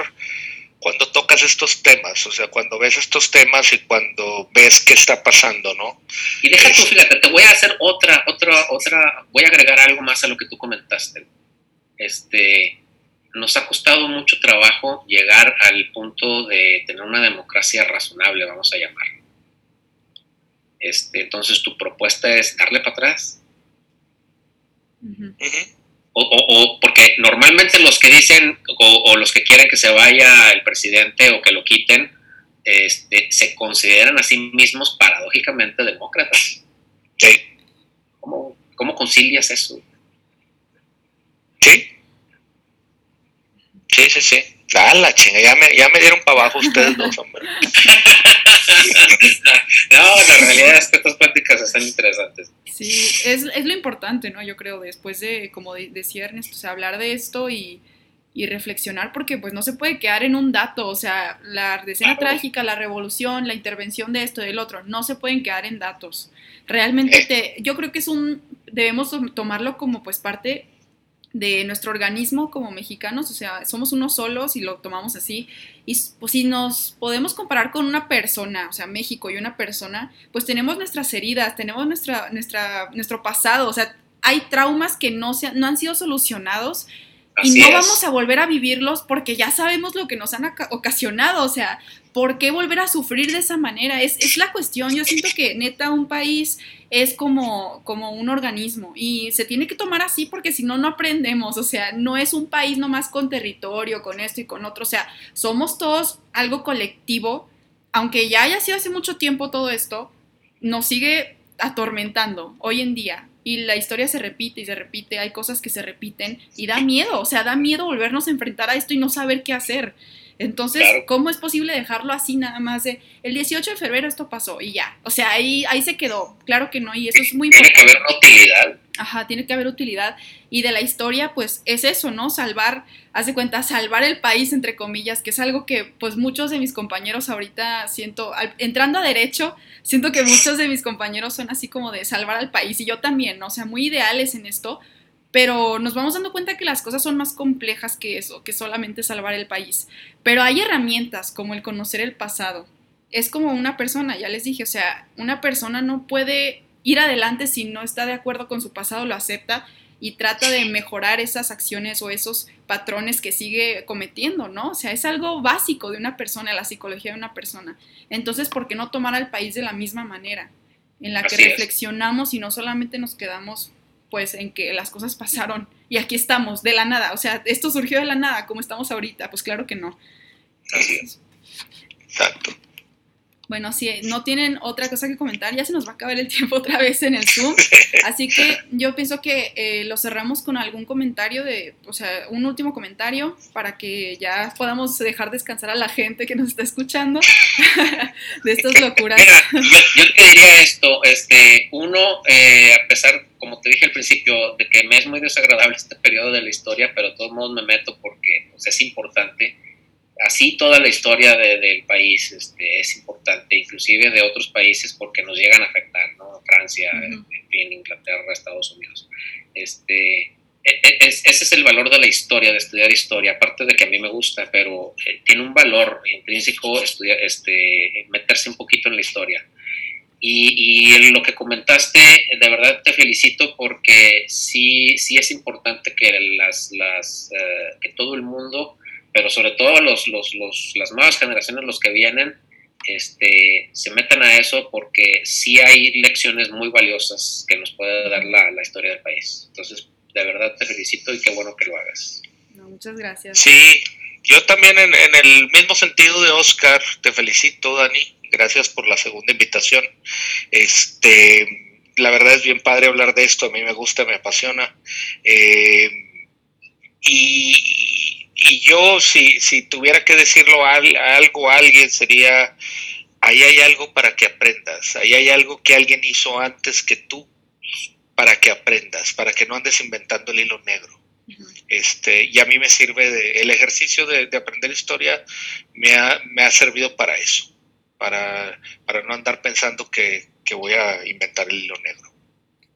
cuando tocas estos temas, o sea, cuando ves estos temas y cuando ves qué está pasando, ¿no? Y deja tú, fíjate, te voy a hacer otra, otra, otra, voy a agregar algo más a lo que tú comentaste. Este, nos ha costado mucho trabajo llegar al punto de tener una democracia razonable, vamos a llamar. Este, entonces, tu propuesta es darle para atrás. O, porque normalmente los que dicen o, los que quieren que se vaya el presidente o que lo quiten, este, se consideran a sí mismos paradójicamente demócratas. Sí. ¿Cómo, cómo concilias eso? Sí. Sí, sí, sí. Ah, la chinga, ya me, ya me dieron para abajo ustedes dos, hombre. no, la realidad es que estas pláticas están interesantes. Sí, es, es lo importante, ¿no? Yo creo, después de, como decía Ernesto, o sea, hablar de esto y, y, reflexionar, porque pues no se puede quedar en un dato, o sea, la decena trágica, la revolución, la intervención de esto y del otro, no se pueden quedar en datos. Realmente, eh. te, yo creo que es un, debemos tomarlo como pues parte de nuestro organismo como mexicanos, o sea, somos unos solos y lo tomamos así. Y pues si nos podemos comparar con una persona, o sea, México y una persona, pues tenemos nuestras heridas, tenemos nuestra, nuestra, nuestro pasado, o sea, hay traumas que no, se, no han sido solucionados y no vamos a volver a vivirlos porque ya sabemos lo que nos han ocasionado, o sea, ¿por qué volver a sufrir de esa manera? Es, es, la cuestión, yo siento que neta un país es como, como un organismo y se tiene que tomar así porque si no, no aprendemos, o sea, no es un país nomás con territorio, con esto y con otro, o sea, somos todos algo colectivo, aunque ya haya sido hace mucho tiempo todo esto, nos sigue atormentando hoy en día. Y la historia se repite y se repite, hay cosas que se repiten y da miedo, o sea, da miedo volvernos a enfrentar a esto y no saber qué hacer. Entonces, ¿cómo es posible dejarlo así nada más de el 18 de febrero esto pasó y ya? O sea, ahí, ahí se quedó. Claro que no, y eso es muy importante. Tiene que haber utilidad. Ajá, tiene que haber utilidad. Y de la historia, pues es eso, ¿no? Salvar, hace cuenta, salvar el país, entre comillas, que es algo que, pues muchos de mis compañeros ahorita siento, entrando a derecho, siento que muchos de mis compañeros son así como de salvar al país y yo también, ¿no? O sea, muy ideales en esto, pero nos vamos dando cuenta que las cosas son más complejas que eso, que solamente salvar el país. Pero hay herramientas como el conocer el pasado. Es como una persona, ya les dije, o sea, una persona no puede ir adelante si no está de acuerdo con su pasado, lo acepta y trata de mejorar esas acciones o esos patrones que sigue cometiendo, ¿no? O sea, es algo básico de una persona, la psicología de una persona. Entonces, ¿por qué no tomar al país de la misma manera? En la que reflexionamos y no solamente nos quedamos pues en que las cosas pasaron y aquí estamos, de la nada. O sea, esto surgió de la nada, como estamos ahorita. Pues claro que no. Así es. Exacto. Bueno, si no tienen otra cosa que comentar, ya se nos va a acabar el tiempo otra vez en el Zoom. Así que yo pienso que eh, lo cerramos con algún comentario de, o sea, un último comentario para que ya podamos dejar descansar a la gente que nos está escuchando de estas locuras. yo, te diría esto, este, uno, eh, a pesar, como te dije al principio, de que me es muy desagradable este periodo de la historia, pero de todos modos me meto porque pues, es importante así toda la historia del país este, es importante, inclusive de otros países porque nos llegan a afectar, ¿no? Francia, en fin, Inglaterra, Estados Unidos. Este, e, e, ese es el valor de la historia, de estudiar historia, aparte de que a mí me gusta, pero eh, tiene un valor intrínseco estudiar, este, meterse un poquito en la historia. Y, y, lo que comentaste, de verdad te felicito porque sí, sí es importante que, las, las, eh, que todo el mundo pero sobre todo los, los, los, las nuevas generaciones, los que vienen, este, se metan a eso porque sí hay lecciones muy valiosas que nos puede dar la, la historia del país. Entonces, de verdad te felicito y qué bueno que lo hagas. muchas gracias. Sí, yo también en, en, el mismo sentido de Oscar, te felicito, Dani. Gracias por la segunda invitación. Este, la verdad es bien padre hablar de esto, a mí me gusta, me apasiona. Eh, y, y yo, si, si tuviera que decirlo a, algo a alguien, sería ahí hay algo para que aprendas, ahí hay algo que alguien hizo antes que tú para que aprendas, para que no andes inventando el hilo negro. Este, y a mí me sirve de, el ejercicio de, aprender historia me ha, me ha, servido para eso, para, para no andar pensando que, que, voy a inventar el hilo negro.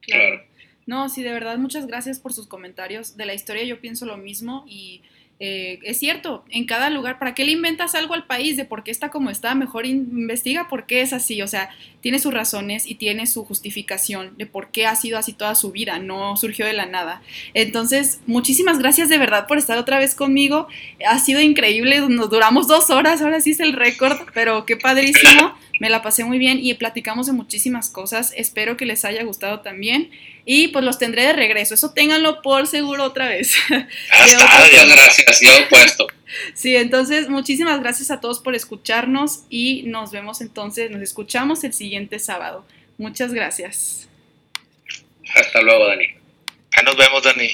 Claro. No, sí, de verdad, muchas gracias por sus comentarios. De la historia yo pienso lo mismo y eh, es cierto, en cada lugar, ¿para qué le inventas algo al país de por qué está como está? Mejor investiga por qué es así, o sea, tiene sus razones y tiene su justificación de por qué ha sido así toda su vida, no surgió de la nada. Entonces, muchísimas gracias de verdad por estar otra vez conmigo, ha sido increíble, nos duramos dos horas, ahora sí es el récord, pero qué padrísimo, me la pasé muy bien y platicamos de muchísimas cosas, espero que les haya gustado también y pues los tendré de regreso. Eso ténganlo por seguro otra vez. Hasta, gracias, yo puesto. Sí, entonces muchísimas gracias a todos por escucharnos y nos vemos entonces, nos escuchamos el siguiente sábado. Muchas gracias. Hasta luego, Dani. nos vemos, Dani.